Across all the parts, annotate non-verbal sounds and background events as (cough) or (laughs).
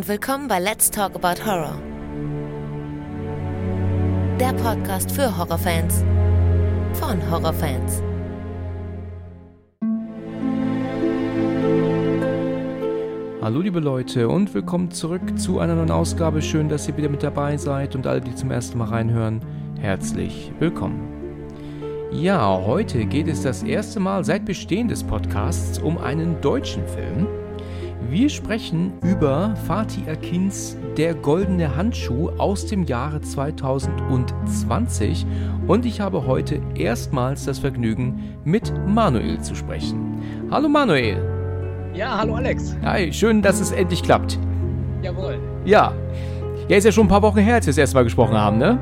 und willkommen bei Let's Talk About Horror. Der Podcast für Horrorfans von Horrorfans. Hallo liebe Leute und willkommen zurück zu einer neuen Ausgabe. Schön, dass ihr wieder mit dabei seid und alle, die zum ersten Mal reinhören, herzlich willkommen. Ja, heute geht es das erste Mal seit Bestehen des Podcasts um einen deutschen Film. Wir sprechen über Fatih Akins Der goldene Handschuh aus dem Jahre 2020 und ich habe heute erstmals das Vergnügen, mit Manuel zu sprechen. Hallo Manuel. Ja, hallo Alex. Hi, schön, dass es endlich klappt. Jawohl. Ja. Ja, ist ja schon ein paar Wochen her, als wir das erste Mal gesprochen haben, ne?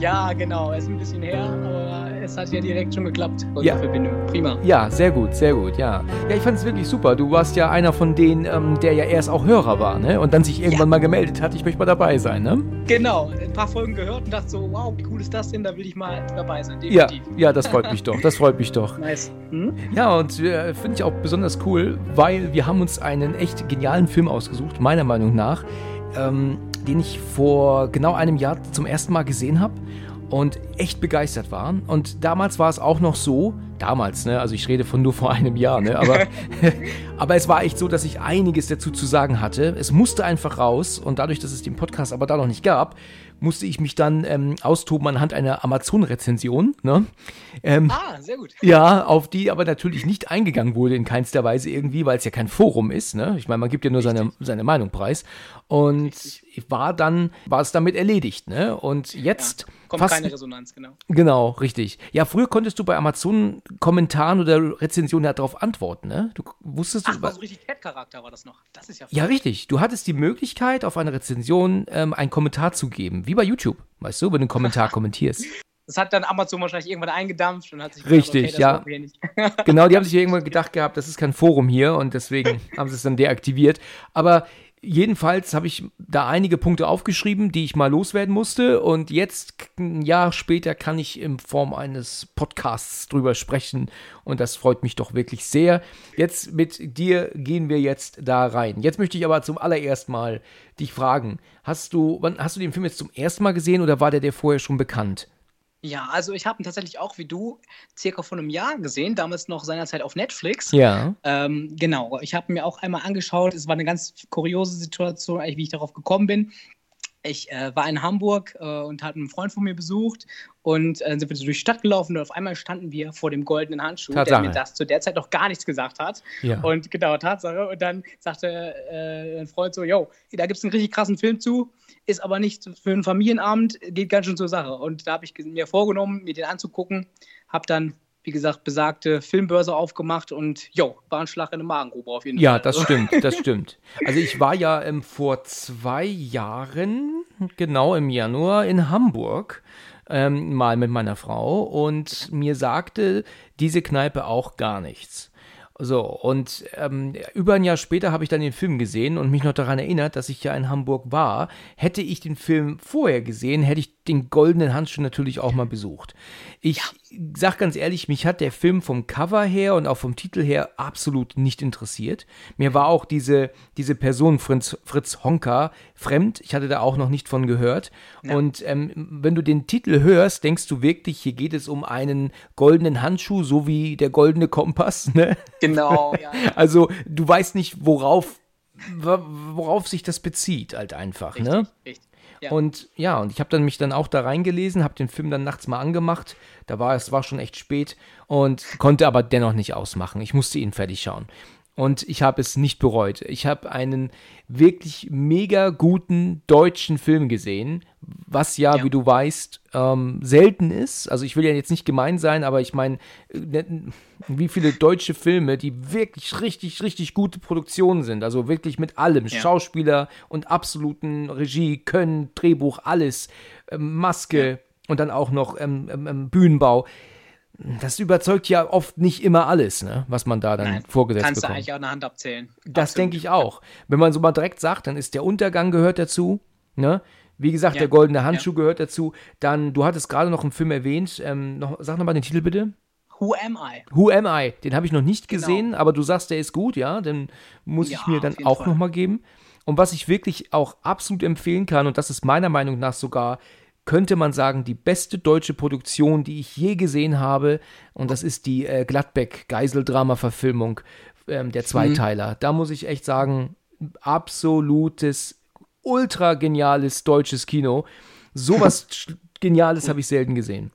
Ja, genau. Ist ein bisschen her, aber es hat ja direkt schon geklappt. Ja. Verbindung. Prima. Ja, sehr gut, sehr gut, ja. Ja, ich fand es wirklich super. Du warst ja einer von denen, ähm, der ja erst auch Hörer war, ne? Und dann sich irgendwann Ja. mal gemeldet hat, ich möchte mal dabei sein, ne? Genau. Ein paar Folgen gehört und dachte so, wow, wie cool ist das denn? Da will ich mal dabei sein. Ja, Definitiv. ja, das freut mich doch, das freut mich doch. (laughs) Nice. Hm? Ja, und äh, finde ich auch besonders cool, weil wir haben uns einen echt genialen Film ausgesucht, meiner Meinung nach, ähm, den ich vor genau einem Jahr zum ersten Mal gesehen habe und echt begeistert war. Und damals war es auch noch so, damals, ne, also ich rede von nur vor einem Jahr, ne, aber, (laughs) aber es war echt so, dass ich einiges dazu zu sagen hatte. Es musste einfach raus und dadurch, dass es den Podcast aber da noch nicht gab, musste ich mich dann ähm, austoben anhand einer Amazon-Rezension, ne? Ähm, Ah, sehr gut. ja, auf die aber natürlich nicht eingegangen wurde in keinster Weise irgendwie, weil es ja kein Forum ist, ne? Ich meine, man gibt ja nur seine, seine Meinung preis. Und war dann, war es damit erledigt, ne? Und jetzt Kommt fast, keine Resonanz, genau. genau, richtig. Ja, früher konntest du bei Amazon Kommentaren oder Rezensionen ja darauf antworten, ne? Du wusstest Ach, du, war so richtig Cat-Charakter war das noch. Das ist ja ja, richtig. Du hattest die Möglichkeit, auf eine Rezension ähm, einen Kommentar zu geben, wie bei YouTube, weißt du, wenn du einen Kommentar (laughs) kommentierst. Das hat dann Amazon wahrscheinlich irgendwann eingedampft und hat sich Richtig, ja. wir hier nicht. Genau, die haben sich (laughs) irgendwann gedacht gehabt, das ist kein Forum hier und deswegen (laughs) haben sie es dann deaktiviert. Aber jedenfalls habe ich da einige Punkte aufgeschrieben, die ich mal loswerden musste und jetzt, ein Jahr später, kann ich in Form eines Podcasts drüber sprechen und das freut mich doch wirklich sehr. Jetzt mit dir gehen wir jetzt da rein. Jetzt möchte ich aber zum allerersten Mal dich fragen, hast du, wann hast du den Film jetzt zum ersten Mal gesehen oder war der dir vorher schon bekannt? Ja, also ich habe ihn tatsächlich auch wie du circa vor einem Jahr gesehen, damals noch seinerzeit auf Netflix. Ja. Ähm, genau, ich habe mir auch einmal angeschaut, es war eine ganz kuriose Situation, eigentlich, wie ich darauf gekommen bin. Ich äh, war in Hamburg äh, und hatte einen Freund von mir besucht und äh, sind wir so durch die Stadt gelaufen und auf einmal standen wir vor dem goldenen Handschuh, Tatsache. der mir das zu der Zeit noch gar nichts gesagt hat. Ja. Und genau, Tatsache. Und dann sagte äh, ein Freund so, yo, da gibt es einen richtig krassen Film zu, ist aber nicht für einen Familienabend, geht ganz schön zur Sache. Und da habe ich mir vorgenommen, mir den anzugucken, habe dann, wie gesagt, besagte Filmbörse aufgemacht und jo, war ein Schlag in der Magengrube auf jeden Ja, Fall. das Also, stimmt, das (laughs) stimmt. Also ich war ja ähm, vor zwei Jahren, genau im Januar, in Hamburg, ähm, mal mit meiner Frau und mir sagte diese Kneipe auch gar nichts. So, und ähm, über ein Jahr später habe ich dann den Film gesehen und mich noch daran erinnert, dass ich ja in Hamburg war. Hätte ich den Film vorher gesehen, hätte ich den goldenen Handschuh natürlich auch mal besucht. Ich sag ganz ehrlich, mich hat der Film vom Cover her und auch vom Titel her absolut nicht interessiert. Mir war auch diese, diese Person Fritz, Fritz Honka fremd. Ich hatte da auch noch nicht von gehört. Und ähm, wenn du den Titel hörst, denkst du wirklich, hier geht es um einen goldenen Handschuh, so wie der goldene Kompass, (laughs) ne? Genau, ja. (laughs) Also du weißt nicht, worauf, worauf sich das bezieht, halt einfach, Richtig, ne? richtig. Und ja, und ich habe dann mich dann auch da reingelesen, habe den Film dann nachts mal angemacht. Da war es war schon echt spät und konnte aber dennoch nicht ausmachen. Ich musste ihn fertig schauen. Und ich habe es nicht bereut. Ich habe einen wirklich mega guten deutschen Film gesehen, was ja, Ja. wie du weißt, ähm, selten ist. Also ich will ja jetzt nicht gemein sein, aber ich meine, äh, wie viele deutsche Filme, die wirklich richtig, richtig gute Produktionen sind. Also wirklich mit allem. Ja. Schauspieler und absoluten Regie, Können, Drehbuch, alles. Ähm, Maske und dann auch noch ähm, ähm, ähm, Bühnenbau. Das überzeugt ja oft nicht immer alles, ne, was man da dann Nein, vorgesetzt Kannst du bekommt. eigentlich auch eine Hand abzählen. Das Absolut. denke ich auch. Wenn man so mal direkt sagt, dann ist der Untergang gehört dazu. Ne? Wie gesagt, Ja. der goldene Handschuh gehört dazu. Dann, du hattest gerade noch einen Film erwähnt. Ähm, noch, sag nochmal den Titel bitte. Who am I? Who Am I? Den habe ich noch nicht Genau. gesehen, aber du sagst, der ist gut, ja? Den muss Ja, ich mir dann auch nochmal geben. Und was ich wirklich auch absolut empfehlen kann, und das ist meiner Meinung nach sogar, könnte man sagen, die beste deutsche Produktion, die ich je gesehen habe. Und das ist die äh, Gladbeck-Geiseldrama-Verfilmung, ähm, der Zweiteiler. Mhm. Da muss ich echt sagen, absolutes, ultra geniales deutsches Kino. Sowas (laughs) Geniales habe ich selten gesehen.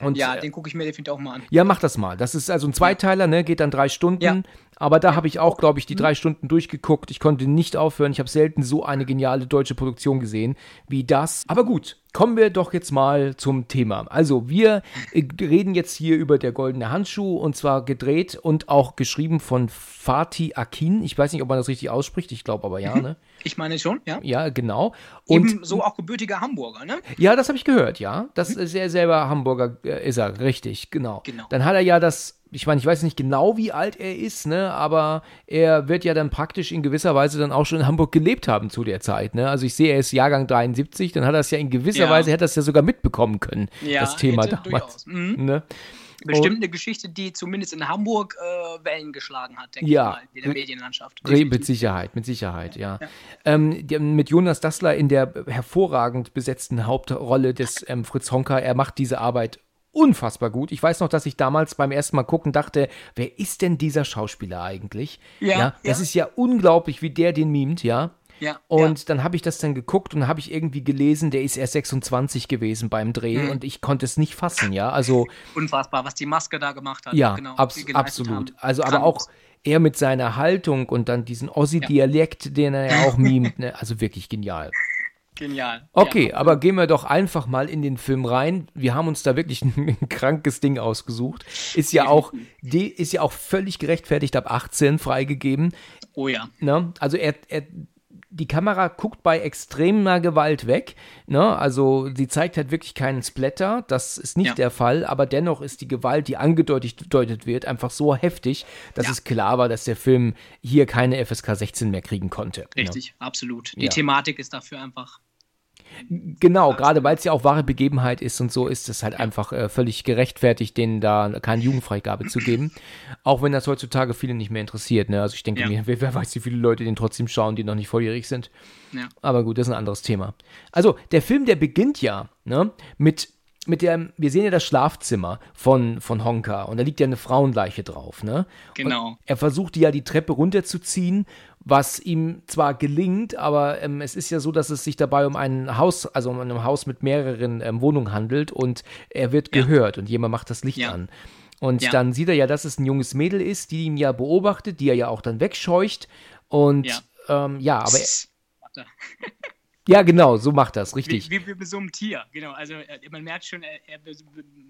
Und, ja, äh, den gucke ich mir definitiv auch mal an. Ja, mach das mal. Das ist also ein Zweiteiler, ne? Geht dann drei Stunden. Ja. Aber da habe ich auch, glaube ich, die mhm. drei Stunden durchgeguckt. Ich konnte nicht aufhören. Ich habe selten so eine geniale deutsche Produktion gesehen wie das. Aber gut, kommen wir doch jetzt mal zum Thema. Also, wir äh, reden jetzt hier über der goldene Handschuh und zwar gedreht und auch geschrieben von Fatih Akin. Ich weiß nicht, ob man das richtig ausspricht. Ich glaube aber ja, mhm. ne? Ich meine schon, ja. Ja, genau. Und Eben so auch gebürtiger Hamburger, ne? Ja, das habe ich gehört, ja. Das mhm. ist er selber Hamburger äh, ist er, richtig, genau. genau. Dann hat er ja das ich meine, ich weiß nicht genau, wie alt er ist, ne, aber er wird ja dann praktisch in gewisser Weise dann auch schon in Hamburg gelebt haben zu der Zeit, ne? Also ich sehe, er ist Jahrgang 73, dann hat er es ja in gewisser ja. Weise, hätte er es ja sogar mitbekommen können, ja, das Thema damals. Mhm. Ne? Bestimmt eine Geschichte, die zumindest in Hamburg äh, Wellen geschlagen hat, denke ja. ich mal, in der Medienlandschaft. Definitiv. Mit Sicherheit, mit Sicherheit, ja. ja. Ähm, die, mit Jonas Dassler in der hervorragend besetzten Hauptrolle des ähm, Fritz Honka, er macht diese Arbeit unfassbar gut. Ich weiß noch, dass ich damals beim ersten Mal gucken dachte, wer ist denn dieser Schauspieler eigentlich? Ja. ja das ja. ist ja unglaublich, wie der den mimt, ja. Ja, und ja. dann habe ich das dann geguckt und habe ich irgendwie gelesen, der ist erst 26 gewesen beim Dreh mhm. und ich konnte es nicht fassen, ja. Also (laughs) unfassbar, was die Maske da gemacht hat. Ja, genau, abs absolut. Haben. Also aber auch er mit seiner Haltung und dann diesen Ossi-Dialekt, ja. den er ja auch (laughs) mimt, ne? also wirklich genial. Genial. Okay, ja. aber gehen wir doch einfach mal in den Film rein. Wir haben uns da wirklich (laughs) ein, krankes Ding ausgesucht. Ist ja auch, die ist ja auch völlig gerechtfertigt ab 18 freigegeben. Oh ja. Ne? Also er, er, die Kamera guckt bei extremer Gewalt weg. Ne? Also sie zeigt halt wirklich keinen Splatter. Das ist nicht ja. der Fall, aber dennoch ist die Gewalt, die angedeutet wird, einfach so heftig, dass ja. es klar war, dass der Film hier keine FSK 16 mehr kriegen konnte. Ne? Richtig, ne? absolut. Die. Thematik ist dafür einfach Genau, gerade weil es ja auch wahre Begebenheit ist und so, ist es halt einfach äh, völlig gerechtfertigt, denen da keine Jugendfreigabe zu geben. Auch wenn das heutzutage viele nicht mehr interessiert. Ne? Also ich denke ja. mir, wer, (laughs) wer, weiß, wie viele Leute den trotzdem schauen, die noch nicht volljährig sind. Ja. Aber gut, das ist ein anderes Thema. Also, der Film, der beginnt ja ne, mit mit der, wir sehen ja das Schlafzimmer von, von Honka und da liegt ja eine Frauenleiche drauf, ne? Genau. Und er versucht ja die Treppe runterzuziehen, was ihm zwar gelingt, aber ähm, es ist ja so, dass es sich dabei um ein Haus, also um ein Haus mit mehreren ähm, Wohnungen handelt und er wird ja. gehört und jemand macht das Licht ja. an. Und ja. dann sieht er ja, dass es ein junges Mädel ist, die ihn ja beobachtet, die er ja auch dann wegscheucht. Und ja, ähm, ja aber. Ja, genau, so macht das, richtig. Wie, wie, wie bei so einem Tier, genau. Also er, man merkt schon, er, er,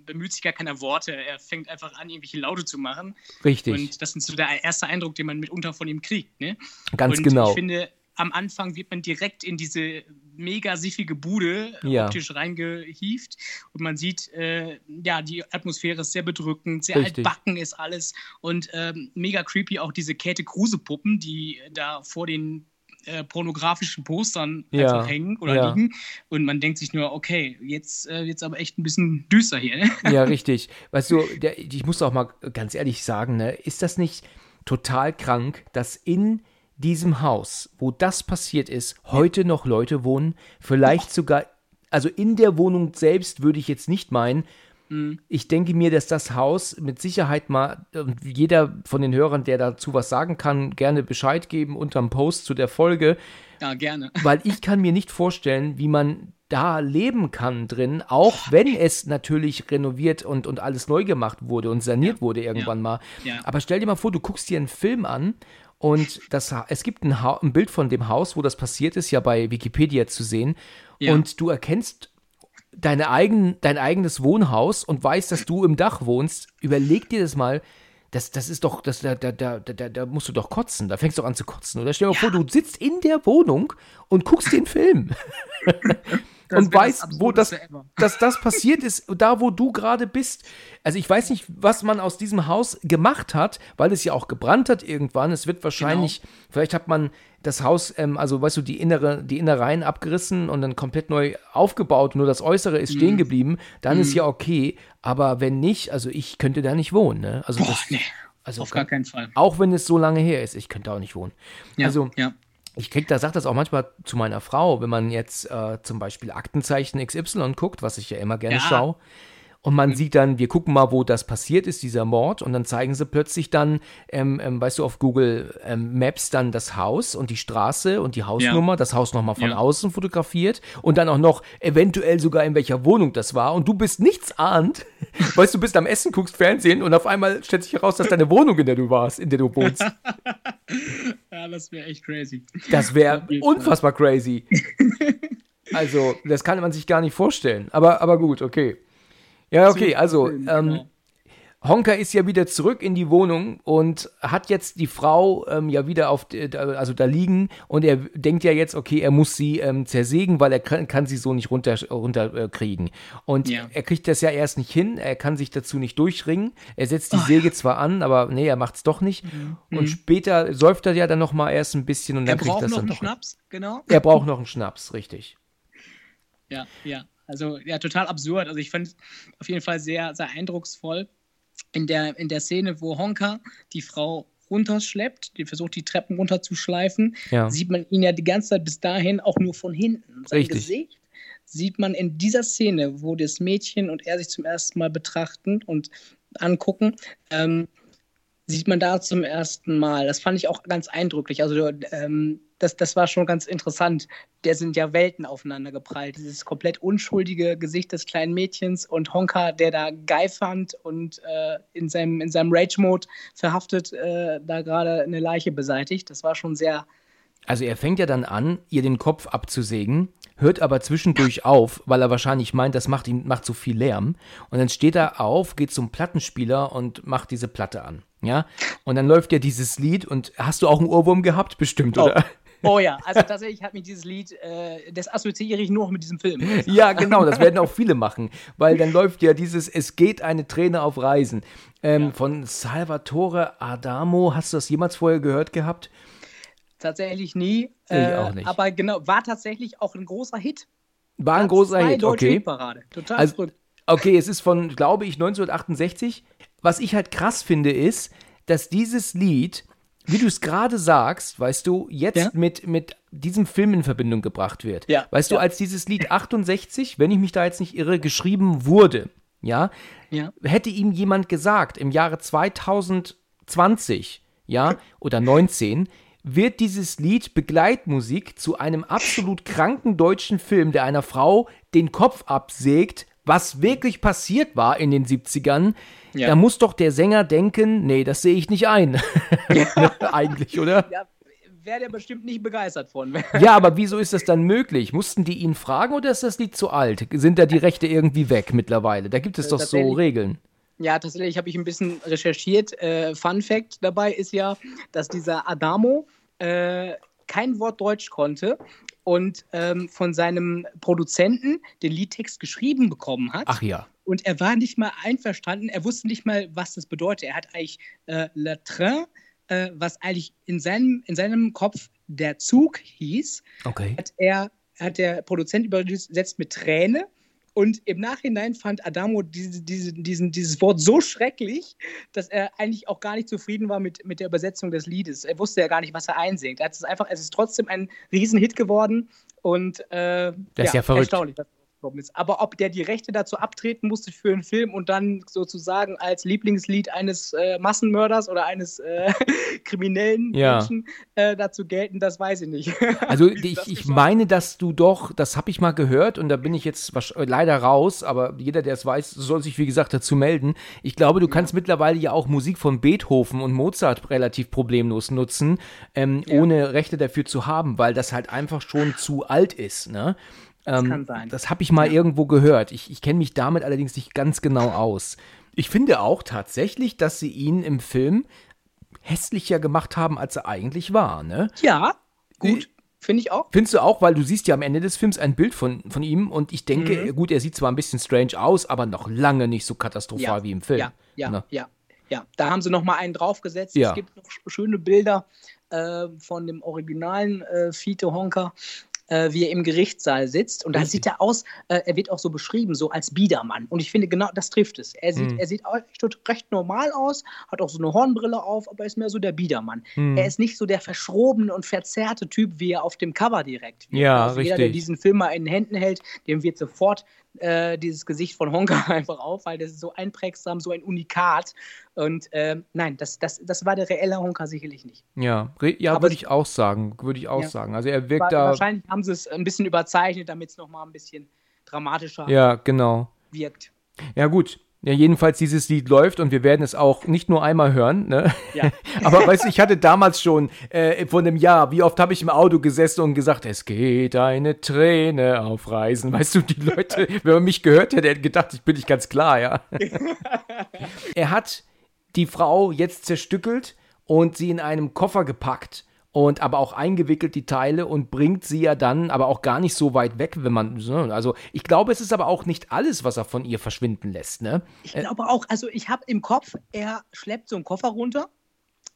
bemüht sich gar keiner Worte. Er fängt einfach an, irgendwelche Laute zu machen. Richtig. Und das ist so der erste Eindruck, den man mitunter von ihm kriegt. Ne? Ganz und genau. Ich finde, am Anfang wird man direkt in diese mega siffige Bude ja. optisch reingehieft und man sieht, äh, ja, die Atmosphäre ist sehr bedrückend, sehr Richtig. altbacken ist alles und ähm, mega creepy auch diese Käthe Kruse Puppen, die da vor den äh, pornografischen Postern ja. einfach hängen oder ja. liegen. Und man denkt sich nur, okay, jetzt äh, jetzt aber echt ein bisschen düster hier. Ne? Ja, (laughs) richtig. Weißt du, der, ich muss auch mal ganz ehrlich sagen, ne, ist das nicht total krank, dass in diesem Haus, wo das passiert ist, heute noch Leute wohnen, vielleicht sogar, also in der Wohnung selbst würde ich jetzt nicht meinen, Mhm. Ich denke mir, dass das Haus mit Sicherheit mal, und jeder von den Hörern, der dazu was sagen kann, gerne Bescheid geben unterm Post zu der Folge. Ja, gerne. (laughs) Weil ich kann mir nicht vorstellen, wie man da leben kann drin, auch wenn es natürlich renoviert und, und alles neu gemacht wurde und saniert ja. wurde irgendwann ja. mal. Ja. Aber stell dir mal vor, du guckst dir einen Film an und das, es gibt ein, ein, Bild von dem Haus, wo das passiert ist, ja bei Wikipedia zu sehen. Und du erkennst deine eigen, dein eigenes Wohnhaus und weißt, dass du im Dach wohnst, überleg dir das mal. Das, das ist doch, das, da, da, da, da, da musst du doch kotzen. Da fängst du an zu kotzen. Oder stell dir ja. vor, du sitzt in der Wohnung und guckst den Film. (laughs) und weißt, wo das, (laughs) dass das passiert ist, da wo du gerade bist. Also ich weiß nicht, was man aus diesem Haus gemacht hat, weil es ja auch gebrannt hat irgendwann. Es wird wahrscheinlich, genau. vielleicht hat man das Haus, ähm, also weißt du, die innere, die Innereien abgerissen und dann komplett neu aufgebaut, nur das Äußere ist mhm. stehen geblieben, dann mhm. ist ja okay. Aber wenn nicht, also ich könnte da nicht wohnen. Ne? Also Boah, das, nee. Also auf gar keinen Fall. Auch wenn es so lange her ist, ich könnte auch nicht wohnen. Ja, also ja. Ich krieg da, sag das auch manchmal zu meiner Frau, wenn man jetzt äh, zum Beispiel Aktenzeichen XY guckt, was ich ja immer gerne Ja. schaue. Und man sieht dann, wir gucken mal, wo das passiert ist, dieser Mord. Und dann zeigen sie plötzlich dann, ähm, ähm, weißt du, auf Google ähm, Maps dann das Haus und die Straße und die Hausnummer, das Haus nochmal von Ja. außen fotografiert und dann auch noch eventuell sogar in welcher Wohnung das war. Und du bist nichts ahnt. (laughs) weißt du, bist am Essen, guckst Fernsehen und auf einmal stellt sich heraus, dass deine Wohnung, in der du warst, in der du wohnst. (laughs) Ja, das wäre echt crazy. Das wäre unfassbar crazy. Also, das kann man sich gar nicht vorstellen. Aber, aber gut, okay. Ja, okay, also, ähm, genau. Honka ist ja wieder zurück in die Wohnung und hat jetzt die Frau ähm, ja wieder auf, also da liegen und er denkt ja jetzt, okay, er muss sie ähm, zersägen, weil er kann, kann sie so nicht runter, runter äh. Und Ja. er kriegt das ja erst nicht hin, er kann sich dazu nicht durchringen. Er setzt die Oh, Säge zwar an, aber nee, er macht's doch nicht. Und später säuft er ja dann noch mal erst ein bisschen und Mhm. Er dann kriegt braucht das noch dann einen hin. Schnaps, genau. Er braucht noch einen Schnaps, richtig. Ja, ja. Also ja, total absurd. Also ich fand auf jeden Fall sehr, sehr eindrucksvoll in der, in der Szene, wo Honka die Frau runterschleppt, die versucht, die Treppen runterzuschleifen, Ja. sieht man ihn ja die ganze Zeit bis dahin auch nur von hinten. Sein Richtig. Gesicht sieht man in dieser Szene, wo das Mädchen und er sich zum ersten Mal betrachten und angucken, ähm, sieht man da zum ersten Mal. Das fand ich auch ganz eindrücklich. Also ähm, das, das war schon ganz interessant. Der sind ja Welten aufeinander geprallt. Dieses komplett unschuldige Gesicht des kleinen Mädchens und Honka, der da geifernd und äh, in seinem, in seinem Rage-Mode verhaftet, äh, da gerade eine Leiche beseitigt. Das war schon sehr. Also er fängt ja dann an, ihr den Kopf abzusägen, hört aber zwischendurch auf, weil er wahrscheinlich meint, das macht ihm macht so viel Lärm. Und dann steht er auf, geht zum Plattenspieler und macht diese Platte an. Ja? Und dann läuft ja dieses Lied und hast du auch einen Ohrwurm gehabt? Bestimmt, oder? Oh ja, (laughs) also tatsächlich hat mich dieses Lied, äh, das assoziiere ich nur noch mit diesem Film. (laughs) Ja, genau, das werden auch viele machen, weil dann läuft ja dieses Es geht eine Träne auf Reisen ähm, von Salvatore Adamo. Hast du das jemals vorher gehört gehabt? Tatsächlich nie. Ich äh, auch nicht. Aber genau, war tatsächlich auch ein großer Hit. War ein großer Hit, okay. Total Also, verrückt. okay, es ist von, glaube ich, 1968. Was ich halt krass finde, ist, dass dieses Lied, wie du es gerade sagst, weißt du, jetzt Ja. mit, mit diesem Film in Verbindung gebracht wird. Ja, Weißt du, ja. als dieses Lied 68, wenn ich mich da jetzt nicht irre, geschrieben wurde, ja, Ja. hätte ihm jemand gesagt, im Jahre 2020, ja, oder 19, wird dieses Lied Begleitmusik zu einem absolut kranken deutschen Film, der einer Frau den Kopf absägt, was wirklich passiert war in den 70ern, Ja. da muss doch der Sänger denken, nee, das sehe ich nicht ein. (laughs) (laughs) Eigentlich, oder? Ja, wäre der bestimmt nicht begeistert von. (laughs) Ja, aber wieso ist das dann möglich? Mussten die ihn fragen oder ist das Lied zu alt? Sind da die Rechte irgendwie weg mittlerweile? Da gibt es doch so Regeln. Ja, tatsächlich habe ich ein bisschen recherchiert. Äh, Fun Fact dabei ist ja, dass dieser Adamo äh, kein Wort Deutsch konnte und ähm, von seinem Produzenten den Liedtext geschrieben bekommen hat. Ach ja. Und er war nicht mal einverstanden. Er wusste nicht mal, was das bedeutet. Er hat eigentlich äh, Le Train, äh, was eigentlich in seinem, in seinem Kopf der Zug hieß, Okay. hat er hat der Produzent übersetzt mit Träne. Und im Nachhinein fand Adamo diese, diese, diesen, dieses Wort so schrecklich, dass er eigentlich auch gar nicht zufrieden war mit, mit der Übersetzung des Liedes. Er wusste ja gar nicht, was er einsingt. Er hat es einfach, es ist trotzdem ein Riesenhit geworden und äh, Das ist ja verrückt. erstaunlich, was rausgekommen ist. Aber ob der die Rechte dazu abtreten musste für einen Film und dann sozusagen als Lieblingslied eines äh, Massenmörders oder eines äh, (laughs) kriminellen Ja. Menschen äh, dazu gelten, das weiß ich nicht. (laughs) Also ich, ich meine, dass du doch, das habe ich mal gehört und da bin ich jetzt äh, leider raus, aber jeder, der es weiß, soll sich wie gesagt dazu melden. Ich glaube, du kannst mittlerweile ja auch Musik von Beethoven und Mozart relativ problemlos nutzen, ähm, Ja. ohne Rechte dafür zu haben, weil das halt einfach schon zu alt ist. Ne? Ähm, kann sein. Das habe ich mal irgendwo gehört. Ich, ich kenne mich damit allerdings nicht ganz genau aus. Ich finde auch tatsächlich, dass sie ihn im Film hässlicher gemacht haben, als er eigentlich war. Ne? Ja, gut, finde ich auch. Findest du auch, weil du siehst ja am Ende des Films ein Bild von, von ihm und ich denke, gut, er sieht zwar ein bisschen strange aus, aber noch lange nicht so katastrophal wie im Film. Ja, ja, Ne? ja, ja. Da haben sie noch mal einen draufgesetzt. Ja. Es gibt noch sch- schöne Bilder äh, von dem originalen äh, Fiete Honker. Äh, wie er im Gerichtssaal sitzt. Und da sieht er aus, äh, er wird auch so beschrieben, so als Biedermann. Und ich finde, genau das trifft es. Er sieht, Mhm. er sieht auch echt recht normal aus, hat auch so eine Hornbrille auf, aber er ist mehr so der Biedermann. Mhm. Er ist nicht so der verschrobene und verzerrte Typ, wie er auf dem Cover direkt wird. Ja, also Jeder, der richtig. diesen Film mal in den Händen hält, dem wird sofort äh, dieses Gesicht von Honka (laughs) einfach auf, weil das ist so einprägsam, so ein Unikat. Und ähm, nein, das, das, das war der reelle Honka sicherlich nicht. Ja, ja würde ich auch sagen. Würde ich auch Ja. sagen. Also er wirkt da. Wahrscheinlich haben sie es ein bisschen überzeichnet, damit es nochmal ein bisschen dramatischer Ja, genau. wirkt. Ja, gut. Ja, jedenfalls dieses Lied läuft und wir werden es auch nicht nur einmal hören, ne? Ja. (laughs) Aber weißt du, ich hatte damals schon äh, vor einem Jahr, wie oft habe ich im Auto gesessen und gesagt, es geht eine Träne auf Reisen. Weißt du, die Leute, (laughs) wenn man mich gehört hätte, hätten gedacht, ich bin nicht ganz klar, ja. (laughs) er hat die Frau jetzt zerstückelt und sie in einem Koffer gepackt und aber auch eingewickelt die Teile und bringt sie ja dann aber auch gar nicht so weit weg, wenn man also ich glaube, es ist aber auch nicht alles, was er von ihr verschwinden lässt, ne? Ich glaube auch, also ich habe im Kopf, er schleppt so einen Koffer runter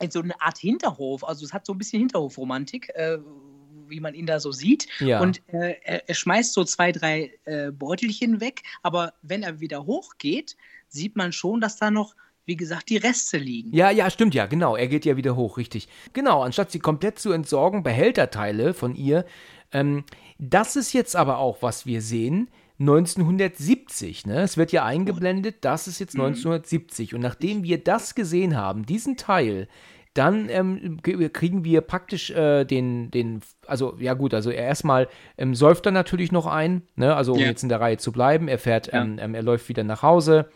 in so eine Art Hinterhof. Also es hat so ein bisschen Hinterhofromantik, äh, wie man ihn da so sieht. Ja. Und äh, er, er schmeißt so zwei, drei äh, Beutelchen weg. Aber wenn er wieder hochgeht, sieht man schon, dass da noch, wie gesagt, die Reste liegen. Ja, ja, stimmt ja, genau. Er geht ja wieder hoch, richtig. Genau, anstatt sie komplett zu entsorgen, behält er Teile von ihr. Ähm, das ist jetzt aber auch, was wir sehen. 1970, ne? Es wird ja eingeblendet, das ist jetzt 1970. Und nachdem wir das gesehen haben, diesen Teil, dann ähm, ge- kriegen wir praktisch äh, den, den, also ja gut, also er erstmal ähm, säuft er natürlich noch ein, ne? Also um Ja. jetzt in der Reihe zu bleiben. Er fährt, Ja. ähm, ähm, er läuft wieder nach Hause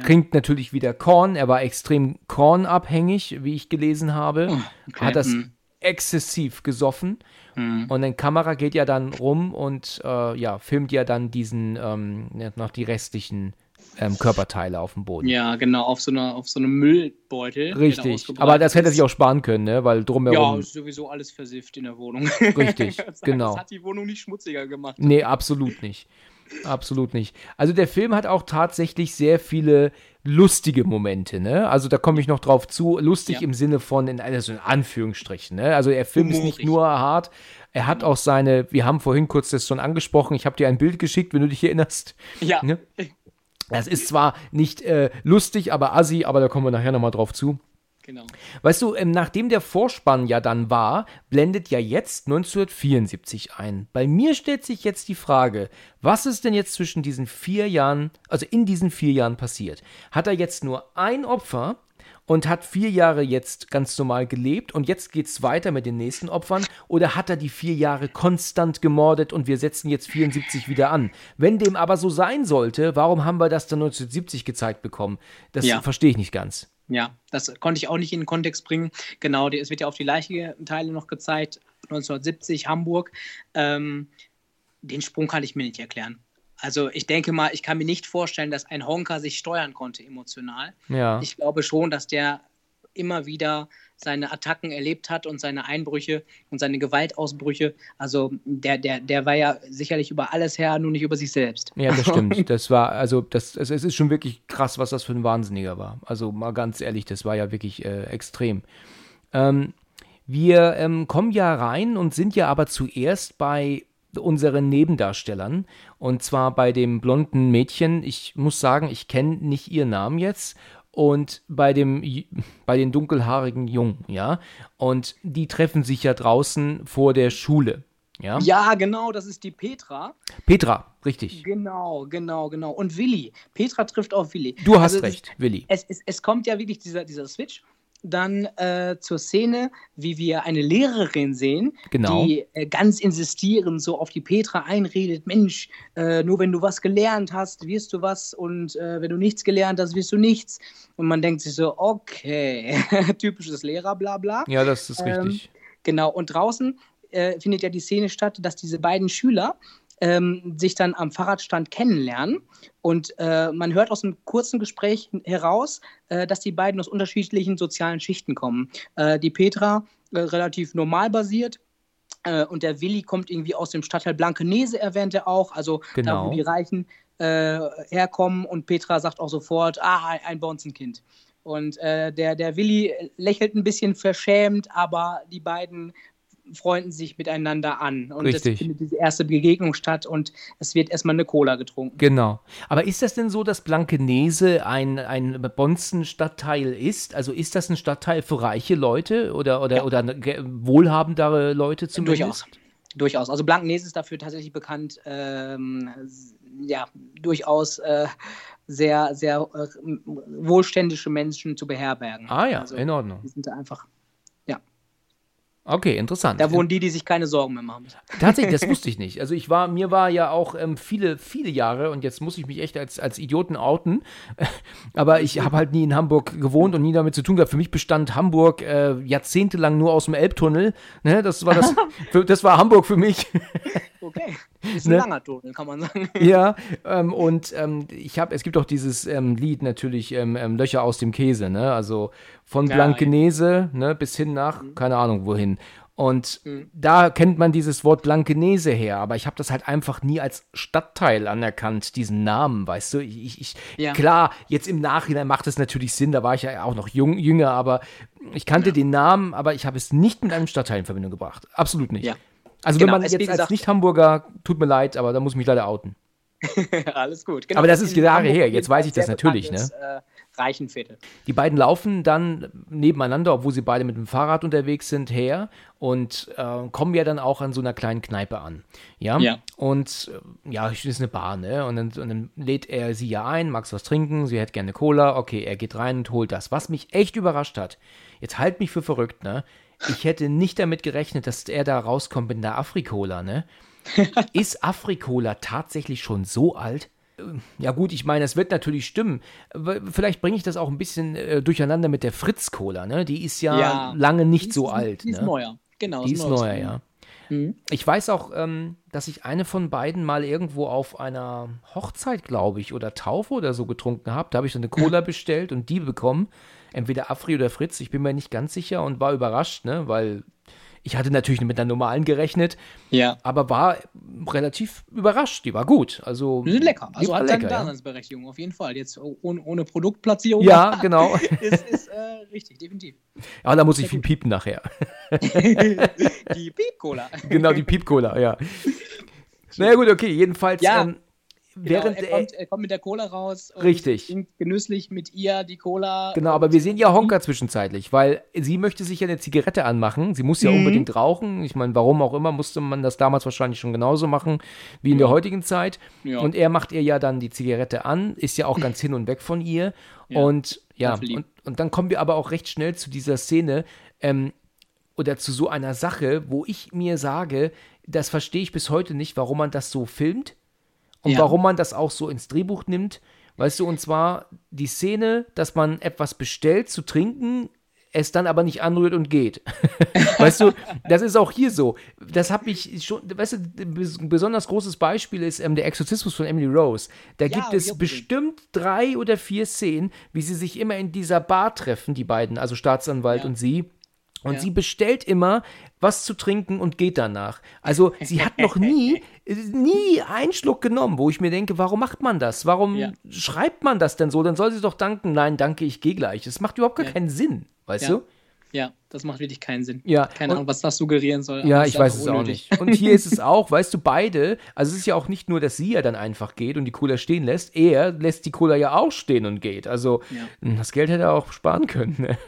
trinkt natürlich wieder Korn. Er war extrem kornabhängig, wie ich gelesen habe. okay. Hat das Mhm. exzessiv gesoffen. Mhm. Und dann Kamera geht ja dann rum und äh, ja, filmt ja dann diesen, ähm, ja, noch die restlichen ähm, Körperteile auf dem Boden. Ja, genau, auf so, einer, auf so einem Müllbeutel. da Richtig. Aber das hätte er sich auch sparen können, ne? Weil Ja, drumherum. ist sowieso alles versifft in der Wohnung. Richtig, (laughs) genau. Das hat die Wohnung nicht schmutziger gemacht. Nee, absolut nicht. Absolut nicht. Also der Film hat auch tatsächlich sehr viele lustige Momente, ne? Also da komme ich noch drauf zu. Lustig Ja. im Sinne von, in, also in Anführungsstrichen, ne? Also der Film ist nicht Humorig. nur hart, er hat auch seine, wir haben vorhin kurz das schon angesprochen, ich habe dir ein Bild geschickt, wenn du dich erinnerst. Ja, Ne? Das ist zwar nicht äh, lustig, aber assi, aber da kommen wir nachher nochmal drauf zu. Genau. Weißt du, ähm, nachdem der Vorspann ja dann war, blendet ja jetzt 1974 ein. Bei mir stellt sich jetzt die Frage, was ist denn jetzt zwischen diesen vier Jahren, also in diesen vier Jahren passiert? Hat er jetzt nur ein Opfer und hat vier Jahre jetzt ganz normal gelebt und jetzt geht's weiter mit den nächsten Opfern oder hat er die vier Jahre konstant gemordet und wir setzen jetzt 74 wieder an? Wenn dem aber so sein sollte, warum haben wir das dann 1970 gezeigt bekommen? Das Ja. verstehe ich nicht ganz. Ja, das konnte ich auch nicht in den Kontext bringen. Genau, es wird ja auf die Leichenteile noch gezeigt, 1970, Hamburg. Ähm, den Sprung kann ich mir nicht erklären. Also ich denke mal, ich kann mir nicht vorstellen, dass ein Honker sich steuern konnte emotional. Ja. Ich glaube schon, dass der immer wieder seine Attacken erlebt hat und seine Einbrüche und seine Gewaltausbrüche. Also der, der, der war ja sicherlich über alles her, nur nicht über sich selbst. Ja, das (laughs) stimmt. Das war, also, das, es, es ist schon wirklich krass, was das für ein Wahnsinniger war. Also, mal ganz ehrlich, das war ja wirklich äh, extrem. Ähm, wir ähm, kommen ja rein und sind ja aber zuerst bei unseren Nebendarstellern. Und zwar bei dem blonden Mädchen. Ich muss sagen, ich kenne nicht ihren Namen jetzt. Und bei dem, bei den dunkelhaarigen Jungen, ja. Und die treffen sich ja draußen vor der Schule. Ja. Ja, genau, das ist die Petra. Petra, richtig. Genau, genau, genau. Und Willi. Petra trifft auf Willi. Du hast Also es recht, Willi. Es, es, es kommt ja wirklich dieser, dieser Switch dann äh, zur Szene, wie wir eine Lehrerin sehen, Genau. die äh, ganz insistierend so auf die Petra einredet, Mensch, äh, nur wenn du was gelernt hast, wirst du was und äh, wenn du nichts gelernt hast, wirst du nichts. Und man denkt sich so, okay, (laughs) typisches Lehrer, bla bla. Ja, das ist Ähm, richtig. Genau, und draußen äh, findet ja die Szene statt, dass diese beiden Schüler ähm, sich dann am Fahrradstand kennenlernen. Und äh, man hört aus einem kurzen Gespräch heraus, äh, dass die beiden aus unterschiedlichen sozialen Schichten kommen. Äh, die Petra äh, relativ normal basiert. Äh, und der Willi kommt irgendwie aus dem Stadtteil Blankenese, erwähnt er auch, also da, Genau. wo die Reichen äh, herkommen. Und Petra sagt auch sofort, ah, ein Bonzenkind. Und äh, der, der Willi lächelt ein bisschen verschämt, aber die beiden freunden sich miteinander an. Und Richtig. es findet diese erste Begegnung statt und es wird erstmal eine Cola getrunken. Genau. Aber ist das denn so, dass Blankenese ein, ein Bonzen-Stadtteil ist? Also ist das ein Stadtteil für reiche Leute oder, oder, Ja. oder wohlhabendere Leute zumindest? Durchaus. Durchaus. Also Blankenese ist dafür tatsächlich bekannt, ähm, ja, durchaus äh, sehr, sehr äh, wohlständische Menschen zu beherbergen. Ah ja, also, in Ordnung. Die sind da einfach, Okay, interessant. da wohnen die, die sich keine Sorgen mehr machen müssen. Tatsächlich, das wusste (laughs) ich nicht. Also ich war, mir war ja auch ähm, viele, viele Jahre und jetzt muss ich mich echt als, als Idioten outen. (laughs) Aber ich habe halt nie in Hamburg gewohnt und nie damit zu tun gehabt. Für mich bestand Hamburg äh, jahrzehntelang nur aus dem Elbtunnel. Ne? Das war das, (laughs) für, das war Hamburg für mich. Okay. (laughs) Ist ein Ne? langer Tunnel, kann man sagen. (laughs) ja, ähm, und ähm, ich habe, es gibt auch dieses ähm, Lied natürlich, ähm, ähm, Löcher aus dem Käse, ne? Also von Ja, Blankenese, ne, bis hin nach, keine Ahnung wohin. Und Mhm. da kennt man dieses Wort Blankenese her, aber ich habe das halt einfach nie als Stadtteil anerkannt, diesen Namen, weißt du? Ich, ich, Ja. Klar, jetzt im Nachhinein macht es natürlich Sinn, da war ich ja auch noch jung, jünger, aber ich kannte den Namen, aber ich habe es nicht mit einem Stadtteil in Verbindung gebracht. Absolut nicht. Ja. Also Genau, wenn man jetzt wie als gesagt- Nicht-Hamburger, tut mir leid, aber da muss ich mich leider outen. (laughs) Alles gut. Genau, Aber das ist Jahre her, jetzt weiß ich das natürlich, ne? Äh, Reichenviertel. Die beiden laufen dann nebeneinander, obwohl sie beide mit dem Fahrrad unterwegs sind, her und äh, kommen ja dann auch an so einer kleinen Kneipe an. Ja. Ja. Und äh, ja, es ist eine Bar, ne? Und dann, und dann lädt er sie ja ein, magst was trinken, sie hätte gerne Cola, okay, er geht rein und holt das. Was mich echt überrascht hat, jetzt halt mich für verrückt, ne? Ich hätte nicht damit gerechnet, dass er da rauskommt mit einer Afrikola, ne? (laughs) Ist Afrikola tatsächlich schon so alt? Ja gut, ich meine, es wird natürlich stimmen. Vielleicht bringe ich das auch ein bisschen äh, durcheinander mit der Fritz-Cola, ne? Die ist ja, Ja. lange nicht Die so ist, alt. Die ist ne? neuer. Genau. Die ist neuer, ja. Mhm. Ich weiß auch, ähm, dass ich eine von beiden mal irgendwo auf einer Hochzeit, glaube ich, oder Taufe oder so getrunken habe. Da habe ich so eine Cola (laughs) bestellt und die bekommen. Entweder Afri oder Fritz, ich bin mir nicht ganz sicher und war überrascht, ne? Weil ich hatte natürlich mit einer normalen gerechnet, Ja. aber war relativ überrascht. Die war gut. Also, Die sind lecker. Also hat seine lecker, ja. Daseinsberechtigung, auf jeden Fall. Jetzt ohne, ohne Produktplatzierung. Ja, (laughs) genau. ist, ist äh, richtig, definitiv. Ja, da muss ich viel piepen nachher. (laughs) Die Piep-Cola. genau, die Piep-Cola, ja. (laughs) Naja, gut, okay. Jedenfalls, Ja. ähm, Genau, während er, kommt, er kommt mit der Cola raus. Richtig. trinkt genüsslich mit ihr die Cola. Genau, aber wir sehen ja Honka zwischenzeitlich, weil sie möchte sich ja eine Zigarette anmachen. Sie muss ja Mhm. unbedingt rauchen. Ich meine, warum auch immer, musste man das damals wahrscheinlich schon genauso machen wie in der heutigen Zeit. Ja. Und er macht ihr ja dann die Zigarette an, ist ja auch ganz hin und weg von ihr. Ja, Und ja, und, und dann kommen wir aber auch recht schnell zu dieser Szene ähm, oder zu so einer Sache, wo ich mir sage, das verstehe ich bis heute nicht, warum man das so filmt und Ja. warum man das auch so ins Drehbuch nimmt. Weißt du, und zwar die Szene, dass man etwas bestellt zu trinken, es dann aber nicht anrührt und geht. (laughs) weißt du, das ist auch hier so. Das habe ich schon, weißt du, ein besonders großes Beispiel ist ähm, der Exorzismus von Emily Rose. Da Ja, gibt es bestimmt drei oder vier Szenen, wie sie sich immer in dieser Bar treffen, die beiden, also Staatsanwalt Ja. und sie. Und Ja. sie bestellt immer was zu trinken und geht danach. Also sie hat noch nie, (laughs) nie einen Schluck genommen, wo ich mir denke, warum macht man das? Warum Ja. schreibt man das denn so? Dann soll sie doch danken. Nein, danke, ich gehe gleich. Das macht überhaupt gar Ja. keinen Sinn, weißt du? Ja, das macht wirklich keinen Sinn. Ja, Keine und- Ahnung, was das suggerieren soll. Ja, ich weiß es auch nicht. Und hier ist es (laughs) auch, weißt du, beide, also es ist ja auch nicht nur, dass sie ja dann einfach geht und die Cola stehen lässt, er lässt die Cola ja auch stehen und geht. Also Ja. das Geld hätte er auch sparen können. Ne?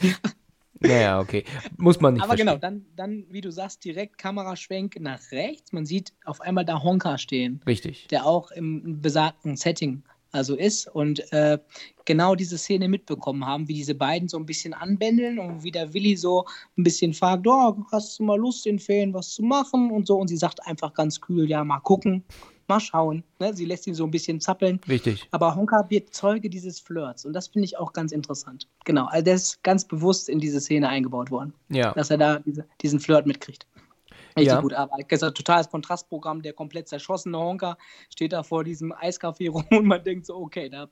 (laughs) naja, okay. Muss man nicht Aber verstehen. genau, dann, dann, wie du sagst, direkt Kameraschwenk nach rechts. Man sieht auf einmal da Honka stehen, Richtig. der auch im besagten Setting also ist und äh, genau diese Szene mitbekommen haben, wie diese beiden so ein bisschen anbändeln und wie der Willi so ein bisschen fragt, oh, hast du mal Lust, in Ferien was zu machen und so und sie sagt einfach ganz kühl, ja, mal gucken, mal schauen. Ne? Sie lässt ihn so ein bisschen zappeln. Richtig. Aber Honka wird Zeuge dieses Flirts und das finde ich auch ganz interessant. Genau, also der ist ganz bewusst in diese Szene eingebaut worden, Ja. dass er da diese, diesen Flirt mitkriegt. Richtig Ja. gut, aber es ist ein totales Kontrastprogramm. Der komplett zerschossene Honka steht da vor diesem Eiscafé (laughs) rum und man denkt so, okay, da,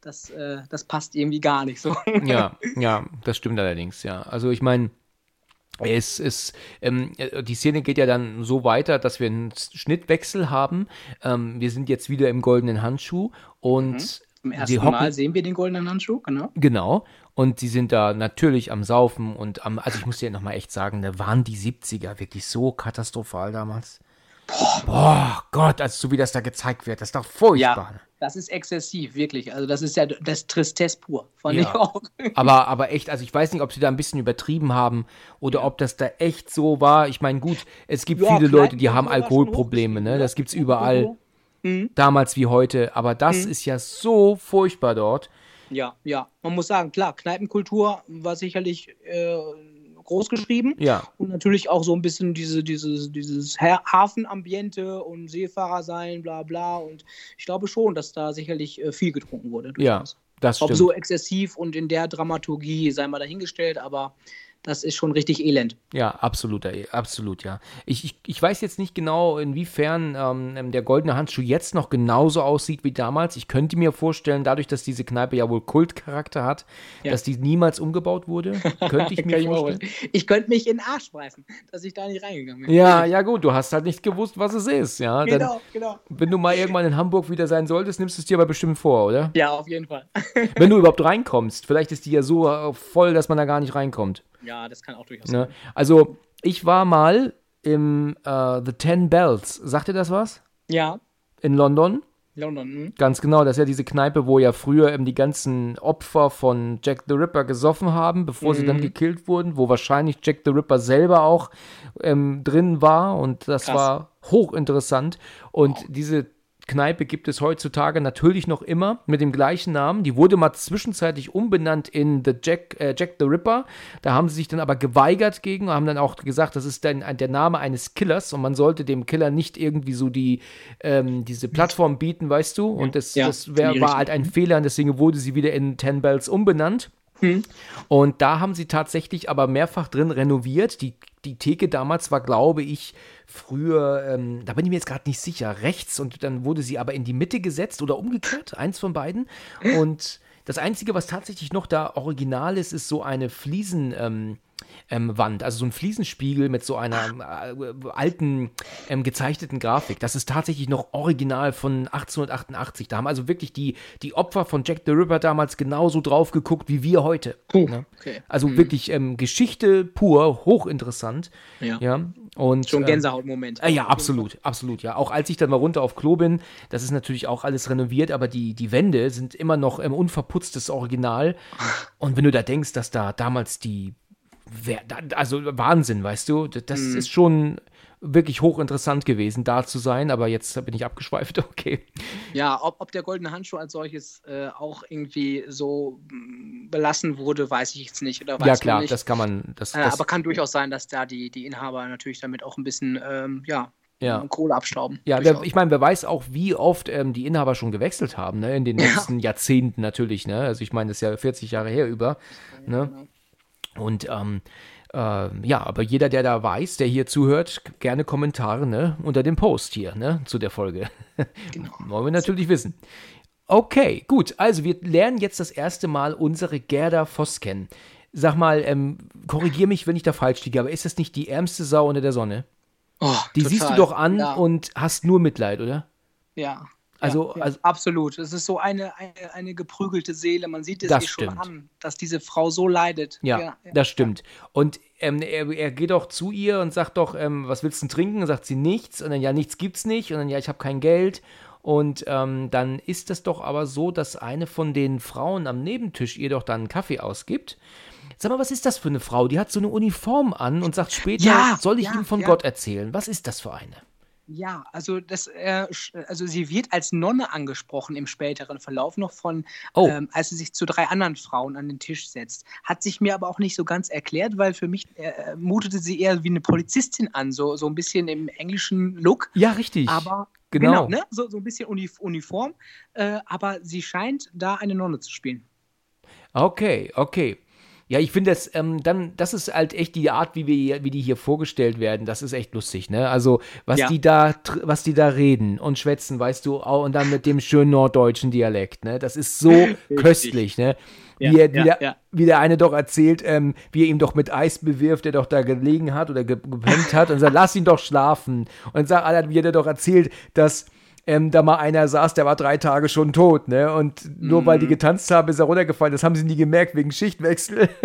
das, äh, das passt irgendwie gar nicht so. Ja, (laughs) ja, das stimmt allerdings, ja. Also ich meine, es ist, ähm, äh, die Szene geht ja dann so weiter, dass wir einen Schnittwechsel haben. Ähm, wir sind jetzt wieder im goldenen Handschuh und Zum ersten hocken, Mal sehen wir den goldenen Handschuh, genau. Genau. Und die sind da natürlich am Saufen und am, also ich muss dir nochmal echt sagen, da waren die 70er wirklich so katastrophal damals. Boah, Boah Gott, also so wie das da gezeigt wird, das ist doch furchtbar. Ja, das ist exzessiv, wirklich. Also das ist ja das Tristesse pur, fand Ja. ich auch. (laughs) Aber, aber echt, also ich weiß nicht, ob sie da ein bisschen übertrieben haben oder ob das da echt so war. Ich meine, gut, es gibt Ja, viele Leute, die haben Alkoholprobleme, ne? Das gibt's überall, Mhm. damals wie heute. Aber das ist ja so furchtbar dort. Ja, ja. Man muss sagen, klar, Kneipenkultur war sicherlich äh, groß geschrieben. Ja. Und natürlich auch so ein bisschen diese, dieses, dieses Ha- Hafenambiente und Seefahrer sein, bla bla. Und ich glaube schon, dass da sicherlich äh, viel getrunken wurde. Ja, das Ob stimmt. so exzessiv und in der Dramaturgie sei mal dahingestellt, aber das ist schon richtig elend. Ja, absolut, äh, absolut, ja. Ich, ich, ich weiß jetzt nicht genau, inwiefern ähm, der goldene Handschuh jetzt noch genauso aussieht wie damals. Ich könnte mir vorstellen, dadurch, dass diese Kneipe ja wohl Kultcharakter hat, Ja. dass die niemals umgebaut wurde. Könnte ich (laughs) mir ich vorstellen. vorstellen. Ich könnte mich in den Arsch schmeißen, dass ich da nicht reingegangen bin. Ja, ja, gut, du hast halt nicht gewusst, was es ist, ja. Dann, Genau, genau. wenn du mal irgendwann in Hamburg wieder sein solltest, nimmst du es dir aber bestimmt vor, oder? Ja, auf jeden Fall. Wenn du überhaupt reinkommst. Vielleicht ist die ja so äh, voll, dass man da gar nicht reinkommt. Ja, das kann auch durchaus Ne? sein. Also, ich war mal im äh, The Ten Bells. Sagt ihr das was? Ja, In London. London. Hm? Ganz genau, das ist ja diese Kneipe, wo ja früher eben die ganzen Opfer von Jack the Ripper gesoffen haben, bevor sie Mhm. dann gekillt wurden, wo wahrscheinlich Jack the Ripper selber auch ähm, drin war und das Krass. war hochinteressant. Und diese Kneipe gibt es heutzutage natürlich noch immer mit dem gleichen Namen. Die wurde mal zwischenzeitlich umbenannt in The Jack, äh, Jack the Ripper. Da haben sie sich dann aber geweigert gegen und haben dann auch gesagt, das ist dann der Name eines Killers und man sollte dem Killer nicht irgendwie so die ähm, diese Plattform bieten, weißt du? Und das, Ja, das wär, war halt ein Fehler und deswegen wurde sie wieder in Ten Bells umbenannt. Hm. Und da haben sie tatsächlich aber mehrfach drin renoviert. Die, die Theke damals war, glaube ich, früher, ähm, da bin ich mir jetzt gerade nicht sicher, rechts und dann wurde sie aber in die Mitte gesetzt oder umgekehrt, eins von beiden. Und das Einzige, was tatsächlich noch da original ist, ist so eine Fliesen. Ähm, ähm, Wand, also so ein Fliesenspiegel mit so einer äh, alten ähm, gezeichneten Grafik. Das ist tatsächlich noch original von 1888. Da haben also wirklich die, die Opfer von Jack the Ripper damals genauso drauf geguckt wie wir heute. ne? okay. Also wirklich ähm, Geschichte pur, hochinteressant. Ja. Ja. Und, Schon ähm, Gänsehautmoment. äh, ja, absolut, absolut, ja. Auch als ich dann mal runter auf Klo bin, das ist natürlich auch alles renoviert, aber die, die Wände sind immer noch ähm, unverputztes Original. (laughs) Und wenn du da denkst, dass da damals die, also Wahnsinn, weißt du, das, Mhm. ist schon wirklich hochinteressant gewesen, da zu sein, aber jetzt bin ich abgeschweift, (laughs) okay. Ja, ob, ob der goldene Handschuh als solches äh, auch irgendwie so mm, belassen wurde, weiß ich jetzt nicht. Oder weiß ja, klar, nicht. das kann man, das, äh, das aber kann durchaus sein, dass da die, die Inhaber natürlich damit auch ein bisschen ähm, ja, Ja. Kohle abstauben. Ja, wer, ich meine, wer weiß auch, wie oft ähm, die Inhaber schon gewechselt haben, ne? In den letzten Jahrzehnten natürlich, ne? Also ich meine, das ist ja 40 Jahre her über, ne? genau. Und ähm, äh, ja, aber jeder, der da weiß, der hier zuhört, gerne Kommentare, ne? Unter dem Post hier, ne? Zu der Folge. (laughs) Genau. Wollen wir natürlich wissen. Okay, gut. Also wir lernen jetzt das erste Mal unsere Gerda Voss kennen. Sag mal, ähm, korrigier mich, wenn ich da falsch liege, aber ist das nicht die ärmste Sau unter der Sonne? Oh, Die total. siehst du doch an ja, und hast nur Mitleid, oder? Ja. Also- ja, ja, also- absolut. Es ist so eine, eine, eine geprügelte Seele. Man sieht es ihr schon stimmt. an, dass diese Frau so leidet. Ja, das stimmt. Und ähm, er, er geht auch zu ihr und sagt doch, ähm, was willst du denn trinken? Und sagt sie nichts. Und dann, ja, nichts gibt's nicht. Und dann, ja, ich habe kein Geld. Und ähm, dann ist es doch aber so, dass eine von den Frauen am Nebentisch ihr doch dann einen Kaffee ausgibt. Sag mal, was ist das für eine Frau? Die hat so eine Uniform an und sagt später, Ja, soll ich ja, ihm von ja. Gott erzählen? Was ist das für eine? Ja, also das, äh, also sie wird als Nonne angesprochen im späteren Verlauf noch von, Oh. ähm, als sie sich zu drei anderen Frauen an den Tisch setzt. Hat sich mir aber auch nicht so ganz erklärt, weil für mich äh, mutete sie eher wie eine Polizistin an, so, so ein bisschen im englischen Look. Ja, richtig. Aber Genau. ne? so, so ein bisschen Uni Uniform. Äh, aber sie scheint da eine Nonne zu spielen. Okay, okay. Ja, ich finde das, ähm, dann, das ist halt echt die Art, wie wir, wie die hier vorgestellt werden. Das ist echt lustig, ne? Also, was Ja. die da, was die da reden und schwätzen, weißt du, auch, und dann mit dem schönen norddeutschen Dialekt, ne? Das ist so (laughs) köstlich, ne? Wie, Ja, er, wie, ja, der, wie der eine doch erzählt, ähm, wie er ihm doch mit Eis bewirft, der doch da gelegen hat oder ge gepennt hat und sagt, (laughs) lass ihn doch schlafen. Und sagt, wie er doch erzählt, dass ähm, da mal einer saß, der war drei Tage schon tot, ne? Und nur weil die Mhm. getanzt haben, ist er runtergefallen. Das haben sie nie gemerkt wegen Schichtwechsel. (laughs)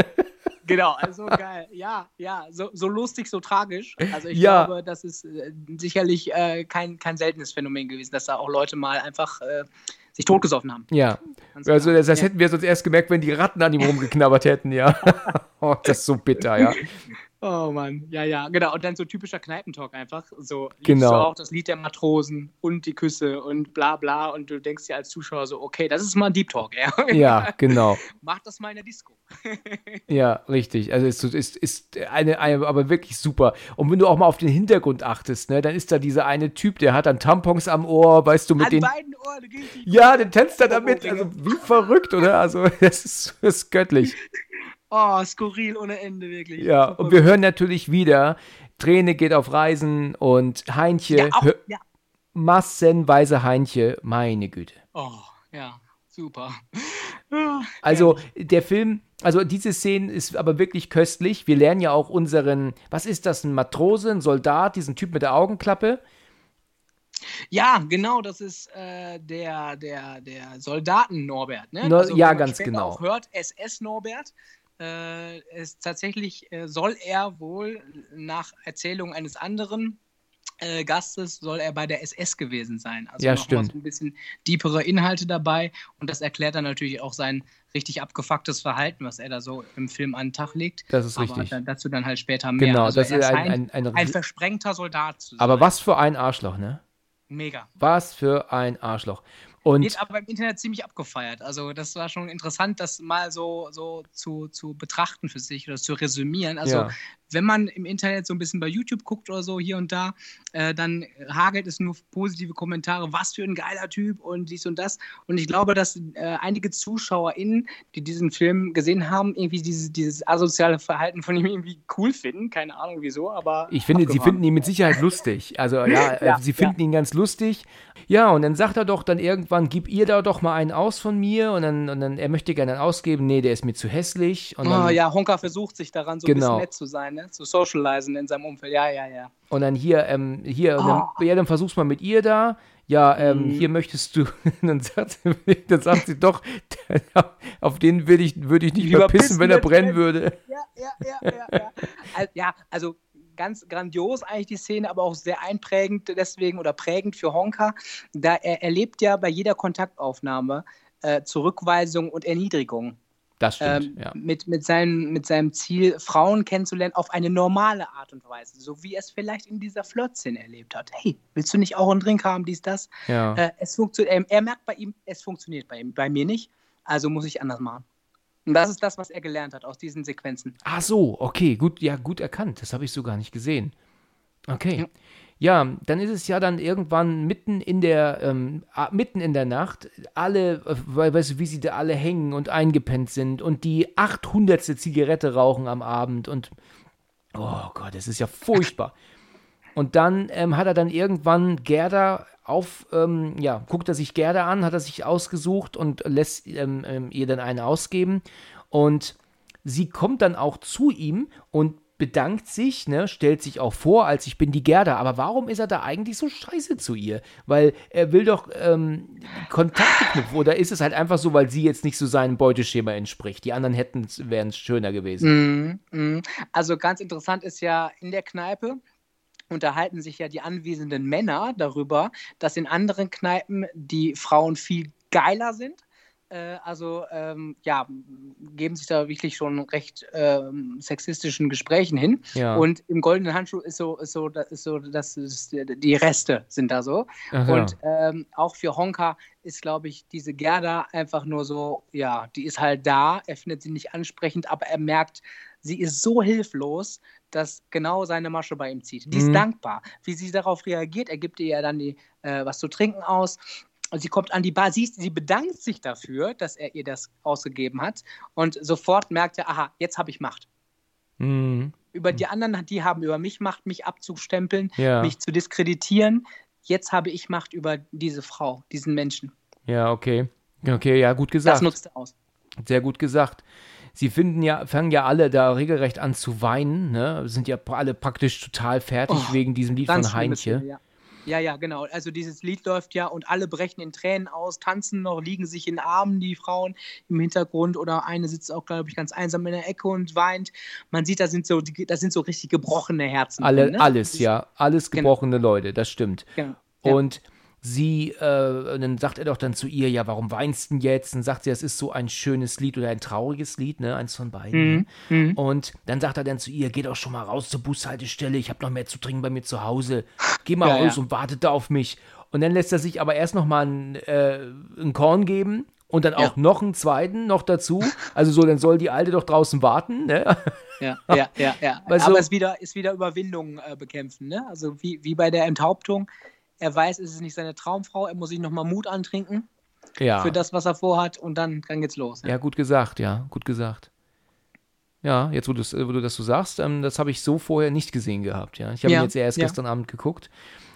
Genau, also geil. Ja, ja, so, so lustig, so tragisch. Also ich Ja. glaube, das ist äh, sicherlich äh, kein, kein seltenes Phänomen gewesen, dass da auch Leute mal einfach äh, sich totgesoffen haben. ja. Ganz Also das, das ja. hätten wir sonst erst gemerkt, wenn die Ratten an ihm rumgeknabbert hätten, ja. (laughs) oh, das ist so bitter, ja. Oh Mann, ja, ja, genau. Und dann so typischer Kneipentalk einfach. So, Genau. du auch das Lied der Matrosen und die Küsse und bla bla. Und du denkst dir als Zuschauer so, okay, das ist mal ein Deep Talk, ja. Ja, (laughs) genau. Mach das mal in der Disco. (laughs) Ja, richtig. Also es ist, ist eine, eine, aber wirklich super. Und wenn du auch mal auf den Hintergrund achtest, ne, dann ist da dieser eine Typ, der hat dann Tampons am Ohr, weißt du, mit An den. beiden Ohren. Ja, der tanzt da damit. Also wie verrückt, oder? Also (laughs) das ist, das ist göttlich. Oh, skurril ohne Ende, wirklich. Ja, Super und wir hören natürlich wieder, Träne geht auf Reisen und Heinche, Ja, auch, ja. massenweise Heinche, meine Güte. Oh, ja, super. Also der Film, also diese Szene ist aber wirklich köstlich. Wir lernen ja auch unseren, was ist das, ein Matrose, ein Soldat, diesen Typ mit der Augenklappe. Ja, genau, das ist äh, der, der, der Soldaten Norbert. Ne? No- ja, wie man ganz genau. Auch hört SS Norbert. Äh, ist tatsächlich äh, soll er wohl nach Erzählung eines anderen äh, Gastes soll er bei der SS gewesen sein. Also Ja, stimmt. so ein bisschen deepere Inhalte dabei und das erklärt dann natürlich auch sein richtig abgefucktes Verhalten, was er da so im Film an den Tag legt. Das ist Aber richtig. dann, dazu dann halt später mehr. Genau, also das ist ein, ein, ein, ein versprengter Soldat zu sein. aber was für ein Arschloch, ne? Mega. Was für ein Arschloch. Und Wird aber im Internet ziemlich abgefeiert. Also das war schon interessant, das mal so, so zu, zu betrachten für sich oder zu resümieren. Also Ja. wenn man im Internet so ein bisschen bei YouTube guckt oder so hier und da, äh, dann hagelt es nur positive Kommentare, was für ein geiler Typ und dies und das. Und ich glaube, dass äh, einige ZuschauerInnen, die diesen Film gesehen haben, irgendwie dieses, dieses asoziale Verhalten von ihm irgendwie cool finden. Keine Ahnung wieso, aber. Ich finde, sie abgefahren. finden ihn mit Sicherheit lustig. Also ja, (laughs) äh, Ja, sie finden ihn ganz lustig. Ja, und dann sagt er doch dann irgendwann, gib ihr da doch mal einen aus von mir. Und dann, und dann er möchte gerne einen ausgeben. Nee, der ist mir zu hässlich. Und Oh, dann, ja, Honka versucht sich daran so ein Genau. bisschen nett zu sein, ne? zu socialisen in seinem Umfeld. Ja, ja, ja. und dann hier, ähm, hier, und dann, Oh. ja, dann versuch's mal mit ihr da. Ja, ähm, Mhm. hier möchtest du, (laughs) dann sagt, sie, (laughs) dann sagt sie doch, (laughs) auf den würde ich, würde ich nicht Lieber mehr pissen, pissen, wenn er brennen würde. Ja, ja, ja, ja. ja. Al- ja, also ganz grandios eigentlich die Szene, aber auch sehr einprägend deswegen oder prägend für Honka. Da er erlebt ja bei jeder Kontaktaufnahme äh, Zurückweisung und Erniedrigung. Das stimmt, Ähm, ja. mit, mit, seinem, mit seinem Ziel, Frauen kennenzulernen auf eine normale Art und Weise, so wie er es vielleicht in dieser Flirt-Szene erlebt hat. Hey, willst du nicht auch einen Drink haben, dies, das? ja. Äh, es funktio- er, er merkt bei ihm, es funktioniert bei ihm, bei mir nicht, also muss ich anders machen. Und das ist das, was er gelernt hat aus diesen Sequenzen. Ach so, okay, gut, ja, gut erkannt. Das habe ich so gar nicht gesehen. Okay. Ja, dann ist es ja dann irgendwann mitten in der, ähm, mitten in der Nacht, alle, äh, we- weißt du, wie sie da alle hängen und eingepennt sind und die 800. Zigarette rauchen am Abend und, oh Gott, das ist ja furchtbar. Und dann ähm, hat er dann irgendwann Gerda auf, ähm, ja, guckt er sich Gerda an, hat er sich ausgesucht und lässt ähm, ähm, ihr dann eine ausgeben. Und sie kommt dann auch zu ihm und bedankt sich, ne, stellt sich auch vor, als ich bin die Gerda. Aber warum ist er da eigentlich so scheiße zu ihr? Weil er will doch ähm, Kontakte knüpfen. Oder ist es halt einfach so, weil sie jetzt nicht so seinem Beuteschema entspricht? Die anderen hätten wären schöner gewesen. Mhm, mhm. Also ganz interessant ist ja in der Kneipe unterhalten sich ja die anwesenden Männer darüber, dass in anderen Kneipen die Frauen viel geiler sind. Äh, also ähm, ja, geben sich da wirklich schon recht ähm, sexistischen Gesprächen hin. Ja. Und im goldenen Handschuh ist so, ist so, ist so, das ist, die Reste sind da so. Ach ja. Und ähm, auch für Honka ist, glaube ich, diese Gerda einfach nur so, ja, die ist halt da, er findet sie nicht ansprechend, aber er merkt, sie ist so hilflos, dass genau seine Masche bei ihm zieht. Die Mhm. ist dankbar. Wie sie darauf reagiert, er gibt ihr ja dann die, äh, was zu trinken aus. Und sie kommt an die Bar, sie, sie bedankt sich dafür, dass er ihr das ausgegeben hat. Und sofort merkt er, aha, jetzt habe ich Macht. Mhm. Über die anderen, die haben über mich Macht, mich abzustempeln, Ja. mich zu diskreditieren. Jetzt habe ich Macht über diese Frau, diesen Menschen. Ja, okay. Okay, ja, gut Das gesagt. nutzt er aus. Sehr gut gesagt. Sie finden ja, fangen ja alle da regelrecht an zu weinen, ne? Sind ja alle praktisch total fertig Oh, wegen diesem Lied von Heinche. Ja. Ja, ja, genau. Also dieses Lied läuft ja und alle brechen in Tränen aus, tanzen noch, liegen sich in Armen, die Frauen im Hintergrund oder eine sitzt auch, glaube ich, ganz einsam in der Ecke und weint. Man sieht, da sind so, das sind so richtig gebrochene Herzen. Alle, drin, ne? Alles, ja, alles genau. gebrochene genau. Leute, das stimmt. Genau. Ja. Und sie, äh, dann sagt er doch dann zu ihr, ja, warum weinst du denn jetzt? Und sagt sie, es ist so ein schönes Lied oder ein trauriges Lied, ne, eins von beiden. Mhm. Ne? Mhm. Und dann sagt er dann zu ihr, geh doch schon mal raus zur Bushaltestelle, ich habe noch mehr zu trinken bei mir zu Hause. Geh mal ja, raus ja. und wartet da auf mich. Und dann lässt er sich aber erst noch mal ein, äh, ein Korn geben und dann auch ja. noch einen zweiten noch dazu. Also so, dann soll die Alte doch draußen warten. Ne? Ja, ja, ja, ja. (laughs) Aber so, es wieder, ist wieder Überwindung äh, bekämpfen. Ne? Also wie, wie bei der Enthauptung er weiß, es ist nicht seine Traumfrau, er muss sich nochmal Mut antrinken ja. für das, was er vorhat und dann, dann geht's los. Ja. ja, gut gesagt, ja, gut gesagt. Ja, jetzt wo, wo du das so sagst, ähm, das habe ich so vorher nicht gesehen gehabt. Ja, ich habe ja. ihn jetzt erst gestern Abend geguckt.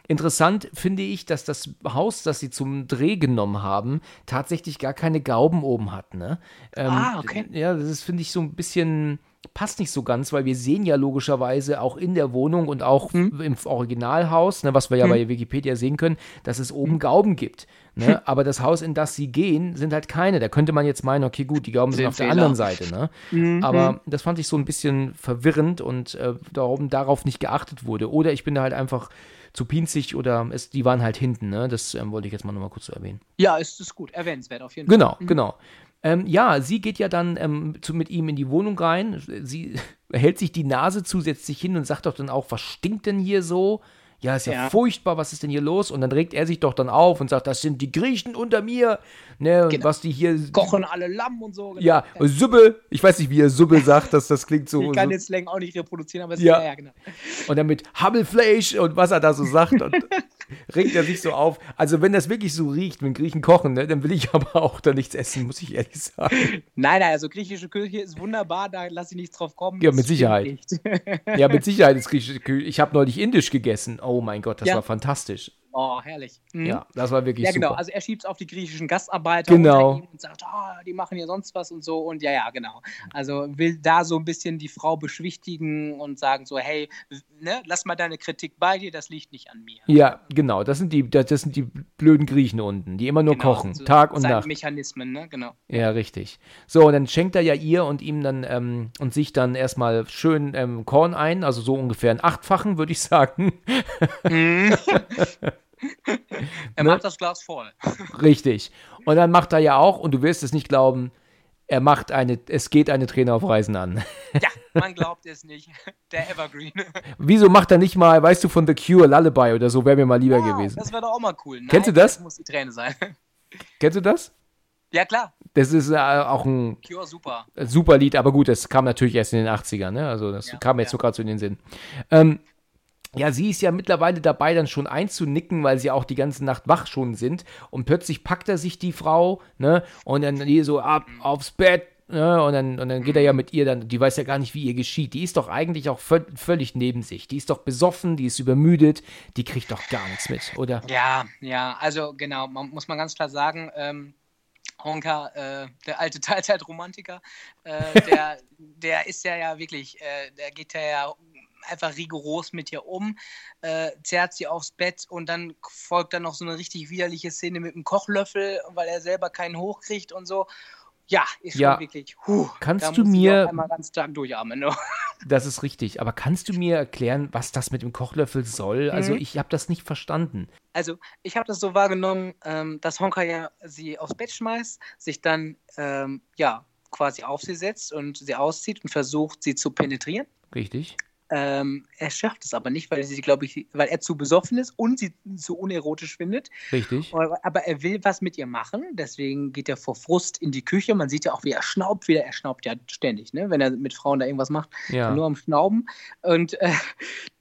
Interessant finde ich, dass das Haus, das sie zum Dreh genommen haben, tatsächlich gar keine Gauben oben hat. Ne? Ähm, ah, okay. Ja, das finde ich so ein bisschen passt nicht so ganz, weil wir sehen ja logischerweise auch in der Wohnung und auch hm. im Originalhaus, ne, was wir ja hm. bei Wikipedia sehen können, dass es oben hm. Gauben gibt. Ne? Hm. Aber das Haus, in das sie gehen, sind halt keine. Da könnte man jetzt meinen, okay, gut, die Gauben sind, auf der anderen Seite. Ne? Mhm. Aber das fand ich so ein bisschen verwirrend und äh, darum, darauf nicht geachtet wurde. Oder ich bin da halt einfach zu pinzig oder es, die waren halt hinten. Ne? Das ähm, wollte ich jetzt mal nochmal kurz so erwähnen. Ja, ist, ist gut, erwähnenswert auf jeden Fall. Genau, mhm. genau. Ähm, ja, sie geht ja dann ähm, zu, mit ihm in die Wohnung rein. Sie (laughs) hält sich die Nase zusätzlich hin und sagt doch dann auch, was stinkt denn hier so? ja, ist ja, ja, furchtbar, was ist denn hier los? Und dann regt er sich doch dann auf und sagt, das sind die Griechen unter mir, ne, genau. was die hier. Kochen alle Lamm und so. Genau. Ja, Suppe, ich weiß nicht, wie er Suppe (laughs) sagt, dass das klingt so. Ich kann so. jetzt Slang auch nicht reproduzieren, aber es ja. ist ja, genau. Und dann mit Hubbelfleisch und was er da so sagt. Und (laughs) regt er sich so auf. Also, wenn das wirklich so riecht, wenn Griechen kochen, ne, dann will ich aber auch da nichts essen, muss ich ehrlich sagen. Nein, nein, also griechische Küche ist wunderbar, da lasse ich nichts drauf kommen. Ja, mit Sicherheit. ja, mit (laughs) Sicherheit ist griechische Küche. Ich habe neulich indisch gegessen. Oh mein Gott, das ja. war fantastisch. Oh, herrlich. Mhm. Ja, das war wirklich Ja, genau. Super. Also er schiebt es auf die griechischen Gastarbeiter genau. und sagt, oh, die machen hier sonst was und so. Und ja, ja, genau. Also will da so ein bisschen die Frau beschwichtigen und sagen so, hey, ne, lass mal deine Kritik bei dir, das liegt nicht an mir. Ja, genau. Das sind die, das sind die blöden Griechen unten, die immer nur genau, kochen, so Tag und Nacht. Mechanismen, ne? Genau. Ja, richtig. So, und dann schenkt er ja ihr und ihm dann ähm, und sich dann erstmal schön ähm, Korn ein, also so ungefähr ein Achtfachen, würde ich (laughs) sagen. Mhm. Er ne? macht das Glas voll. (laughs) Richtig. Und dann macht er ja auch, und du wirst es nicht glauben, er macht eine, es geht eine Trainer auf Reisen an. Ja, (laughs) man glaubt es nicht. Der Evergreen. Wieso macht er nicht mal, weißt du, von The Cure Lullaby oder so, wäre mir mal lieber ja, gewesen. Das wäre doch auch mal cool. Nein, Kennst du das? das? muss die Träne sein. (laughs) Kennst du das? Ja, klar. Das ist äh, auch ein Cure, super. super Lied, aber gut, das kam natürlich erst in den 80ern, ne? Also das ja, kam jetzt ja. so gerade so in den Sinn. Ähm, ja, sie ist ja mittlerweile dabei, dann schon einzunicken, weil sie auch die ganze Nacht wach schon sind. Und plötzlich packt er sich die Frau, ne? Und dann hier so ab aufs Bett, ne? Und dann, und dann geht er ja mit ihr, dann, die weiß ja gar nicht, wie ihr geschieht. Die ist doch eigentlich auch völlig neben sich. Die ist doch besoffen, die ist übermüdet, die kriegt doch gar nichts mit, oder? Ja, ja, also genau, man, muss man ganz klar sagen, ähm, Honka, äh, der alte Teilzeitromantiker, äh, der, (laughs) der ist ja ja wirklich, äh, der geht ja einfach rigoros mit ihr um, äh, zerrt sie aufs Bett und dann folgt dann noch so eine richtig widerliche Szene mit dem Kochlöffel, weil er selber keinen hochkriegt und so. Ja, ist ja. schon wirklich. Huh, kannst du mir einmal ganz stark durchatmen. Ne? (laughs) Das ist richtig. Aber kannst du mir erklären, was das mit dem Kochlöffel soll? Also mhm. ich habe das nicht verstanden. Also ich habe das so wahrgenommen, ähm, dass Honka ja sie aufs Bett schmeißt, sich dann ähm, ja quasi auf sie setzt und sie auszieht und versucht, sie zu penetrieren. Richtig. Ähm, er schafft es aber nicht, weil sie, glaube ich, weil er zu besoffen ist und sie zu unerotisch findet. Richtig. Aber er will was mit ihr machen, deswegen geht er vor Frust in die Küche. Man sieht ja auch, wie er schnaubt wieder. Er schnaubt ja ständig, ne? wenn er mit Frauen da irgendwas macht. Ja. Nur am Schnauben. Und äh,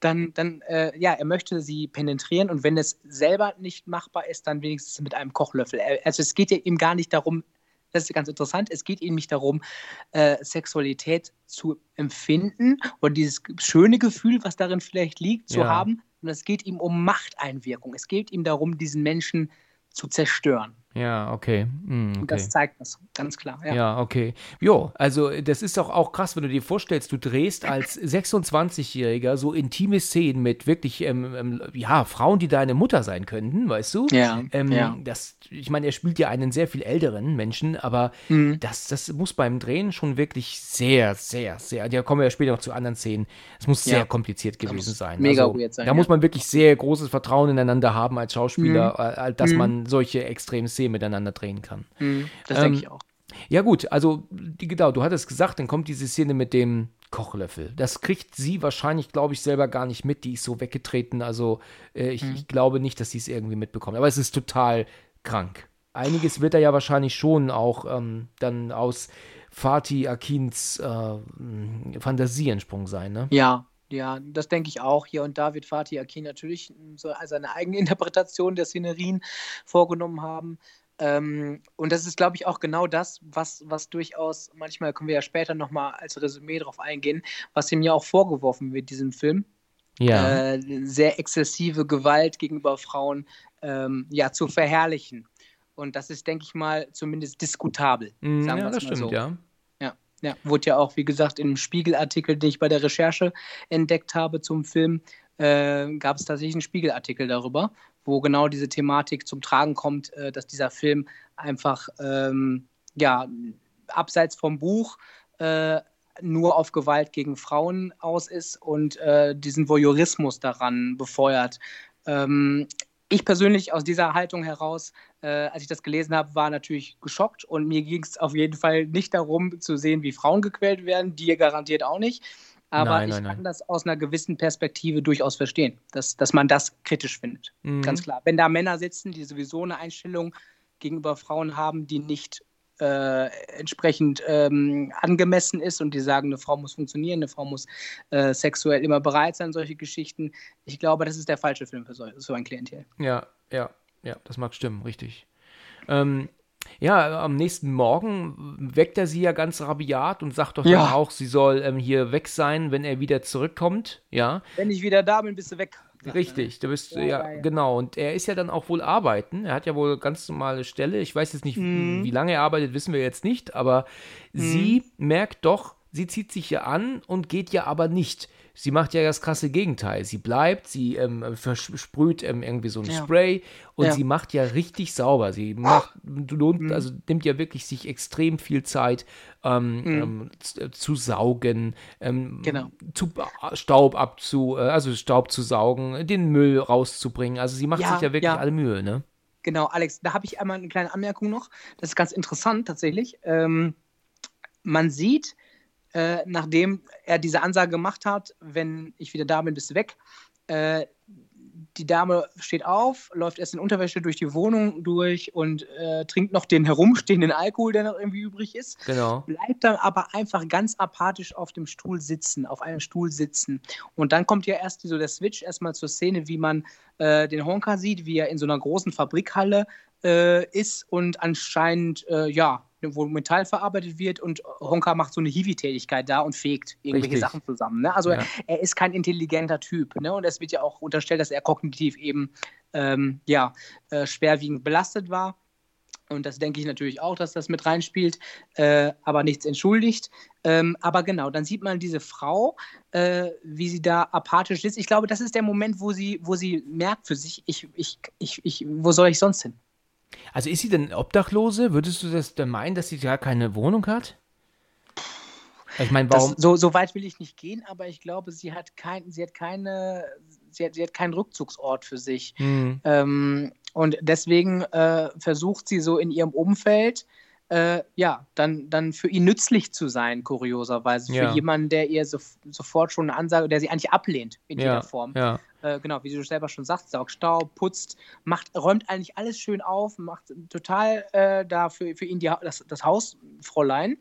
dann, dann äh, ja, er möchte sie penetrieren und wenn es selber nicht machbar ist, dann wenigstens mit einem Kochlöffel. Also es geht ja ihm gar nicht darum, das ist ganz interessant. Es geht ihm nicht darum, äh, Sexualität zu empfinden oder dieses schöne Gefühl, was darin vielleicht liegt, zu ja. haben, sondern es geht ihm um Machteinwirkung. Es geht ihm darum, diesen Menschen zu zerstören. Ja, okay. Hm, okay. Das zeigt das, ganz klar. Ja, Ja, okay. Jo, also das ist doch auch krass, wenn du dir vorstellst, du drehst als 26-Jähriger so intime Szenen mit wirklich, ähm, ähm, ja, Frauen, die deine Mutter sein könnten, weißt du? Ja, Ähm, ja. Das, ich meine, er spielt ja einen sehr viel älteren Menschen, aber Mhm. das, das muss beim Drehen schon wirklich sehr, sehr, sehr, da kommen wir ja später noch zu anderen Szenen, es muss Ja. sehr kompliziert gewesen sein. mega also, weird sein, Da ja. muss man wirklich sehr großes Vertrauen ineinander haben als Schauspieler, Mhm. äh, dass man solche extremen Szenen miteinander drehen kann. Mhm, das Ähm, denke ich auch. Ja, gut, also, die, genau, du hattest gesagt, dann kommt diese Szene mit dem Kochlöffel. Das kriegt sie wahrscheinlich, glaube ich, selber gar nicht mit. Die ist so weggetreten. Also, äh, ich, ich glaube nicht, dass sie es irgendwie mitbekommt. Aber es ist total krank. Einiges wird er ja wahrscheinlich schon auch ähm, dann aus Fatih Akins äh, Fantasie entsprungen sein, ne? Ja, ja, das denke ich auch. Hier und da wird Fatih Akin natürlich so seine eigene (laughs) Interpretation der Szenerien vorgenommen haben. Ähm, und das ist, glaube ich, auch genau das, was, was durchaus, manchmal können wir ja später nochmal als Resümee drauf eingehen, was ihm ja auch vorgeworfen wird, diesem Film. Ja. Äh, sehr exzessive Gewalt gegenüber Frauen ähm, ja, zu verherrlichen. Und das ist, denke ich mal, zumindest diskutabel. Mm, sagen ja, das stimmt, so. ja. Ja, wurde ja auch, wie gesagt, im Spiegelartikel, den ich bei der Recherche entdeckt habe zum Film, äh, gab es tatsächlich einen Spiegelartikel darüber, wo genau diese Thematik zum Tragen kommt, äh, dass dieser Film einfach, ähm, ja, abseits vom Buch äh, nur auf Gewalt gegen Frauen aus ist und äh, diesen Voyeurismus daran befeuert. Ähm, ich persönlich aus dieser Haltung heraus, äh, als ich das gelesen habe, war natürlich geschockt und mir ging es auf jeden Fall nicht darum zu sehen, wie Frauen gequält werden, dir garantiert auch nicht. Aber Nein, ich nein, kann nein. das aus einer gewissen Perspektive durchaus verstehen, dass, dass man das kritisch findet. Mhm. Ganz klar. Wenn da Männer sitzen, die sowieso eine Einstellung gegenüber Frauen haben, die nicht äh, entsprechend ähm, angemessen ist und die sagen, eine Frau muss funktionieren, eine Frau muss äh, sexuell immer bereit sein, solche Geschichten. Ich glaube, das ist der falsche Film für so, so ein Klientel. Ja, ja, ja, das mag stimmen, richtig. Ähm, ja, am nächsten Morgen weckt er sie ja ganz rabiat und sagt doch dann Ja. auch, sie soll ähm, hier weg sein, wenn er wieder zurückkommt. Ja, Wenn ich wieder da bin, bist du weg. richtig. Du bist, ja, Ja, ja, genau. Und er ist ja dann auch wohl arbeiten. Er hat ja wohl ganz normale Stelle. Ich weiß jetzt nicht, Mhm. wie lange er arbeitet, wissen wir jetzt nicht. Aber sie merkt doch, sie zieht sich ja an und geht ja aber nicht. Sie macht ja das krasse Gegenteil. Sie bleibt, sie ähm, versprüht ähm, irgendwie so ein Ja. Spray und Ja. sie macht ja richtig sauber. Sie macht, lohnt, also nimmt ja wirklich sich extrem viel Zeit ähm, ähm, zu, äh, zu saugen, ähm, Genau. zu, Staub abzu, äh, also Staub zu saugen, den Müll rauszubringen. Also sie macht Ja, sich ja wirklich alle Mühe, ne? Genau, Alex, da habe ich einmal eine kleine Anmerkung noch. Das ist ganz interessant tatsächlich. Ähm, man sieht, äh, nachdem er diese Ansage gemacht hat, wenn ich wieder da bin, bist du weg, äh, die Dame steht auf, läuft erst in Unterwäsche durch die Wohnung durch und äh, trinkt noch den herumstehenden Alkohol, der noch irgendwie übrig ist. Genau. Bleibt dann aber einfach ganz apathisch auf dem Stuhl sitzen, auf einem Stuhl sitzen. Und dann kommt ja erst so der Switch erstmal zur Szene, wie man äh, den Honka sieht, wie er in so einer großen Fabrikhalle äh, ist und anscheinend, äh, ja, wo Metall verarbeitet wird und Honka macht so eine Hiwi-Tätigkeit da und fegt irgendwelche Richtig. Sachen zusammen. Ne? Also Ja. er ist kein intelligenter Typ. Ne? Und es wird ja auch unterstellt, dass er kognitiv eben ähm, ja, äh, schwerwiegend belastet war. Und das denke ich natürlich auch, dass das mit reinspielt, äh, aber nichts entschuldigt. Ähm, aber genau, dann sieht man diese Frau, äh, wie sie da apathisch ist. Ich glaube, das ist der Moment, wo sie, wo sie merkt für sich, ich, ich, ich, ich, wo soll ich sonst hin? Also ist sie denn Obdachlose? Würdest du das denn meinen, dass sie gar keine Wohnung hat? Ich meine, Das, warum? so, so weit will ich nicht gehen, aber ich glaube, sie hat, kein, sie hat, keine, sie hat, sie hat keinen Rückzugsort für sich. Hm, Ähm, und deswegen äh, versucht sie so in ihrem Umfeld, äh, ja, dann, dann für ihn nützlich zu sein, kurioserweise. Ja. Für jemanden, der ihr so, sofort schon eine Ansage, der sie eigentlich ablehnt in ja, jeder Form. ja, Äh, genau, wie du selber schon sagst, saugt Staub, putzt, macht, räumt eigentlich alles schön auf, macht total äh, da für, für ihn die, das, das Hausfräulein.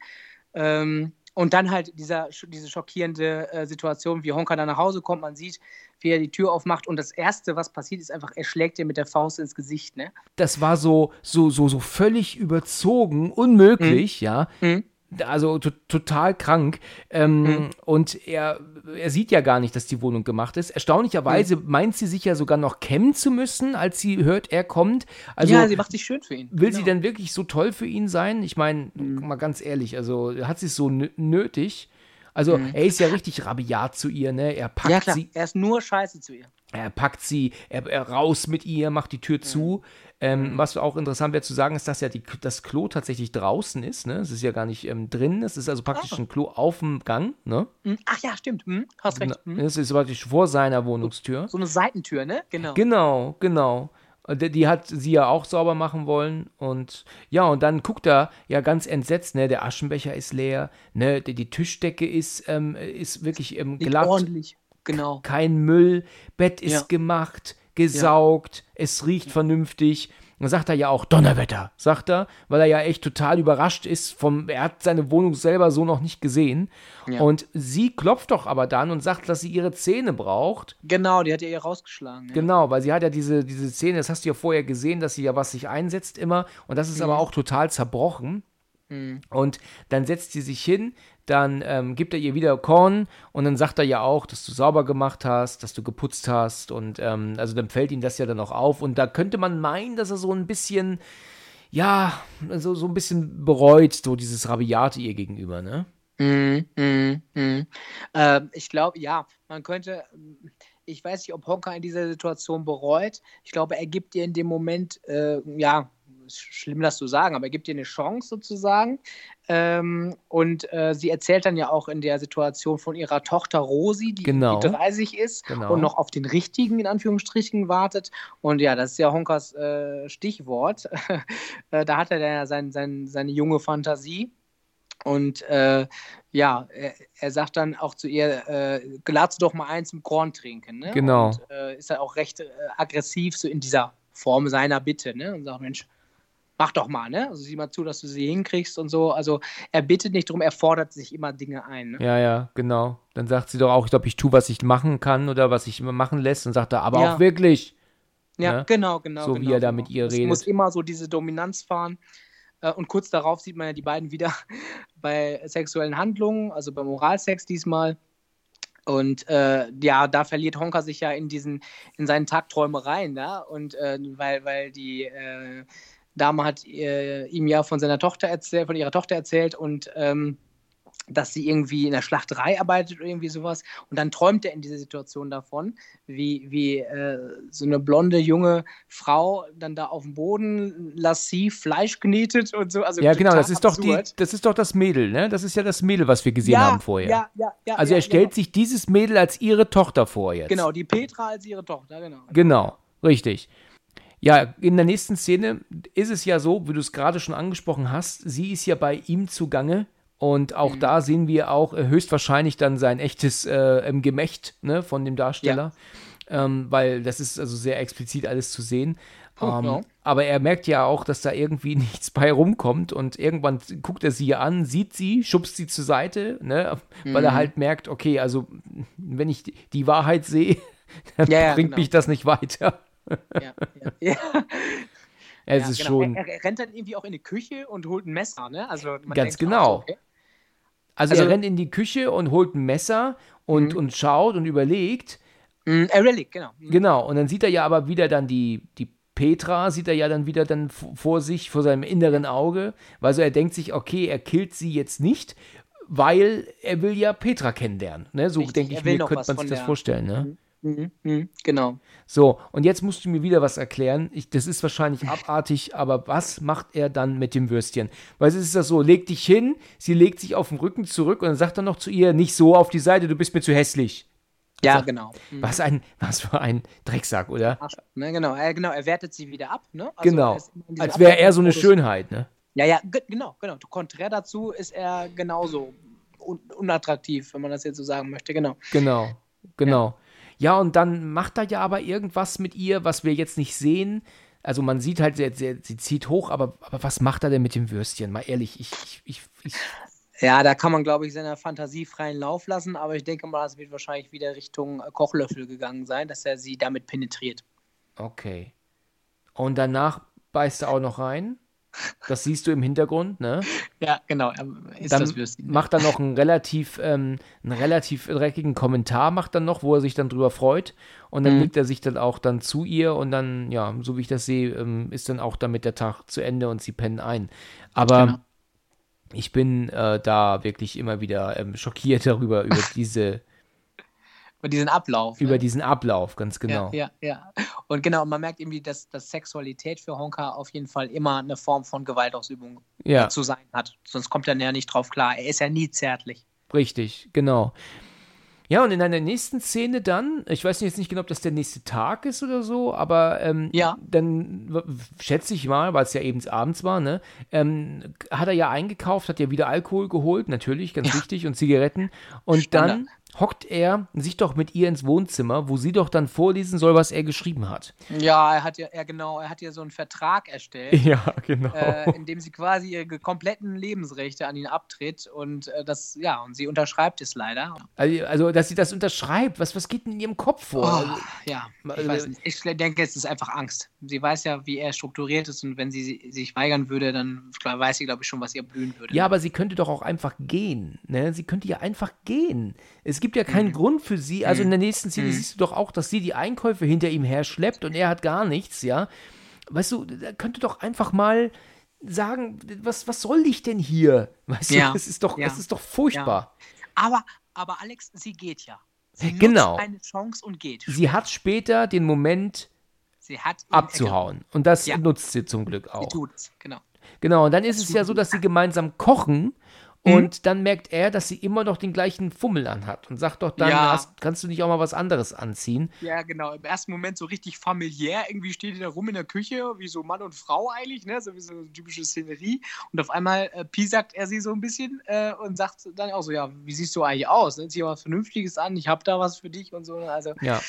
Ähm, und dann halt dieser, diese schockierende äh, Situation, wie Honka dann nach Hause kommt, man sieht, wie er die Tür aufmacht und das Erste, was passiert, ist einfach, er schlägt ihr mit der Faust ins Gesicht, ne? das war so, so, so, so völlig überzogen, unmöglich, ja. Mhm. Also total krank. Ähm, Mhm. Und er, er sieht ja gar nicht, dass die Wohnung gemacht ist. Erstaunlicherweise Mhm. meint sie sich ja sogar noch kämmen zu müssen, als sie hört, er kommt. Also ja, sie macht sich schön für ihn. will sie Genau. denn wirklich so toll für ihn sein? Ich meine, mal ganz ehrlich, also hat sie es so nö- nötig? Also er ist ja richtig rabiat zu ihr, ne? Er packt Mhm. Ja, klar. sie, Er ist nur scheiße zu ihr. er packt sie, er, er raus mit ihr, macht die Tür zu. Ähm. Was auch interessant wäre zu sagen, ist, dass ja die, das Klo tatsächlich draußen ist. Ne? Es ist ja gar nicht ähm, drin. Es ist also praktisch Ah. ein Klo auf dem Gang. Ne? Hm, Ach ja, stimmt. Hm, hast recht. Hm. Es ist praktisch vor seiner Wohnungstür. So eine Seitentür, ne? Genau. Genau, genau. Und Die hat sie ja auch sauber machen wollen. Und ja, und dann guckt er ja ganz entsetzt, ne? Der Aschenbecher ist leer, ne? Die, die Tischdecke ist, ähm, ist wirklich ähm, glatt. ordentlich. Genau. kein Müll, Bett ist Ja. gemacht, gesaugt, es riecht vernünftig. Dann sagt er ja auch Donnerwetter, sagt er, weil er ja echt total überrascht ist vom, er hat seine Wohnung selber so noch nicht gesehen. Ja. Und sie klopft doch aber dann und sagt, dass sie ihre Zähne braucht. Genau, die hat ja ihr rausgeschlagen. Ja. Genau, weil sie hat ja diese, diese Szene, das hast du ja vorher gesehen, dass sie ja was sich einsetzt immer und das ist aber auch total zerbrochen. Und dann setzt sie sich hin, dann ähm, gibt er ihr wieder Korn und dann sagt er ja auch, dass du sauber gemacht hast, dass du geputzt hast und ähm, also dann fällt ihm das ja dann auch auf und da könnte man meinen, dass er so ein bisschen, ja, so, so ein bisschen bereut, so dieses Rabiate ihr gegenüber, ne? Mhm, mhm, mhm. Ähm, ich glaube, ja, man könnte, ich weiß nicht, ob Honka in dieser Situation bereut. Ich glaube, er gibt dir in dem Moment, äh, ja, ist schlimm das zu sagen, aber er gibt dir eine Chance sozusagen. Ähm, und äh, sie erzählt dann ja auch in der Situation von ihrer Tochter Rosi, die, Genau. die 30 ist Genau. und noch auf den richtigen, in Anführungsstrichen, wartet. Und ja, das ist ja Honkas äh, Stichwort. (laughs) äh, da hat er dann ja sein, sein, seine junge Fantasie. Und äh, ja, er, er sagt dann auch zu ihr, äh, du doch mal ein zum Korn trinken. Ne? Genau. Und äh, ist dann auch recht äh, aggressiv so in dieser Form seiner Bitte. Ne? Und sagt, Mensch, mach doch mal, ne? Also sieh mal zu, dass du sie hinkriegst und so. Also er bittet nicht drum, er fordert sich immer Dinge ein. Ne? Ja, ja, genau. Dann sagt sie doch auch, ich glaube, ich tue, was ich machen kann oder was ich immer machen lässt und sagt er, aber Ja. auch wirklich. Ja, ne? genau, genau. So wie genau, er da genau. mit ihr Es redet. muss immer so diese Dominanz fahren. Äh, Und kurz darauf sieht man ja die beiden wieder (laughs) bei sexuellen Handlungen, also beim Oralsex diesmal. Und äh, ja, da verliert Honka sich ja in diesen, in seinen Tagträumereien, da. Und äh, weil, weil die äh, Dame hat äh, ihm ja von seiner Tochter erzählt, von ihrer Tochter erzählt und ähm, dass sie irgendwie in der Schlachterei arbeitet oder irgendwie sowas. Und dann träumt er in dieser Situation davon, wie, wie äh, so eine blonde junge Frau dann da auf dem Boden lassiv Fleisch knetet und so. Also Ja, genau, das ist doch die, das ist doch das Mädel, ne? Das ist ja das Mädel, was wir gesehen ja, haben vorher. Ja, ja, ja. also ja, er stellt genau. sich dieses Mädel als ihre Tochter vor jetzt. Genau, die Petra als ihre Tochter, genau. Genau, richtig. Ja, in der nächsten Szene ist es ja so, wie du es gerade schon angesprochen hast, sie ist ja bei ihm zugange und auch Mhm. da sehen wir auch äh, höchstwahrscheinlich dann sein echtes äh, ähm, Gemächt ne, von dem Darsteller, ähm, weil das ist also sehr explizit alles zu sehen. Oh, ähm, ja. Aber er merkt ja auch, dass da irgendwie (laughs) nichts bei rumkommt und irgendwann guckt er sie an, sieht sie, schubst sie zur Seite, ne, weil Mhm. er halt merkt, okay, also wenn ich die- Wahrheit sehe, (laughs) dann Ja, ja, bringt genau. mich das nicht weiter. Ja, (laughs) ja, ja. Es ja, ist genau. schon. Er, er rennt dann irgendwie auch in die Küche und holt ein Messer, ne? Also Ganz genau. so, okay. Also, er also- rennt in die Küche und holt ein Messer und, und schaut und überlegt. Mm, äh, Relic, genau. Mm. Genau. Und dann sieht er ja aber wieder dann die, die Petra, sieht er ja dann wieder dann vor sich, vor seinem inneren Auge. Weil so er denkt sich, okay, er killt sie jetzt nicht, weil er will ja Petra kennenlernen. Ne? So denke er ich mir, könnte man sich das vorstellen. Ne? Mhm, mhm, genau. So, und jetzt musst du mir wieder was erklären. Ich, das ist wahrscheinlich abartig, aber was macht er dann mit dem Würstchen? Weil es ist das so, leg dich hin, sie legt sich auf den Rücken zurück und dann sagt er noch zu ihr, nicht so auf die Seite, du bist mir zu hässlich. Ja, Sag- genau. Mhm. Was ein, was für ein Drecksack, oder? Arsch, ne, genau, er, genau, er wertet sie wieder ab, ne? Also genau. Als wäre er so eine. Schönheit, ne? Ja, ja, ge- genau, genau. Konträr dazu ist er genauso un unattraktiv, wenn man das jetzt so sagen möchte, genau. Genau, genau. Ja. Und dann macht er ja aber irgendwas mit ihr, was wir jetzt nicht sehen. Also man sieht halt, sie, sie, sie zieht hoch, aber, aber was macht er denn mit dem Würstchen? Mal ehrlich, ich, ich, ich, ich Ja, da kann man, glaube ich, seiner Fantasie freien Lauf lassen, aber ich denke mal, das wird wahrscheinlich wieder Richtung äh, Kochlöffel gegangen sein, dass er sie damit penetriert. Okay. Und danach beißt er auch noch rein. Das siehst du im Hintergrund, ne? Ja, genau. Er ist Dann das Würstchen. macht dann noch einen relativ, ähm, einen relativ dreckigen Kommentar, macht dann noch, wo er sich dann drüber freut. Und dann Mhm. legt er sich dann auch dann zu ihr und dann, ja, so wie ich das sehe, ähm, ist dann auch damit der Tag zu Ende und sie pennen ein. Aber Genau. ich bin äh, da wirklich immer wieder ähm, schockiert (laughs) darüber, über diese, Über diesen Ablauf. über ne? diesen Ablauf, ganz genau. Ja, ja, ja. Und genau, man merkt irgendwie, dass, dass Sexualität für Honka auf jeden Fall immer eine Form von Gewaltausübung Ja, zu sein hat. Sonst kommt er ja nicht drauf klar. Er ist ja nie zärtlich. richtig, genau. Ja, und in einer nächsten Szene dann, ich weiß jetzt nicht genau, ob das der nächste Tag ist oder so, aber ähm, Ja. dann schätze ich mal, weil es ja eben abends war, ne, ähm, hat er ja eingekauft, hat ja wieder Alkohol geholt, natürlich, ganz wichtig, und Zigaretten. Und Standard. dann hockt er sich doch mit ihr ins Wohnzimmer, wo sie doch dann vorlesen soll, was er geschrieben hat. Ja, er hat ja, ja genau, er hat ja so einen Vertrag erstellt. (laughs) Ja, genau. äh, in dem sie quasi ihre kompletten Lebensrechte an ihn abtritt und äh, das, ja, und sie unterschreibt es leider. Also, also, dass sie das unterschreibt, was, was geht denn in ihrem Kopf vor? Also, Oh, ja, ich also- weiß nicht. Ich denke, es ist einfach Angst. Sie weiß ja, wie er strukturiert ist und wenn sie si- sich weigern würde, dann weiß sie, glaube ich, schon, was ihr blühen würde. Ja, aber sie könnte doch auch einfach gehen. Ne? Sie könnte ja einfach gehen. Es gibt ja keinen Grund für sie. Also in der nächsten Szene siehst du doch auch, dass sie die Einkäufe hinter ihm her schleppt und er hat gar nichts, ja. Weißt du, da könnte doch einfach mal sagen, was, was soll ich denn hier? (laughs) Weißt Ja, du, es ist doch, ja, es ist doch furchtbar. Aber, aber Alex, sie geht ja. Sie Genau. eine Chance und geht. Sie hat später den Moment Sie hat ihn abzuhauen. Und das Ja. nutzt sie zum Glück erkannt. auch. Sie tut es, genau. Genau, und dann ist es ja so, dass sie gemeinsam kochen Mhm. Und dann merkt er, dass sie immer noch den gleichen Fummel anhat und sagt doch dann, Ja. hast, kannst du nicht auch mal was anderes anziehen? Ja, genau. Im ersten Moment so richtig familiär. Irgendwie steht die da rum in der Küche, wie so Mann und Frau eigentlich, ne? So wie so eine typische Szenerie. Und auf einmal äh, piesackt er sie so ein bisschen äh, und sagt dann auch so: Ja, wie siehst du eigentlich aus? Ne? Zieh mal was Vernünftiges an, ich hab da was für dich und so. Also, Ja.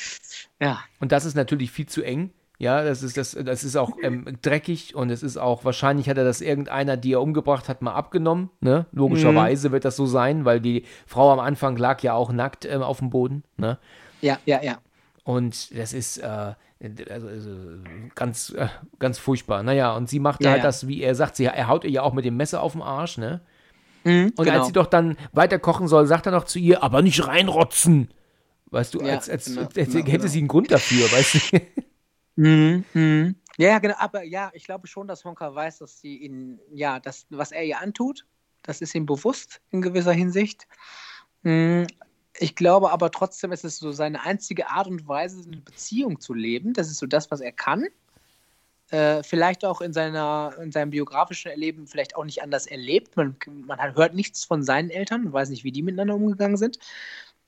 ja. Und das ist natürlich viel zu eng. Ja, das ist, das, das ist auch ähm, dreckig und es ist auch, wahrscheinlich hat er das irgendeiner, die er umgebracht hat, mal abgenommen. Ne? Logischerweise wird das so sein, weil die Frau am Anfang lag ja auch nackt ähm, auf dem Boden. Ne? Ja, ja, ja. Und das ist äh, also, also, ganz, äh, ganz furchtbar. Naja, und sie macht Ja, halt ja. das, wie er sagt, sie, er haut ihr ja auch mit dem Messer auf den Arsch, ne? Mhm, Und genau. als sie doch dann weiter kochen soll, sagt er noch zu ihr, aber nicht reinrotzen. Weißt du, Ja, als, als, genau, als genau, hätte genau. sie einen Grund dafür, weißt du? (laughs) Mhm, mhm. Ja, genau. Aber ja, ich glaube schon, dass Honka weiß, dass sie ihn, ja, das, was er ihr antut, das ist ihm bewusst in gewisser Hinsicht. Mhm. Ich glaube aber trotzdem ist es so seine einzige Art und Weise, eine Beziehung zu leben. Das ist so das, was er kann. Äh, vielleicht auch in, seiner, in seinem biografischen Erleben vielleicht auch nicht anders erlebt. Man, man hört nichts von seinen Eltern, weiß nicht, wie die miteinander umgegangen sind.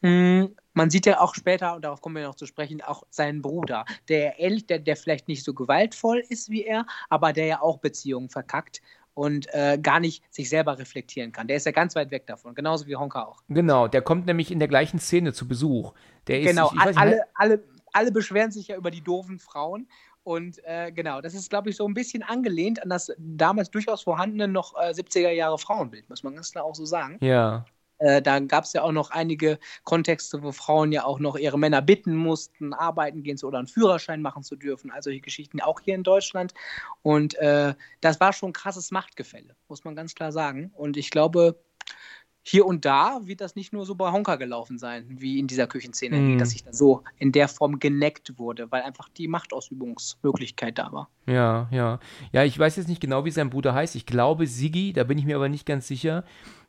Mm, Man sieht ja auch später, und darauf kommen wir noch zu sprechen, auch seinen Bruder, der ähnlich, der, der vielleicht nicht so gewaltvoll ist wie er, aber der ja auch Beziehungen verkackt und äh, gar nicht sich selber reflektieren kann. Der ist ja ganz weit weg davon, genauso wie Honka auch. genau, der kommt nämlich in der gleichen Szene zu Besuch. Der ist, genau, ich, ich weiß nicht, alle, alle, alle beschweren sich ja über die doofen Frauen. Und äh, genau, das ist, glaube ich, so ein bisschen angelehnt an das damals durchaus vorhandene noch äh, 70er Jahre Frauenbild, muss man ganz klar auch so sagen. Ja, Äh, da gab es ja auch noch einige Kontexte, wo Frauen ja auch noch ihre Männer bitten mussten, arbeiten gehen zu oder einen Führerschein machen zu dürfen. Also solche Geschichten auch hier in Deutschland. Und äh, das war schon ein krasses Machtgefälle, muss man ganz klar sagen. Und ich glaube, hier und da wird das nicht nur so bei Honka gelaufen sein, wie in dieser Küchenszene, Mhm. dass sich da so in der Form geneckt wurde, weil einfach die Machtausübungsmöglichkeit da war. ja, ja. Ja, ich weiß jetzt nicht genau, wie sein Bruder heißt. Ich glaube Sigi, da bin ich mir aber nicht ganz sicher.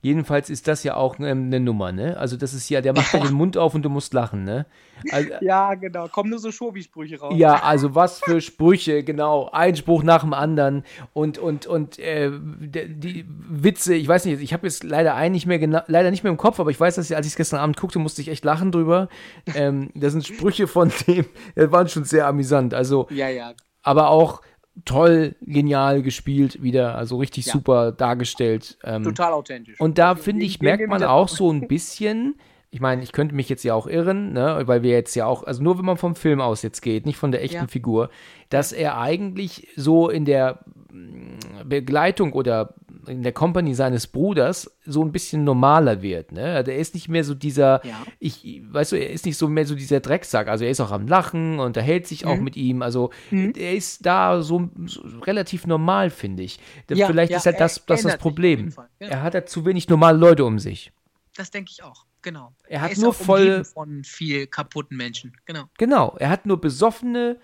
Jedenfalls ist das ja auch ähm, eine Nummer, ne? Also das ist ja, der macht ja den Mund auf und du musst lachen, ne? Also, Ja, genau. Kommen nur so Schobi-Sprüche raus. Ja, also was für Sprüche, genau. Ein Spruch nach dem anderen und und und äh, die Witze, ich weiß nicht, ich habe jetzt leider einen nicht mehr genau, leider nicht mehr im Kopf, aber ich weiß, dass ich, als ich es gestern Abend guckte, musste ich echt lachen drüber. Ähm, das sind Sprüche von (laughs) dem, die waren schon sehr amüsant. Also, Ja, ja. aber auch toll, genial gespielt wieder, also richtig Ja. super dargestellt. Ähm, Total authentisch. und da finde ich, merkt man auch so ein bisschen, ich meine, ich könnte mich jetzt ja auch irren, ne, weil wir jetzt ja auch, also nur wenn man vom Film aus jetzt geht, nicht von der echten Ja. Figur, dass er eigentlich so in der Begleitung oder in der Company seines Bruders so ein bisschen normaler wird. Ne? Also er ist nicht mehr so dieser, Ja. ich, weißt du, er ist nicht so mehr so dieser Drecksack. Also er ist auch am Lachen, unterhält sich Mhm. auch mit ihm. Also er ist da so, so relativ normal, finde ich. Ja, Vielleicht ja, ist halt das, er das, das Problem. genau. Er hat halt zu wenig normale Leute um sich. Das denke ich auch, genau. Er hat ist nur voll- von viel kaputten Menschen, genau. Genau, er hat nur besoffene,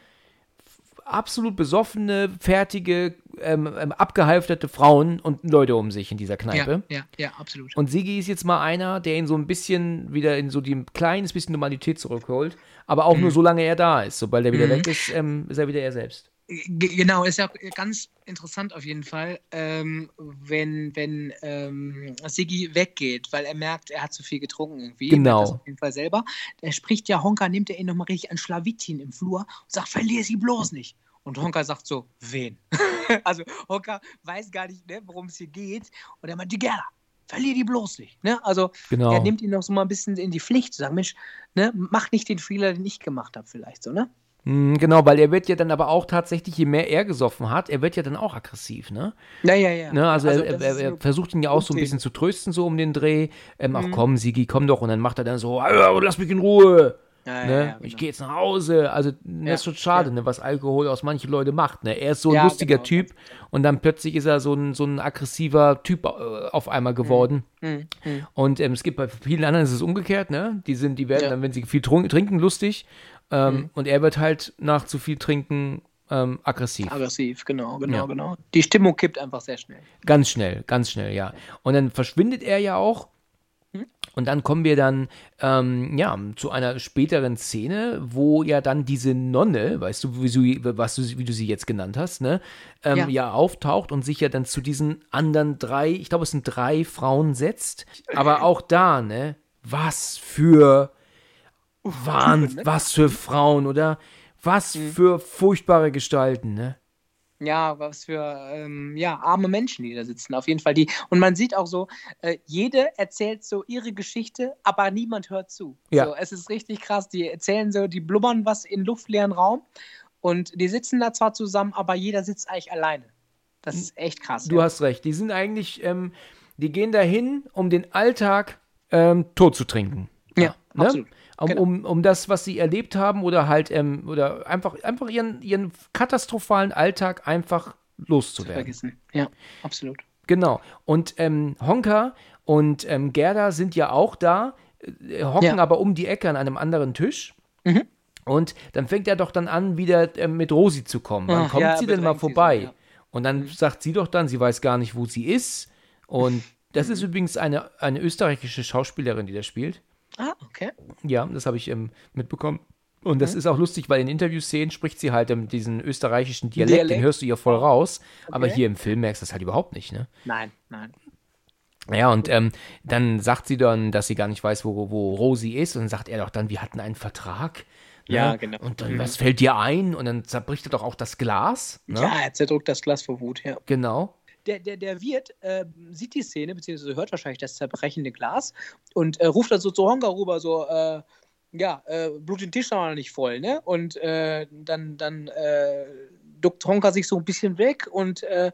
absolut besoffene, fertige, ähm, ähm, abgehalfterte Frauen und Leute um sich in dieser Kneipe. Ja, ja, ja, absolut. Und Sigi ist jetzt mal einer, der ihn so ein bisschen wieder in so die ein kleines bisschen Normalität zurückholt, aber auch Mhm. nur solange er da ist. Sobald er wieder weg ist, ähm, ist er wieder er selbst. Genau, ist ja auch ganz interessant auf jeden Fall, ähm, wenn, wenn ähm, Siggi weggeht, weil er merkt, er hat zu viel getrunken irgendwie. Genau. Das auf jeden Fall selber. Er spricht ja Honka, nimmt er ihn nochmal richtig an Schlawittchen im Flur und sagt, verlier sie bloß nicht. Und Honka sagt so, wen? (laughs) also Honka weiß gar nicht, ne, worum es hier geht. Und er meint, die Gerda, verlier die bloß nicht. Ne? Also Genau. er nimmt ihn noch so mal ein bisschen in die Pflicht, zu sagen, Mensch, ne, mach nicht den Fehler, den ich gemacht habe vielleicht so, ne? Mm, Genau, weil er wird ja dann aber auch tatsächlich, je mehr er gesoffen hat, er wird ja dann auch aggressiv, ne? Ja, ja, ja. Ne, also, er, das er, er nur- versucht ihn ja auch so ein bisschen zu trösten, so um den Dreh. Ähm, Mhm. Ach komm, Sigi, komm doch. Und dann macht er dann so, "Ah, lass mich in Ruhe. Ja, Ne? ja, ja, Ich genau. gehe jetzt nach Hause. Also, das Ja, ist schon schade, ne, was Alkohol aus manchen Leuten macht. Ne? Er ist so ein lustiger genau, Typ und dann plötzlich ist er so ein, so ein aggressiver Typ äh, auf einmal geworden. Mhm, mhm. Und ähm, es gibt bei vielen anderen ist es umgekehrt, ne? Die sind, die werden dann, wenn sie viel trinken, lustig. Ähm, Und er wird halt nach zu viel trinken ähm, aggressiv. Aggressiv, genau, genau, Ja. genau. Die Stimmung kippt einfach sehr schnell. Ganz schnell, ganz schnell, ja. Und dann verschwindet er ja auch. Hm? Und dann kommen wir dann ähm, ja, zu einer späteren Szene, wo ja dann diese Nonne, weißt du, wie du, was du, wie du sie jetzt genannt hast, ne, ähm, ja. Ja. auftaucht und sich ja dann zu diesen anderen drei, ich glaube, es sind drei Frauen setzt. Aber auch da, ne, was für Wahnsinn, (laughs) ne? was für Frauen, oder? Was Hm. für furchtbare Gestalten, ne? Ja, was für ähm, ja, arme Menschen, die da sitzen, auf jeden Fall. Die. Und man sieht auch so, äh, jede erzählt so ihre Geschichte, aber niemand hört zu. Ja. So, es ist richtig krass. Die erzählen so, die blubbern was in luftleeren Raum und die sitzen da zwar zusammen, aber jeder sitzt eigentlich alleine. Das ist echt krass. Du ja. hast recht. Die sind eigentlich, ähm, die gehen dahin, um den Alltag ähm, tot zu trinken. Ja, ne? absolut. Um, Genau. um, um das, was sie erlebt haben oder halt, ähm, oder einfach, einfach ihren, ihren katastrophalen Alltag einfach loszuwerden. Vergessen. Ja, absolut. Genau. Und ähm, Honka und ähm, Gerda sind ja auch da, äh, hocken Ja. aber um die Ecke an einem anderen Tisch. Mhm. Und dann fängt er doch dann an, wieder ähm, mit Rosi zu kommen. Wann Ach, kommt ja, sie denn mal sie so, vorbei? ja. Mhm. Und dann sagt sie doch dann, sie weiß gar nicht, wo sie ist. Und (laughs) das Mhm. ist übrigens eine, eine österreichische Schauspielerin, die das spielt. Ah, okay. Ja, das habe ich ähm, mitbekommen. Und Mhm. das ist auch lustig, weil in Interviewszenen spricht sie halt ähm, diesen österreichischen Dialekt, den Dialekt. hörst du ihr voll raus. Aber Okay. hier im Film merkst du das halt überhaupt nicht, ne? Nein, nein. Ja, und ähm, dann sagt sie dann, dass sie gar nicht weiß, wo, wo Rosi ist. Und dann sagt er doch dann, wir hatten einen Vertrag. Ne? Ja, genau. Und dann, was fällt dir ein? Und dann zerbricht er doch auch das Glas. Ne? Ja, er zerdrückt das Glas vor Wut, ja. Genau. Der, der, der Wirt äh, sieht die Szene, beziehungsweise hört wahrscheinlich das zerbrechende Glas und äh, ruft dann so zu Honka rüber, so, äh, ja, äh, Blut den Tisch noch nicht voll, ne? Und äh, dann, dann äh, duckt Honka sich so ein bisschen weg und äh,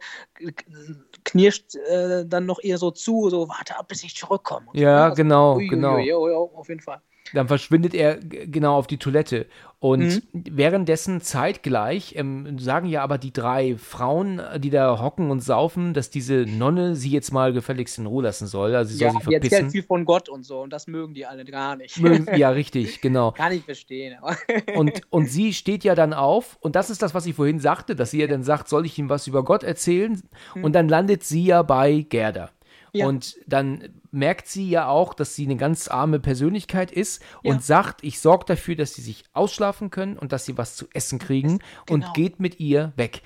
knirscht äh, dann noch ihr so zu, so, warte ab, bis ich zurückkomme. Und Ja, ne? genau, ui, ui, genau. ui, ui, ui, auf jeden Fall. Dann verschwindet er genau auf die Toilette. Und Mhm. währenddessen zeitgleich ähm, sagen ja aber die drei Frauen, die da hocken und saufen, dass diese Nonne sie jetzt mal gefälligst in Ruhe lassen soll. Also sie Ja, soll die erzählt verpissen. viel von Gott und so und das mögen die alle gar nicht. Mögen- (laughs) ja, richtig, genau. Kann ich verstehen. Aber (laughs) Und, und sie steht ja dann auf, und das ist das, was ich vorhin sagte, dass sie ja dann sagt, soll ich ihm was über Gott erzählen? Und dann landet sie ja bei Gerda. Ja. Und dann merkt sie ja auch, dass sie eine ganz arme Persönlichkeit ist Ja. und sagt, ich sorge dafür, dass sie sich ausschlafen können und dass sie was zu essen kriegen Genau. und geht mit ihr weg.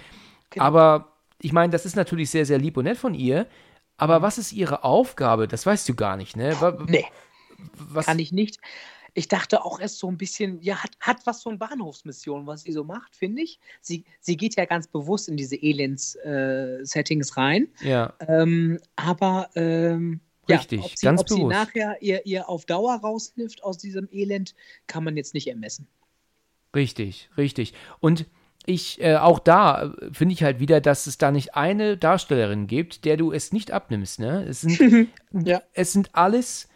Genau. Aber ich meine, das ist natürlich sehr, sehr lieb und nett von ihr. Aber was ist ihre Aufgabe? Das weißt du gar nicht, ne? Nee. Was, Kann ich nicht. Ich dachte auch erst so ein bisschen, ja, hat, hat was von Bahnhofsmission, was sie so macht, finde ich. Sie, sie geht ja ganz bewusst in diese Elends-Settings rein. ja, Ähm, aber ähm, Richtig, ja, ob sie, ganz ob sie bewusst. nachher ihr, ihr auf Dauer raushilft aus diesem Elend, kann man jetzt nicht ermessen. Richtig, richtig. Und ich, äh, auch da äh, finde ich halt wieder, dass es da nicht eine Darstellerin gibt, der du es nicht abnimmst, ne? Es sind, (laughs) Ja. es sind alles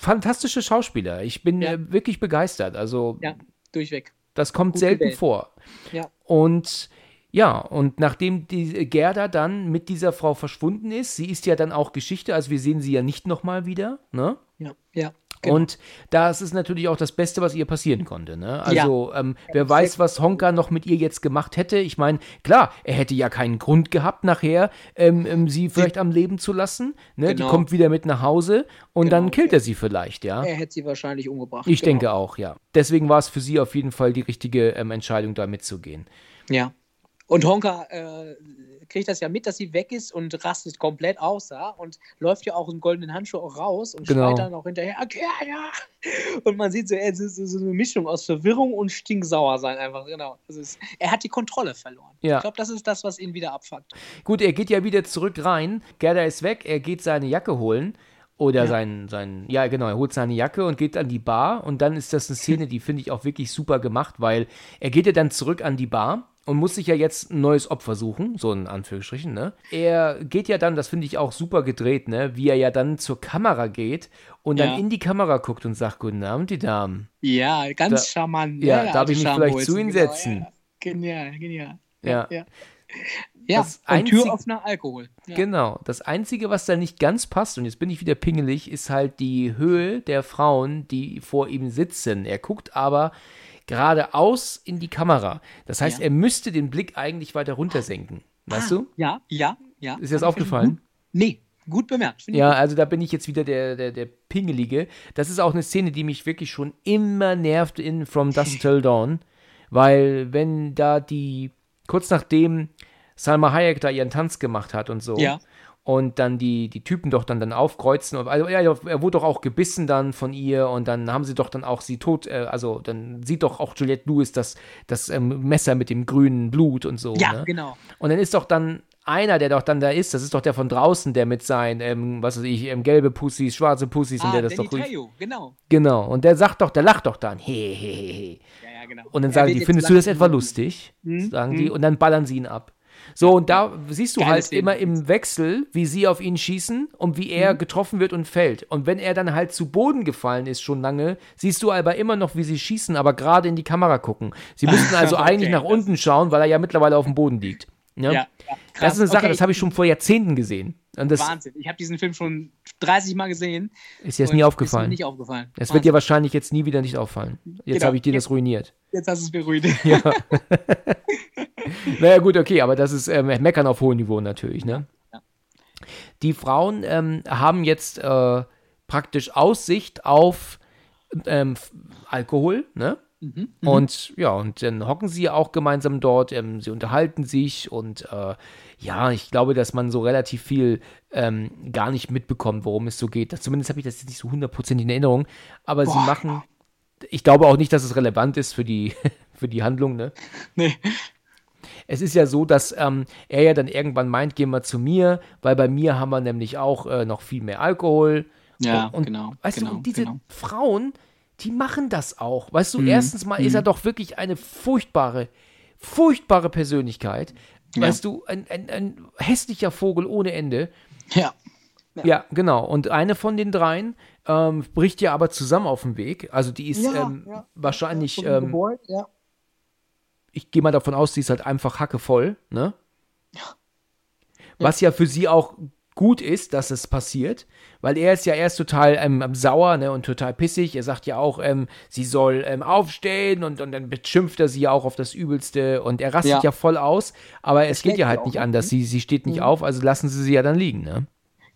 fantastische Schauspieler. Ich bin Ja. äh, wirklich begeistert. Also, Ja, durchweg. das kommt Gut selten gewählt. vor. Ja. Und ja, und nachdem die Gerda dann mit dieser Frau verschwunden ist, sie ist ja dann auch Geschichte, also wir sehen sie ja nicht nochmal wieder, ne? Ja, ja. Und das ist natürlich auch das Beste, was ihr passieren konnte. Ne? Also, ähm, wer weiß, was Honka noch mit ihr jetzt gemacht hätte. Ich meine, klar, er hätte ja keinen Grund gehabt, nachher ähm, ähm, sie vielleicht am Leben zu lassen. Ne? Die Genau. kommt wieder mit nach Hause und dann Genau. killt er sie vielleicht, ja. Er hätte sie wahrscheinlich umgebracht. Ich genau. denke auch, ja. Deswegen war es für sie auf jeden Fall die richtige ähm, Entscheidung, da mitzugehen. Ja. Und Honka äh, kriegt das ja mit, dass sie weg ist und rastet komplett aus ja, und läuft ja auch im goldenen Handschuh auch raus und Genau. schreit dann auch hinterher, okay, ja. Und man sieht so, es ist so eine Mischung aus Verwirrung und stinksauer sein einfach, genau. Das ist, er hat die Kontrolle verloren. Ja. Ich glaube, das ist das, was ihn wieder abfuckt. Gut, er geht ja wieder zurück rein. Gerda ist weg, er geht seine Jacke holen. Oder Ja. sein, sein, ja genau, er holt seine Jacke und geht an die Bar. Und dann ist das eine Szene, die finde ich auch wirklich super gemacht, weil er geht ja dann zurück an die Bar und muss sich ja jetzt ein neues Opfer suchen, so in Anführungsstrichen, ne? Er geht ja dann, das finde ich auch super gedreht, ne? Wie er ja dann zur Kamera geht und Ja. dann in die Kamera guckt und sagt, guten Abend, die Damen. Ja, ganz Da- charmant. ja, der darf ich mich vielleicht zu Ihnen genau, setzen? Ja. Genial, genial. Ja. Ja, ja. Das und einzig- Türöffner Alkohol. Ja. Genau. Das Einzige, was da nicht ganz passt, und jetzt bin ich wieder pingelig, ist halt die Höhe der Frauen, die vor ihm sitzen. Er guckt aber geradeaus in die Kamera. Das heißt, Ja. er müsste den Blick eigentlich weiter runter senken. Weißt Ah, du? Ja, ja, ja. Ist dir das aufgefallen? Gut, nee, gut bemerkt. Ja, also da bin ich jetzt wieder der, der, der Pingelige. Das ist auch eine Szene, die mich wirklich schon immer nervt in From Dusk (laughs) Till Dawn. Weil, wenn da die, kurz nachdem Salma Hayek da ihren Tanz gemacht hat und so, Ja. Und dann die, die Typen doch dann, dann aufkreuzen. und- Also, ja, er wurde doch auch gebissen dann von ihr und dann haben sie doch dann auch sie tot, äh, also dann sieht doch auch Juliette Lewis das, das ähm, Messer mit dem grünen Blut und so. Ja, ne? genau. Und dann ist doch dann einer, der doch dann da ist, das ist doch der von draußen, der mit seinen, ähm, was weiß ich, ähm, gelbe Pussys, schwarze Pussys und Ah, der das Danny doch. Trejo, genau. Genau. Und der sagt doch, der lacht doch dann. He, he, he, he. Ja, ja, genau. Und dann Er sagen die, findest du das etwa lustig? Mhm, Sagen die. mhm. Und dann ballern sie ihn ab. So, und da siehst du Geile halt immer im Wechsel, wie sie auf ihn schießen und wie er Mhm. getroffen wird und fällt. Und wenn er dann halt zu Boden gefallen ist, schon lange, siehst du aber immer noch, wie sie schießen, aber gerade in die Kamera gucken. Sie (laughs) müssten also Okay, eigentlich nach unten schauen, weil er ja mittlerweile auf dem Boden liegt. Ja? Ja, ja, das ist eine Sache, Okay, das habe ich schon vor Jahrzehnten gesehen. Und das Wahnsinn. Ich habe diesen Film schon 30 Mal gesehen. ist dir jetzt und nie Ist aufgefallen. mir nicht aufgefallen. Es wird Wahnsinn. dir wahrscheinlich jetzt nie wieder nicht auffallen. Jetzt Genau. habe ich dir das ruiniert. Jetzt hast du es beruhigt. (laughs) Ja. naja, gut, okay, aber das ist ähm, Meckern auf hohem Niveau natürlich, ne? Ja. Die Frauen ähm, haben jetzt äh, praktisch Aussicht auf ähm, Alkohol, ne? Mhm. Und ja, und dann hocken sie auch gemeinsam dort, ähm, sie unterhalten sich und äh, ja, ich glaube, dass man so relativ viel ähm, gar nicht mitbekommt, worum es so geht. Das, zumindest habe ich das jetzt nicht so hundertprozentig in Erinnerung, aber sie Boah. machen, ich glaube auch nicht, dass es relevant ist für die, (laughs) für die Handlung, ne? (laughs) Nee. Es ist ja so, dass ähm, er ja dann irgendwann meint, geh mal zu mir, weil bei mir haben wir nämlich auch äh, noch viel mehr Alkohol. Ja, und, und, genau, Weißt genau, du, und diese genau. Frauen, die machen das auch. Weißt du, Mhm, erstens mal ist er mhm. doch wirklich eine furchtbare, furchtbare Persönlichkeit. Ja. Weißt du, ein, ein, ein hässlicher Vogel ohne Ende. Ja. Ja. genau. Und eine von den dreien ähm, bricht ja aber zusammen auf dem Weg. Also die ist Ja, ähm, ja. wahrscheinlich, ähm, ja. ich gehe mal davon aus, sie ist halt einfach hackevoll, ne? Was ja für sie auch gut ist, dass es passiert, weil er ist ja erst total ähm, sauer ne, und total pissig. Er sagt ja auch, ähm, sie soll ähm, aufstehen und, und dann beschimpft er sie ja auch auf das Übelste und er rastet ja, Ja. voll aus, aber es geht ja halt nicht ne? anders. Sie, sie steht nicht Mhm. auf, also lassen sie sie ja dann liegen, ne?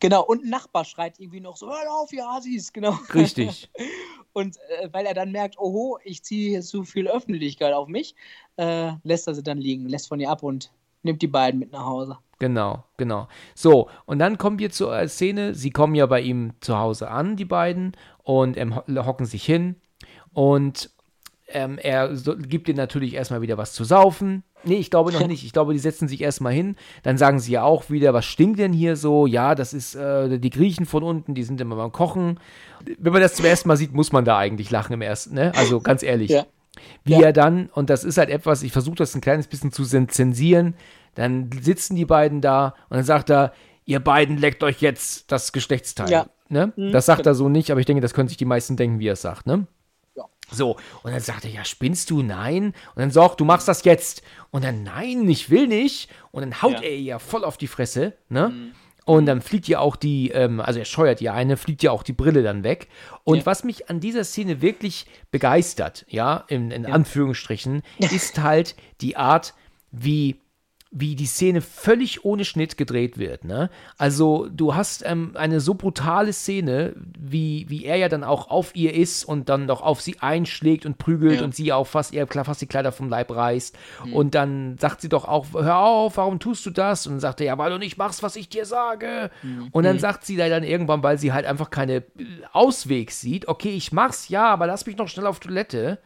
Genau, und ein Nachbar schreit irgendwie noch so, hör auf, ihr Assis, genau. Richtig. (laughs) Und äh, weil er dann merkt, oho, ich ziehe hier zu viel Öffentlichkeit auf mich, äh, lässt er sie dann liegen, lässt von ihr ab und nimmt die beiden mit nach Hause. Genau, genau. So, und dann kommen wir zur äh, Szene. Sie kommen ja bei ihm zu Hause an, die beiden, und ähm, ho- hocken sich hin. Und ähm, er so, gibt ihnen natürlich erstmal wieder was zu saufen. Nee, ich glaube noch (laughs) nicht. Ich glaube, die setzen sich erstmal hin. Dann sagen sie ja auch wieder, was stinkt denn hier so? Ja, das ist äh, die Griechen von unten, die sind immer beim Kochen. Wenn man das zum ersten Mal sieht, muss man da eigentlich lachen im ersten, ne? Also ganz ehrlich. Ja. Wie Ja. er dann, und das ist halt etwas, ich versuche das ein kleines bisschen zu zensieren, dann sitzen die beiden da und dann sagt er, ihr beiden leckt euch jetzt das Geschlechtsteil. Ja. Ne? Mhm, Das sagt er so nicht, aber ich denke, das können sich die meisten denken, wie er es sagt. Ne? Ja. So, und dann sagt er, ja, spinnst du? Nein. Und dann sagt, du machst das jetzt. Und dann, nein, ich will nicht. Und dann haut Ja. Mhm. er ihr voll auf die Fresse, ne? Und dann fliegt ja auch die, ähm, also er scheuert ihr eine, fliegt ja auch die Brille dann weg. Und Ja. was mich an dieser Szene wirklich begeistert, ja, in, in Anführungsstrichen, ist halt die Art, wie wie die Szene völlig ohne Schnitt gedreht wird. Ne? Also du hast ähm, eine so brutale Szene, wie, wie er ja dann auch auf ihr ist und dann doch auf sie einschlägt und prügelt Ja. und sie auch fast, ihr fast die Kleider vom Leib reißt. Und dann sagt sie doch auch, hör auf, warum tust du das? Und dann sagt er, ja, weil du nicht machst, was ich dir sage. Und dann sagt sie da dann irgendwann, weil sie halt einfach keine äh, Ausweg sieht, okay, ich mach's, ja, aber lass mich noch schnell auf Toilette.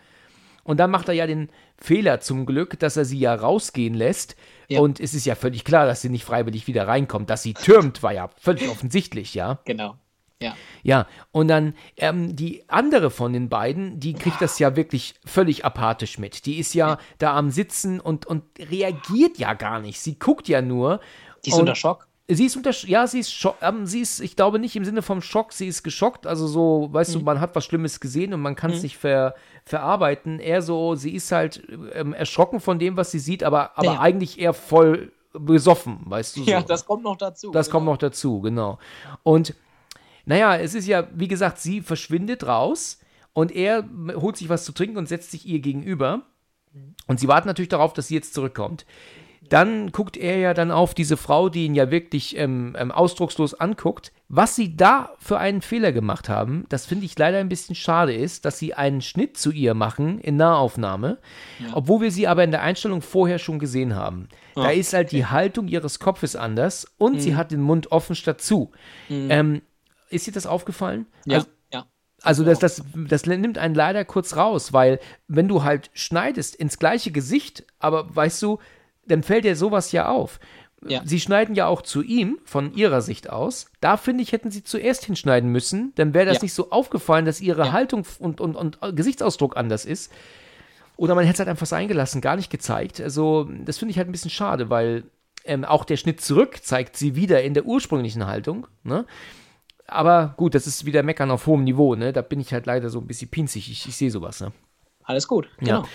Und dann macht er ja den Fehler zum Glück, dass er sie ja rausgehen lässt. Ja. Und es ist ja völlig klar, dass sie nicht freiwillig wieder reinkommt. Dass sie türmt, war ja völlig offensichtlich, ja. Genau. Ja. Ja, und dann ähm, die andere von den beiden, die kriegt das ja wirklich völlig apathisch mit. Die ist ja da am Sitzen und, und reagiert ja gar nicht. Sie guckt ja nur. Die ist unter Schock. Sie ist unter, ja, sie ist, ähm, sie ist, ich glaube nicht im Sinne vom Schock, sie ist geschockt, also so, weißt Mhm. du, man hat was Schlimmes gesehen und man kann es nicht ver, verarbeiten. Eher so, sie ist halt ähm, erschrocken von dem, was sie sieht, aber, aber Ja. eigentlich eher voll besoffen, weißt du. Ja, so. das kommt noch dazu. Das genau. kommt noch dazu, genau. Und naja, es ist ja, wie gesagt, sie verschwindet raus und er holt sich was zu trinken und setzt sich ihr gegenüber. Und sie warten natürlich darauf, dass sie jetzt zurückkommt. Dann guckt er ja dann auf diese Frau, die ihn ja wirklich ähm, ähm, ausdruckslos anguckt. Was sie da für einen Fehler gemacht haben, das finde ich leider ein bisschen schade ist, dass sie einen Schnitt zu ihr machen in Nahaufnahme, obwohl wir sie aber in der Einstellung vorher schon gesehen haben. Da ist halt die Haltung ihres Kopfes anders und sie hat den Mund offen statt zu. Ähm, ist dir das aufgefallen? Ja. Also, ja. also das, das, das nimmt einen leider kurz raus, weil wenn du halt schneidest ins gleiche Gesicht, aber weißt du, dann fällt dir sowas ja auf. Ja. Sie schneiden ja auch zu ihm, von ihrer Sicht aus. Da finde ich, hätten sie zuerst hinschneiden müssen, dann wäre das Ja. nicht so aufgefallen, dass ihre Ja. Haltung und, und, und Gesichtsausdruck anders ist. Oder man hätte es halt einfach sein gelassen, gar nicht gezeigt. Also, das finde ich halt ein bisschen schade, weil ähm, auch der Schnitt zurück zeigt sie wieder in der ursprünglichen Haltung. Ne? Aber gut, das ist wieder Meckern auf hohem Niveau, ne? Da bin ich halt leider so ein bisschen pinzig. Ich, ich sehe sowas, ne? Alles gut. Genau. Ja,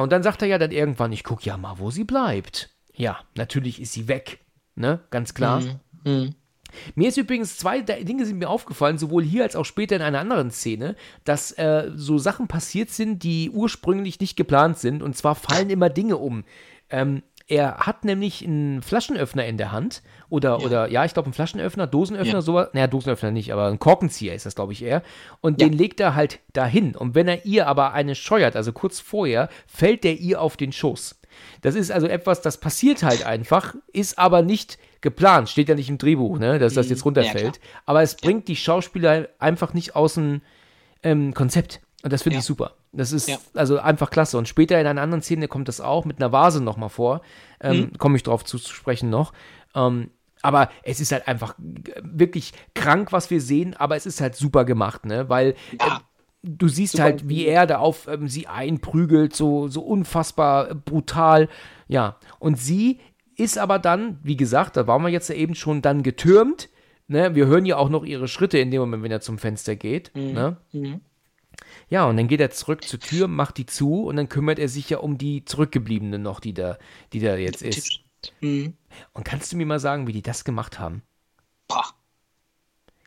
und dann sagt er ja dann irgendwann, ich guck ja mal, wo sie bleibt. Ja, natürlich ist sie weg, ne? Ganz klar. Mhm. Mir ist übrigens zwei Dinge sind mir aufgefallen, sowohl hier als auch später in einer anderen Szene, dass äh, so Sachen passiert sind, die ursprünglich nicht geplant sind. Und zwar fallen immer Dinge um. Ähm, er hat nämlich einen Flaschenöffner in der Hand. Oder, ja, oder, ja ich glaube, einen Flaschenöffner, Dosenöffner, Ja. sowas. Naja, Dosenöffner nicht, aber ein Korkenzieher ist das, glaube ich, eher. Und Ja. den legt er halt dahin. Und wenn er ihr aber eine scheuert, also kurz vorher, fällt der ihr auf den Schoß. Das ist also etwas, das passiert halt (laughs) einfach, ist aber nicht geplant, steht ja nicht im Drehbuch, ne, dass das jetzt runterfällt. klar. aber es bringt die Schauspieler einfach nicht aus dem ähm, Konzept. Und das finde Ja. ich super. Das ist Ja. also einfach klasse. Und später in einer anderen Szene kommt das auch mit einer Vase nochmal vor. Ähm, Komme ich drauf zu, zu sprechen noch. Ähm, aber es ist halt einfach äh, wirklich krank, was wir sehen, aber es ist halt super gemacht, ne? Weil Ja. du siehst Super halt, wie er da auf ähm, sie einprügelt, so, so unfassbar äh, brutal. Ja, und sie ist aber dann, wie gesagt, da waren wir jetzt ja eben schon dann getürmt. Ne? Wir hören ja auch noch ihre Schritte in dem Moment, wenn er zum Fenster geht. Ne? Mhm. Ja, und dann geht er zurück zur Tür, macht die zu und dann kümmert er sich ja um die Zurückgebliebene noch, die da, die da jetzt ist. Mhm. Und kannst du mir mal sagen, wie die das gemacht haben? Boah.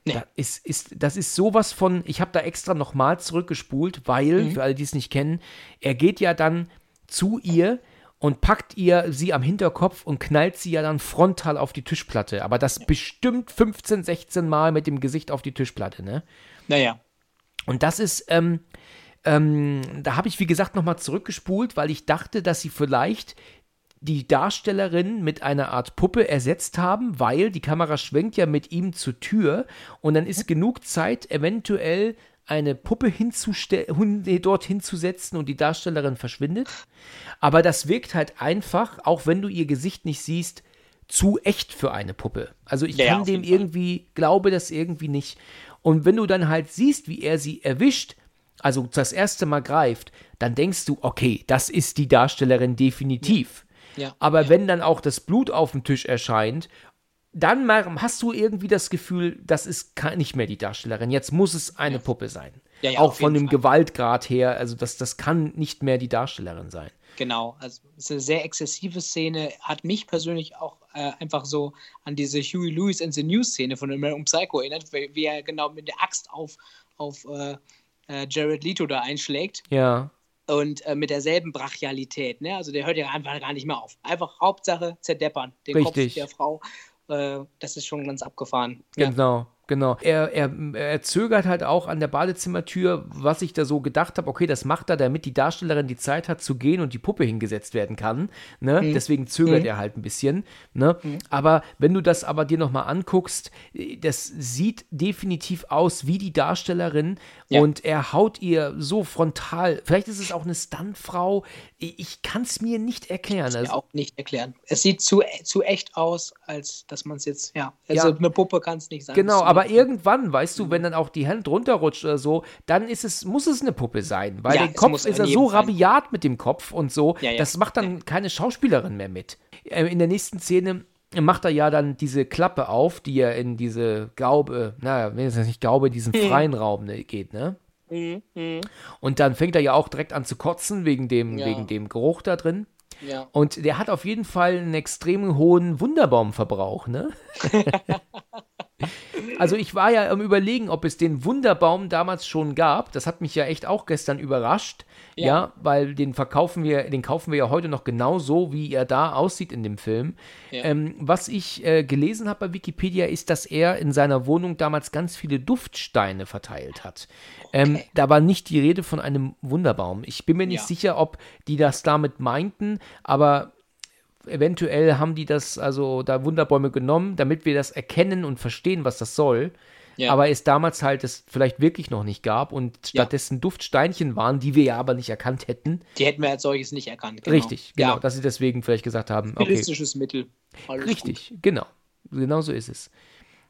Nee. Da ist, ist, das ist sowas von, ich habe da extra nochmal zurückgespult, weil, Mhm. für alle, die es nicht kennen, er geht ja dann zu ihr und packt ihr sie am Hinterkopf und knallt sie ja dann frontal auf die Tischplatte. Aber das bestimmt 15, 16 Mal mit dem Gesicht auf die Tischplatte, ne? Naja. Und das ist, ähm, ähm, da habe ich, wie gesagt, nochmal zurückgespult, weil ich dachte, dass sie vielleicht die Darstellerin mit einer Art Puppe ersetzt haben, weil die Kamera schwenkt ja mit ihm zur Tür und dann ist genug Zeit, eventuell eine Puppe hinzuste- hun- nee, dort hinzusetzen und die Darstellerin verschwindet. Aber das wirkt halt einfach, auch wenn du ihr Gesicht nicht siehst, zu echt für eine Puppe. Also ich Ja, kann dem irgendwie, glaube das irgendwie nicht. Und wenn du dann halt siehst, wie er sie erwischt, also das erste Mal greift, dann denkst du, okay, das ist die Darstellerin definitiv. Ja, Aber ja. wenn dann auch das Blut auf dem Tisch erscheint, dann hast du irgendwie das Gefühl, das ist nicht mehr die Darstellerin. Jetzt muss es eine Puppe sein. Ja, ja, auch von dem Fall. Gewaltgrad her, also das, das kann nicht mehr die Darstellerin sein. Genau, also es ist eine sehr exzessive Szene, hat mich persönlich auch äh, einfach so an diese Huey Lewis and the News Szene von American Psycho erinnert, wie, wie er genau mit der Axt auf, auf äh, äh, Jared Leto da einschlägt Ja, und äh, mit derselben Brachialität, ne? Also der hört ja einfach gar nicht mehr auf. Einfach Hauptsache zerdeppern, den Richtig. Kopf der Frau. Äh, das ist schon ganz abgefahren. Ja. Genau. Er, er, er zögert halt auch an der Badezimmertür, was ich da so gedacht habe, okay, das macht er, damit die Darstellerin die Zeit hat zu gehen und die Puppe hingesetzt werden kann. Ne? Mhm. Deswegen zögert er halt ein bisschen. Ne? Aber wenn du das aber dir nochmal anguckst, das sieht definitiv aus wie die Darstellerin Ja. und er haut ihr so frontal. Vielleicht ist es auch eine Stuntfrau. Ich, ich kann es mir nicht erklären. mir Also, auch nicht erklären. Es sieht zu, zu echt aus, als dass man es jetzt, ja, also Ja. eine Puppe kann es nicht sein. Genau, aber eine- irgendwann, weißt du, wenn dann auch die Hand runterrutscht oder so, dann ist es, muss es eine Puppe sein, weil Ja, der Kopf ist ja so Fall. rabiat mit dem Kopf und so, das macht dann keine Schauspielerin mehr mit. Äh, In der nächsten Szene macht er ja dann diese Klappe auf, die ja in diese Gaube, naja, wenn es nicht Gaube, diesen Hm. freien Raum ne, geht, ne? Und dann fängt er ja auch direkt an zu kotzen wegen dem, Ja. wegen dem Geruch da drin. Ja. Und der hat auf jeden Fall einen extrem hohen Wunderbaumverbrauch, ne? (laughs) also ich war ja am überlegen, ob es den Wunderbaum damals schon gab. Das hat mich ja echt auch gestern überrascht. Ja, Ja. weil den verkaufen wir, den kaufen wir ja heute noch genauso, wie er da aussieht in dem Film. Ja. Ähm, was ich äh, gelesen habe bei Wikipedia ist, dass er in seiner Wohnung damals ganz viele Duftsteine verteilt hat. Ähm, da war nicht die Rede von einem Wunderbaum. Ich bin mir nicht Ja. sicher, ob die das damit meinten, aber eventuell haben die das, also da Wunderbäume genommen, damit wir das erkennen und verstehen, was das soll. Ja. Aber es damals halt es vielleicht wirklich noch nicht gab und Ja. stattdessen Duftsteinchen waren, die wir ja aber nicht erkannt hätten. Die hätten wir als solches nicht erkannt. Genau. Richtig, genau, Ja. dass sie deswegen vielleicht gesagt haben, okay, Stilistisches Mittel. Alles richtig, genau, genau so ist es.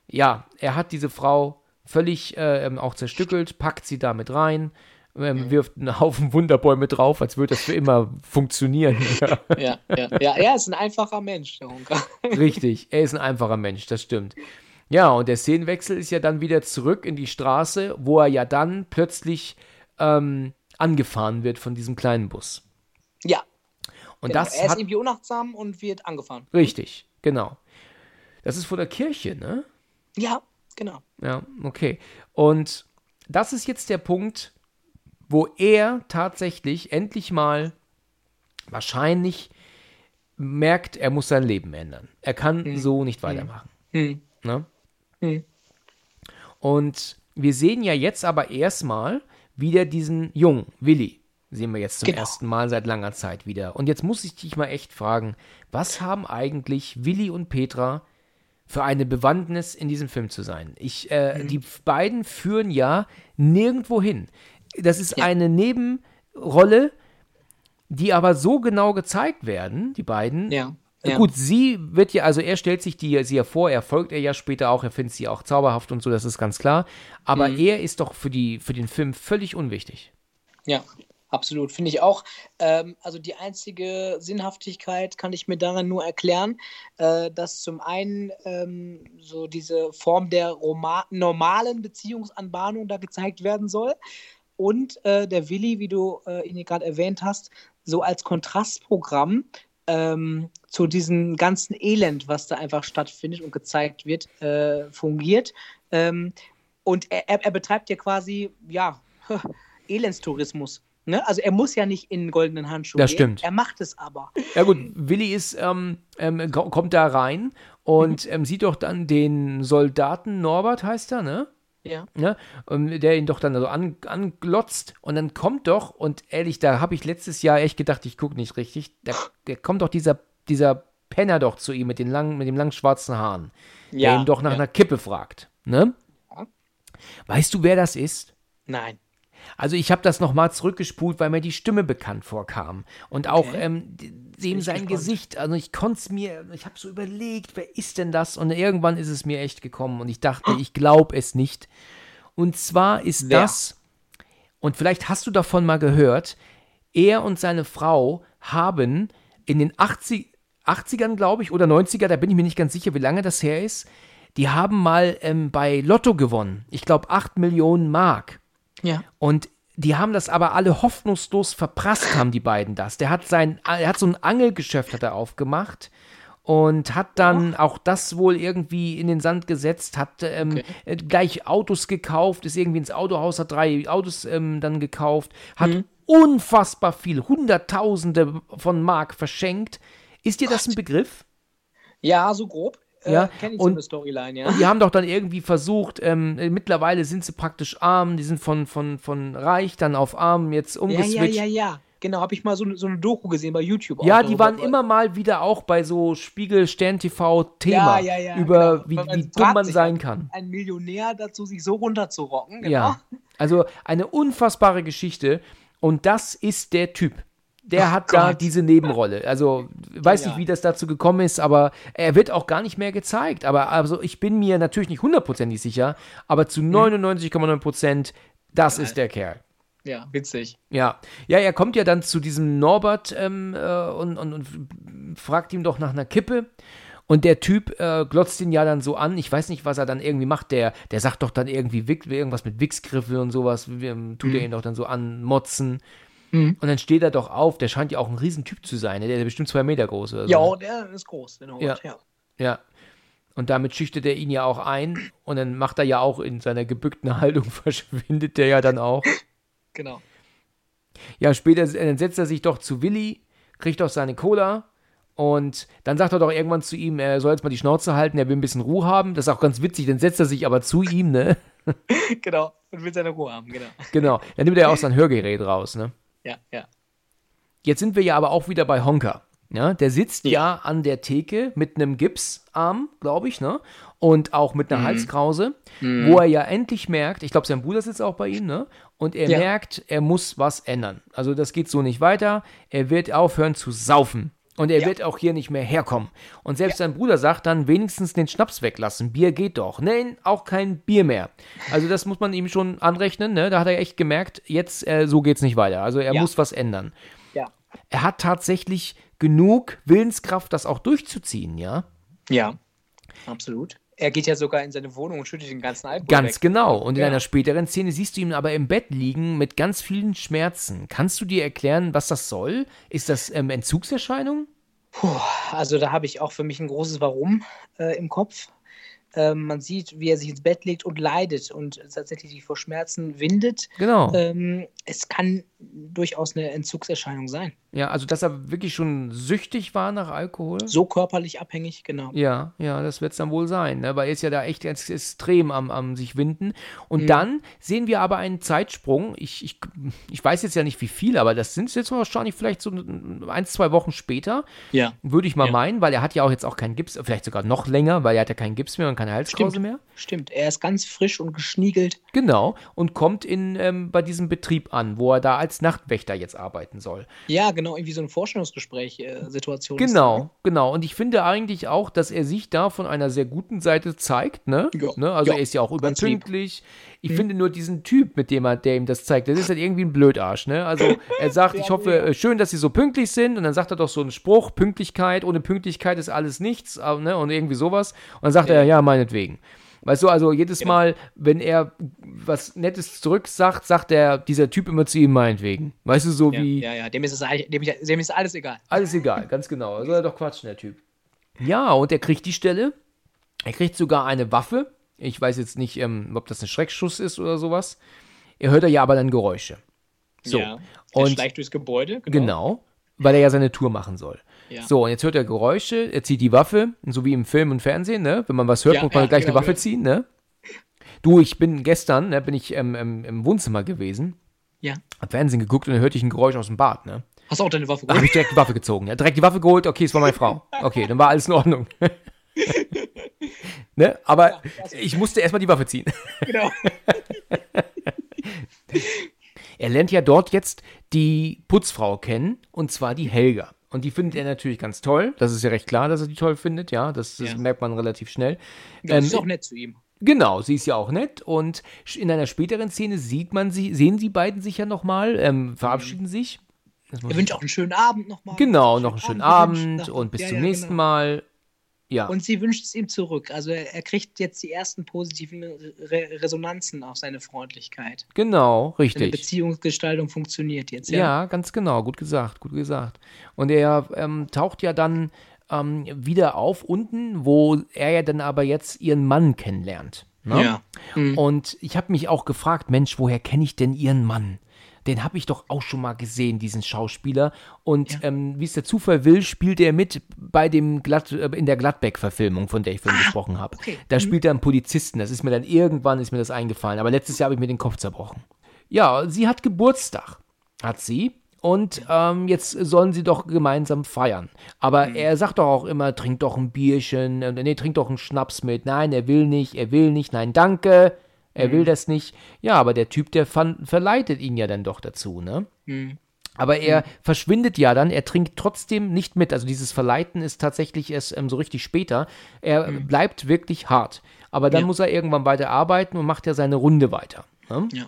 Ja, er hat diese Frau völlig äh, ähm, auch zerstückelt, packt sie da mit rein, ähm, wirft einen Haufen Wunderbäume drauf, als würde das für immer funktionieren. (laughs) Ja. Ja, ja, ja, er ist ein einfacher Mensch, der Hunker. Richtig, er ist ein einfacher Mensch, das stimmt. Ja, und der Szenenwechsel ist ja dann wieder zurück in die Straße, wo er ja dann plötzlich ähm, angefahren wird von diesem kleinen Bus. Ja, Und genau. das er ist hat. irgendwie unachtsam und wird angefahren. Richtig, genau. Das ist vor der Kirche, ne? Ja, genau. Ja, okay. Und das ist jetzt der Punkt, wo er tatsächlich endlich mal wahrscheinlich merkt, er muss sein Leben ändern. Er kann so nicht weitermachen. Hm. Ne? Hm. Und wir sehen ja jetzt aber erstmal wieder diesen Jungen, Willi. Sehen wir jetzt zum Genau. ersten Mal seit langer Zeit wieder. Und jetzt muss ich dich mal echt fragen, was haben eigentlich Willi und Petra für eine Bewandtnis in diesem Film zu sein? Ich, Mhm. äh, Die beiden führen ja nirgendwo hin. Das ist Ja. eine Nebenrolle, die aber so genau gezeigt werden, die beiden, Ja. ja. Gut, sie wird ja, also er stellt sich die, sie ja vor, er folgt ihr ja später auch, er findet sie auch zauberhaft und so, das ist ganz klar. Aber Mhm. er ist doch für, die, für den Film völlig unwichtig. Ja, absolut. Finde ich auch. Ähm, also die einzige Sinnhaftigkeit kann ich mir daran nur erklären, äh, dass zum einen ähm, so diese Form der Roma normalen Beziehungsanbahnung da gezeigt werden soll. Und äh, der Willi, wie du äh, ihn gerade erwähnt hast, so als Kontrastprogramm ähm, zu diesem ganzen Elend, was da einfach stattfindet und gezeigt wird, äh, fungiert. Ähm, und er, er, betreibt ja quasi, ja, (laughs) Elendstourismus. Ne? Also er muss ja nicht in goldenen Handschuh Das gehen. stimmt. Er macht es aber. Ja gut, Willi ist, ähm, ähm, ko- kommt da rein und Mhm. ähm, sieht doch dann den Soldaten Norbert, heißt er, ne? Ja. ne? Der ihn doch dann so an, anglotzt und dann kommt doch, und ehrlich, da habe ich letztes Jahr echt gedacht, ich gucke nicht richtig, da, der kommt doch dieser, dieser Penner doch zu ihm mit den langen, mit dem langen schwarzen Haaren, der Ja, ihn doch nach ja. einer Kippe fragt, ne? Ja. Weißt du, wer das ist? Nein. Also ich habe das nochmal zurückgespult, weil mir die Stimme bekannt vorkam. Und auch Okay. ähm, dem sein gespannt. Gesicht. Also ich konnte es mir, ich habe so überlegt, wer ist denn das? Und irgendwann ist es mir echt gekommen und ich dachte, ich glaube es nicht. Und zwar ist Wer? das Und vielleicht hast du davon mal gehört, er und seine Frau haben in den 80, 80ern, glaube ich, oder 90er, da bin ich mir nicht ganz sicher, wie lange das her ist, die haben mal ähm, bei Lotto gewonnen. Ich glaube 8 Millionen Mark. Ja. Und die haben das aber alle hoffnungslos verprasst, haben die beiden das. Der hat sein, er hat so ein Angelgeschäft hat er aufgemacht und hat dann auch das wohl irgendwie in den Sand gesetzt, hat ähm, Okay. äh, gleich Autos gekauft, ist irgendwie ins Autohaus, hat drei Autos ähm, dann gekauft, hat Mhm. unfassbar viel, Hunderttausende von Mark verschenkt. Ist dir das ein Begriff? Ja, so grob. Ja, Äh, ich so und- eine Storyline, ja. Und die haben doch dann irgendwie versucht, ähm, äh, mittlerweile sind sie praktisch arm, die sind von, von, von reich dann auf arm jetzt Ja, umgeswitcht. ja, ja, ja. Genau, habe ich mal so, eine- so eine Doku gesehen bei YouTube. auch Ja, die waren immer mal wieder auch bei so Spiegel, Stern TV Thema Ja, ja, ja, über genau. wie, wie dumm man sein halt, kann. Ein Millionär dazu, sich so runterzurocken. Genau. Ja. Also eine unfassbare Geschichte und das ist der Typ. Der Ach hat da Gott. diese Nebenrolle. Also weiß nicht, Genial. wie das dazu gekommen ist, aber er wird auch gar nicht mehr gezeigt. Aber also ich bin mir natürlich nicht hundertprozentig sicher, aber zu 99,9 Prozent, das ist der Kerl. Ja, witzig. Ja, ja, er kommt ja dann zu diesem Norbert ähm, äh, und, und, und fragt ihm doch nach einer Kippe. Und der Typ äh, glotzt ihn ja dann so an. Ich weiß nicht, was er dann irgendwie macht. Der, der sagt doch dann irgendwie Wick, irgendwas mit Wichsgriffel und sowas. Ähm, tut er ihn doch dann so anmotzen. Mhm. Und dann steht er doch auf. Der scheint ja auch ein Riesentyp zu sein. ne? Der ist bestimmt zwei Meter groß oder so. Ja, der ist groß, der Norbert, ja. Ja. Und damit schüchtert er ihn ja auch ein. Und dann macht er ja auch in seiner gebückten (laughs) Haltung, verschwindet der ja dann auch. (laughs) Genau. Ja, später äh, dann setzt er sich doch zu Willi, kriegt doch seine Cola und dann sagt er doch irgendwann zu ihm, er soll jetzt mal die Schnauze halten, er will ein bisschen Ruhe haben. Das ist auch ganz witzig, dann setzt er sich aber zu ihm, ne? (laughs) genau. Und will seine Ruhe haben, genau. Genau. Dann nimmt er auch sein Hörgerät raus, ne? Ja, ja. Jetzt sind wir ja aber auch wieder bei Honka. Ja, der sitzt ja. Ja. an der Theke mit einem Gipsarm, glaube ich, ne? Und auch mit einer Halskrause, wo er ja endlich merkt, ich glaube, sein Bruder sitzt auch bei ihm, ne? Und er Ja. merkt, er muss was ändern. Also das geht so nicht weiter. Er wird aufhören zu saufen. Und er Ja. wird auch hier nicht mehr herkommen. Und selbst sein Bruder sagt dann, wenigstens den Schnaps weglassen. Bier geht doch. Nein, auch kein Bier mehr. Also das muss man ihm schon anrechnen, ne? Da hat er echt gemerkt, jetzt, äh, so geht's nicht weiter. Also er Ja. muss was ändern Ja. er hat tatsächlich genug Willenskraft, das auch durchzuziehen, ja? Ja. Absolut. Er geht ja sogar in seine Wohnung und schüttet den ganzen Alkohol Ganz weg. genau. Und in Ja. einer späteren Szene siehst du ihn aber im Bett liegen mit ganz vielen Schmerzen. Kannst du dir erklären, was das soll? Ist das ähm, Entzugserscheinung? Puh, also da habe ich auch für mich ein großes Warum äh, im Kopf. Ähm, man sieht, wie er sich ins Bett legt und leidet und tatsächlich sich vor Schmerzen windet. Genau. Ähm, es kann durchaus eine Entzugserscheinung sein. Ja, also dass er wirklich schon süchtig war nach Alkohol? So körperlich abhängig, genau. Ja, ja, das wird es dann wohl sein, ne? weil er ist ja da echt extrem am, am sich winden. Mhm. Und dann sehen wir aber einen Zeitsprung. Ich, ich, ich weiß jetzt ja nicht wie viel, aber das sind jetzt wahrscheinlich vielleicht so ein, zwei Wochen später, Ja. würde ich mal Ja. meinen, weil er hat ja auch jetzt auch keinen Gips, vielleicht sogar noch länger, weil er hat ja keinen Gips mehr und keine Halskrause Stimmt. mehr. Stimmt. Er ist ganz frisch und geschniegelt. Genau, und kommt in, ähm, bei diesem Betrieb an, wo er da als Nachtwächter jetzt arbeiten soll. Ja, genau, irgendwie so eine Vorstellungsgespräch-Situation. ist Genau, genau. Und ich finde eigentlich auch, dass er sich da von einer sehr guten Seite zeigt, ne? Ja, ne? Also ja, er ist ja auch überpünktlich. Ich finde nur diesen Typ, mit dem er, der ihm das zeigt, das ist halt irgendwie ein Blödarsch, ne? Also er sagt, (laughs) ich hoffe, schön, dass sie so pünktlich sind. Und dann sagt er doch so einen Spruch, Pünktlichkeit, ohne Pünktlichkeit ist alles nichts, ne? Und irgendwie sowas. Und dann sagt er, ja, meinetwegen. Weißt du, also jedes. Mal, wenn er was Nettes zurück sagt, sagt der, dieser Typ immer zu ihm meinetwegen. Weißt du, so Ja, wie. ja, ja, dem ist, es, eigentlich- dem, ist- dem ist alles egal. Alles egal, ganz genau. Soll er doch quatschen, der Typ. Ja, und er kriegt die Stelle. Er kriegt sogar eine Waffe. Ich weiß jetzt nicht, ähm, ob das ein Schreckschuss ist oder sowas. Er hört ja aber dann Geräusche. So. Ja. Er Und schleicht durchs Gebäude. genau, weil er ja seine Tour machen soll. Ja. So, und jetzt hört er Geräusche, er zieht die Waffe, so wie im Film und Fernsehen, ne? Wenn man was hört, Ja, muss man ja, gleich genau, eine Waffe genau. ziehen, ne? Du, ich bin gestern, ne, bin ich ähm, im, im Wohnzimmer gewesen, Ja. hab Fernsehen geguckt und dann hörte ich ein Geräusch aus dem Bad, ne? Hast du auch deine Waffe geholt? ich direkt die Waffe gezogen. Ja, direkt die Waffe geholt, okay, es war meine Frau. (laughs) Okay, dann war alles in Ordnung. (laughs) ne? Aber ich musste erstmal die Waffe ziehen. genau. (laughs) Er lernt ja dort jetzt die Putzfrau kennen, und zwar die Helga. Und die findet er natürlich ganz toll. Das ist ja recht klar, dass er die toll findet, ja. Das, das Ja. merkt man relativ schnell. Ja, Ähm, ist auch nett zu ihm. Genau, sie ist ja auch nett und in einer späteren Szene sieht man sie, sehen die beiden sich ja nochmal, ähm, verabschieden sich. Das muss Er wünscht auch einen schönen Abend nochmal. Genau, noch einen schönen Abend gewünscht. und bis Ja, zum ja, nächsten genau. Mal. Ja, Und sie wünscht es ihm zurück. Also er, er kriegt jetzt die ersten positiven Re Resonanzen auf seine Freundlichkeit. genau, Seine richtig. Beziehungsgestaltung funktioniert jetzt. Ja. Ja. ganz genau, gut gesagt, gut gesagt. Und er ähm, taucht ja dann ähm, wieder auf unten, wo er ja dann aber jetzt ihren Mann kennenlernt. Ne? Ja. Mhm. Und ich habe mich auch gefragt, Mensch, woher kenne ich denn ihren Mann? Den habe ich doch auch schon mal gesehen, diesen Schauspieler. Und Ja. ähm, wie es der Zufall will, spielt er mit bei dem Glatt, äh, in der Gladbeck-Verfilmung, von der ich vorhin gesprochen habe. Ah, okay. Da spielt er einen Polizisten. Das ist mir dann irgendwann ist mir das eingefallen. Aber letztes Jahr habe ich mir den Kopf zerbrochen. Ja, sie hat Geburtstag, hat sie. Und ähm, jetzt sollen sie doch gemeinsam feiern. Aber Mhm. er sagt doch auch immer, trink doch ein Bierchen, äh, nee, trink doch einen Schnaps mit. Nein, er will nicht, er will nicht, nein, danke. Er Mhm. will das nicht. Ja, aber der Typ, der fan- verleitet ihn ja dann doch dazu, ne? Mhm. Aber er verschwindet ja dann, er trinkt trotzdem nicht mit. Also dieses Verleiten ist tatsächlich erst ähm, so richtig später. Er bleibt wirklich hart. Aber dann Mhm. Ja. muss er irgendwann weiter arbeiten und macht ja seine Runde weiter. Ne? Ja.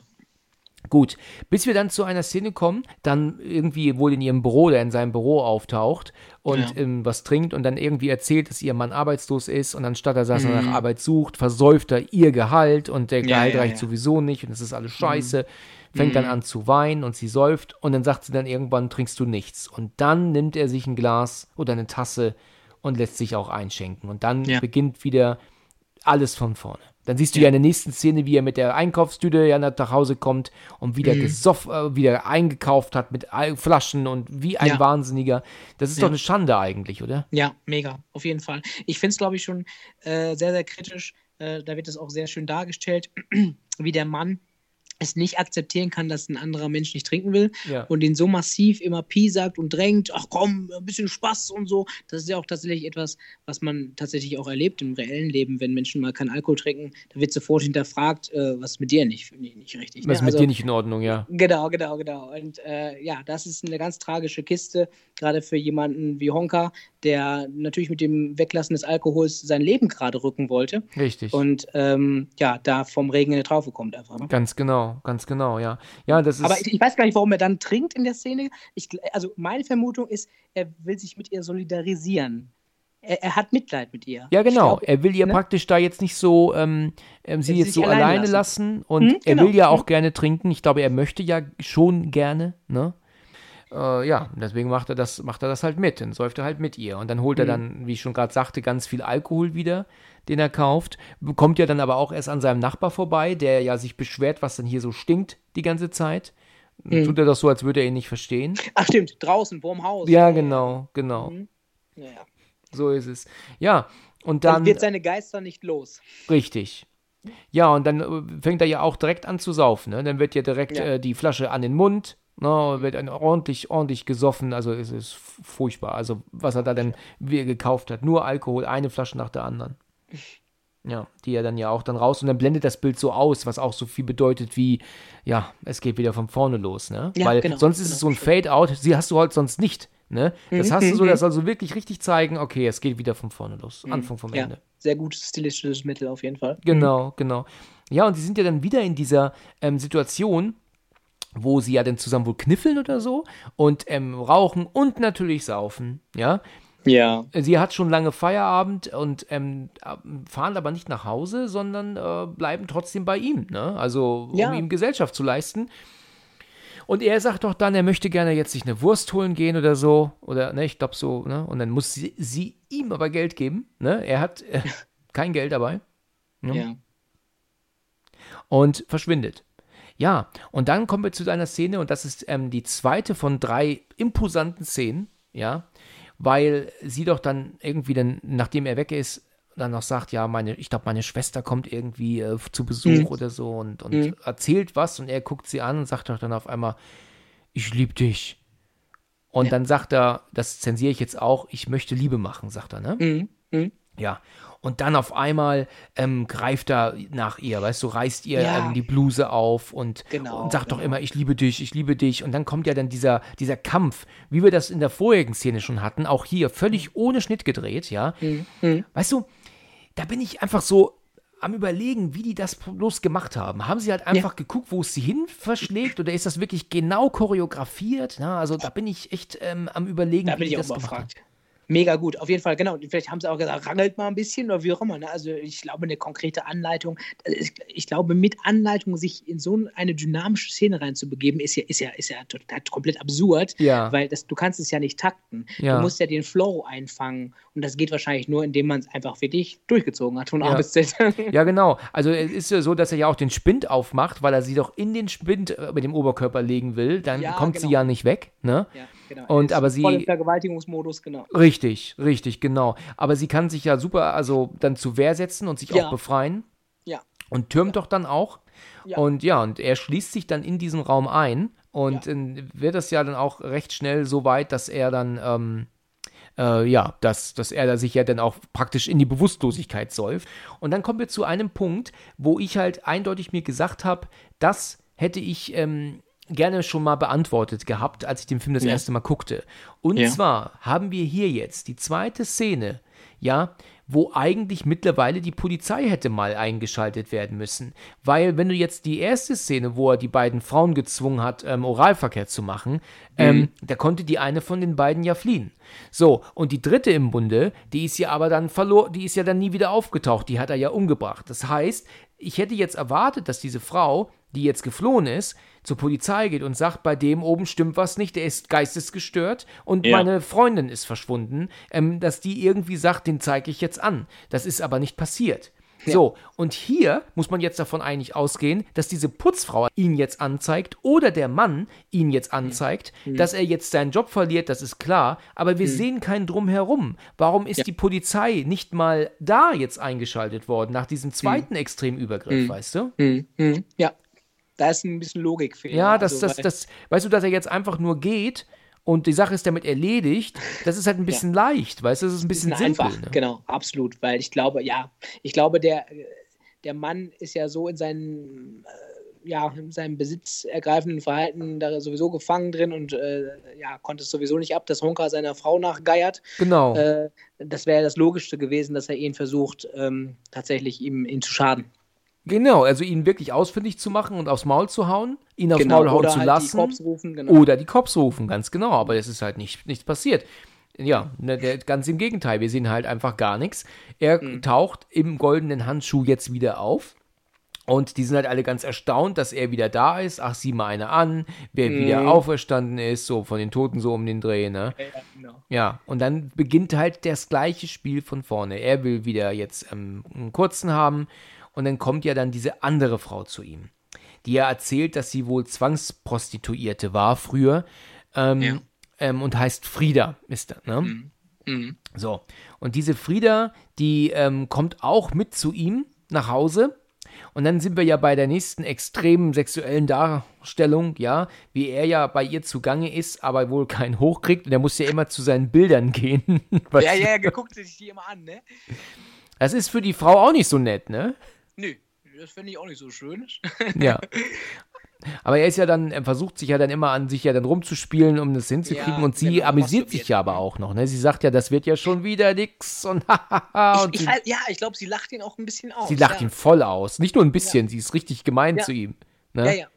Gut, bis wir dann zu einer Szene kommen, dann irgendwie wohl in ihrem Büro oder in seinem Büro auftaucht und Ja. ähm, was trinkt und dann irgendwie erzählt, dass ihr Mann arbeitslos ist und anstatt er dass er Mhm. nach Arbeit sucht, versäuft er ihr Gehalt und der Gehalt ja, reicht ja. Mhm. sowieso nicht und es ist alles scheiße. Fängt dann an zu weinen und sie säuft und dann sagt sie dann irgendwann, trinkst du nichts. Und dann nimmt er sich ein Glas oder eine Tasse und lässt sich auch einschenken. Und dann beginnt wieder alles von vorne. Dann siehst du ja, in der nächsten Szene, wie er mit der Einkaufstüte ja nach Hause kommt und wieder Mhm. gesoff, äh, wieder eingekauft hat mit Flaschen und wie ein Ja. Wahnsinniger. Das ist Ja. doch eine Schande eigentlich, oder? Ja, mega, auf jeden Fall. Ich finde es, glaube ich, schon äh, sehr, sehr kritisch. Äh, da wird es auch sehr schön dargestellt, (clears throat) wie der Mann es nicht akzeptieren kann, dass ein anderer Mensch nicht trinken will Ja. und ihn so massiv immer Pi sagt und drängt, ach komm, ein bisschen Spaß und so. Das ist ja auch tatsächlich etwas, was man tatsächlich auch erlebt im reellen Leben, wenn Menschen mal keinen Alkohol trinken, da wird sofort hinterfragt, äh, was mit dir nicht, nicht, nicht richtig. Was ist ne? mit Also- dir nicht in Ordnung, ja. Genau, genau, genau. Und äh, ja, das ist eine ganz tragische Kiste, gerade für jemanden wie Honka, der natürlich mit dem Weglassen des Alkohols sein Leben gerade rücken wollte Richtig. und ähm, ja, da vom Regen in die Traufe kommt einfach. Ne? ganz genau, ganz genau, ja. Ja, das ist. Aber ich, ich weiß gar nicht, warum er dann trinkt in der Szene. Ich, also meine Vermutung ist, er will sich mit ihr solidarisieren. Er, er hat Mitleid mit ihr. Ja, genau. glaub, er will ihr ne? praktisch da jetzt nicht so, ähm, ähm, sie jetzt so alleine alleine lassen. und er genau. will ja auch Mhm. gerne trinken. Ich glaube, er möchte ja schon gerne, ne? Äh, ja, deswegen macht er das, macht er das halt mit. Dann säuft er halt mit ihr. Und dann holt er Mhm. dann, wie ich schon gerade sagte, ganz viel Alkohol wieder, den er kauft. Kommt ja dann aber auch erst an seinem Nachbar vorbei, der ja sich beschwert, was dann hier so stinkt die ganze Zeit. Mhm. Tut er das so, als würde er ihn nicht verstehen. Ach stimmt, draußen, vorm Haus. Ja, genau, genau. Mhm. Ja, ja. So ist es. Ja, und Dann dann. wird seine Geister nicht los. Richtig. Ja, und dann äh, fängt er ja auch direkt an zu saufen. Ne? Dann wird ja direkt Ja. äh, die Flasche an den Mund, ne? wird dann ordentlich, ordentlich gesoffen. Also es ist furchtbar. Also was er da dann wie gekauft hat. Nur Alkohol, eine Flasche nach der anderen. Ja, die er dann ja auch dann raus und dann blendet das Bild so aus, was auch so viel bedeutet wie, ja, es geht wieder von vorne los, ne? Ja, Weil genau, sonst ist genau, es so ein Fade-out, sie hast du halt sonst nicht, ne? Das Mhm, hast du so, mhm. das soll so wirklich richtig zeigen, okay, es geht wieder von vorne los, Anfang vom Ja, Ende. sehr gutes stilistisches Mittel auf jeden Fall. Genau, genau. Ja, und sie sind ja dann wieder in dieser ähm, Situation, wo sie ja dann zusammen wohl kniffeln oder so und ähm, rauchen und natürlich saufen, ja. Ja. Sie hat schon lange Feierabend und ähm, fahren aber nicht nach Hause, sondern äh, bleiben trotzdem bei ihm, ne? Also um Ja. ihm Gesellschaft zu leisten. Und er sagt doch dann, er möchte gerne jetzt sich eine Wurst holen gehen oder so. Oder, ne, ich glaube so, ne? Und dann muss sie, sie ihm aber Geld geben, ne? Er hat äh, (laughs) kein Geld dabei Ja. und verschwindet. Ja, und dann kommen wir zu einer Szene, und das ist ähm, die zweite von drei imposanten Szenen, ja, weil sie doch dann irgendwie dann, nachdem er weg ist, dann noch sagt, ja, meine, ich glaube, meine Schwester kommt irgendwie äh, zu Besuch Mhm. oder so und, und Mhm. erzählt was und er guckt sie an und sagt doch dann auf einmal, ich liebe dich. Und Ja. dann sagt er, das zensiere ich jetzt auch, ich möchte Liebe machen, sagt er, ne? Mhm. Mhm. Ja, und dann auf einmal ähm, greift er nach ihr, weißt du, reißt ihr Ja. ähm, die Bluse auf und, Genau, und sagt doch genau. immer, ich liebe dich, ich liebe dich. Und dann kommt ja dann dieser, dieser Kampf, wie wir das in der vorigen Szene schon hatten, auch hier völlig ohne Schnitt gedreht, ja. Mhm. Weißt du, da bin ich einfach so am überlegen, wie die das bloß gemacht haben. Haben sie halt einfach geguckt, wo es sie hin verschlägt oder ist das wirklich genau choreografiert? Na, also da bin ich echt ähm, am überlegen, Da bin wie ich die auch das gemacht überfragt. Mega gut, auf jeden Fall, genau. Vielleicht haben sie auch gesagt, rangelt mal ein bisschen oder wie auch immer. Ne? Also ich glaube, eine konkrete Anleitung, äh, ich, ich glaube, mit Anleitung sich in so eine dynamische Szene reinzubegeben, ist ja, ist ja, ist ja total, komplett absurd, Ja. weil das, du kannst es ja nicht takten. Ja. Du musst ja den Flow einfangen. Und das geht wahrscheinlich nur, indem man es einfach wirklich durchgezogen hat, von A Ja. bis Z. (laughs) Ja, genau. Also es ist ja so, dass er ja auch den Spind aufmacht, weil er sie doch in den Spind äh, mit dem Oberkörper legen will. Dann kommt sie genau. ja nicht weg, ne? ja, genau. Und Er aber Voll im sie- Vergewaltigungsmodus, genau. Richtig, richtig, genau. Aber sie kann sich ja super, also dann zu Wehr setzen und sich Ja. auch befreien Ja. und türmt doch dann auch. Ja. Und ja, und er schließt sich dann in diesem Raum ein und wird es ja dann auch recht schnell so weit, dass er dann, ähm, äh, ja, dass, dass er da sich ja dann auch praktisch in die Bewusstlosigkeit säuft. Und dann kommen wir zu einem Punkt, wo ich halt eindeutig mir gesagt habe, das hätte ich ähm, gerne schon mal beantwortet gehabt, als ich den Film das Ja. erste Mal guckte. Und Ja. zwar haben wir hier jetzt die zweite Szene, ja, wo eigentlich mittlerweile die Polizei hätte mal eingeschaltet werden müssen. Weil, wenn du jetzt die erste Szene, wo er die beiden Frauen gezwungen hat, ähm, Oralverkehr zu machen, ähm, da konnte die eine von den beiden ja fliehen. So, und die dritte im Bunde, die ist ja aber dann verloren, die ist ja dann nie wieder aufgetaucht, die hat er ja umgebracht. Das heißt, ich hätte jetzt erwartet, dass diese Frau, die jetzt geflohen ist, zur Polizei geht und sagt, bei dem oben stimmt was nicht, der ist geistesgestört und Ja. meine Freundin ist verschwunden, ähm, dass die irgendwie sagt, den zeige ich jetzt an. Das ist aber nicht passiert. So, und hier muss man jetzt davon eigentlich ausgehen, dass diese Putzfrau ihn jetzt anzeigt oder der Mann ihn jetzt anzeigt, dass er jetzt seinen Job verliert, das ist klar, aber wir sehen keinen Drumherum. Warum ist Ja. die Polizei nicht mal da jetzt eingeschaltet worden, nach diesem zweiten Extremübergriff, weißt du? Hm, hm, ja. Da ist ein bisschen Logikfehler. Ja, das, also, das, das, weißt du, dass er jetzt einfach nur geht und die Sache ist damit erledigt, das ist halt ein bisschen leicht, weißt du, das ist ein bisschen Na, simpel. einfach, ne? genau, absolut, weil ich glaube, ja, ich glaube, der, der Mann ist ja so in seinem, äh, ja, in seinem besitzergreifenden Verhalten da sowieso gefangen drin und äh, ja, konnte es sowieso nicht ab, dass Honka seiner Frau nachgeiert. Genau. Äh, das wäre das Logischste gewesen, dass er ihn versucht, ähm, tatsächlich ihm, ihm zu schaden. Genau, also ihn wirklich ausfindig zu machen und aufs Maul zu hauen, ihn aufs Maul hauen Genau, zu halt lassen. die Cops rufen, genau. Oder die Cops rufen, ganz genau, aber es ist halt nicht, nichts passiert. Ja, ne, der, ganz im Gegenteil, wir sehen halt einfach gar nichts. Er Mhm. taucht im goldenen Handschuh jetzt wieder auf. Und die sind halt alle ganz erstaunt, dass er wieder da ist. Ach, sieh mal eine an, wer Mhm. wieder auferstanden ist, so von den Toten so um den Dreh, ne? Ja, genau. Ja, und dann beginnt halt das gleiche Spiel von vorne. Er will wieder jetzt ähm, einen kurzen haben und dann kommt ja dann diese andere Frau zu ihm, die ja erzählt, dass sie wohl Zwangsprostituierte war früher ähm, Ja. ähm, und heißt Frieda, ist das, ne? Mhm. So, und diese Frieda, die ähm, kommt auch mit zu ihm nach Hause. Und dann sind wir ja bei der nächsten extremen sexuellen Darstellung, ja, wie er ja bei ihr zugange ist, aber wohl keinen hochkriegt und er muss ja immer zu seinen Bildern (laughs) gehen. (laughs) Ja, ja, geguckt sich die immer an, ne? Das ist für die Frau auch nicht so nett, ne? Nö, das finde ich auch nicht so schön. Ja. (laughs) Aber er ist ja dann, er versucht sich ja dann immer an sich ja dann rumzuspielen, um das hinzukriegen. Ja, und sie genau, amüsiert sich ja aber auch noch, ne? Sie sagt ja, das wird ja schon wieder nix und (laughs) hahaha. und Ich, ich, halt- ja, ich glaube, sie lacht ihn auch ein bisschen aus. Sie lacht ja. ihn voll aus. Nicht nur ein bisschen, sie ist richtig gemein Ja. zu ihm. Ne? Ja,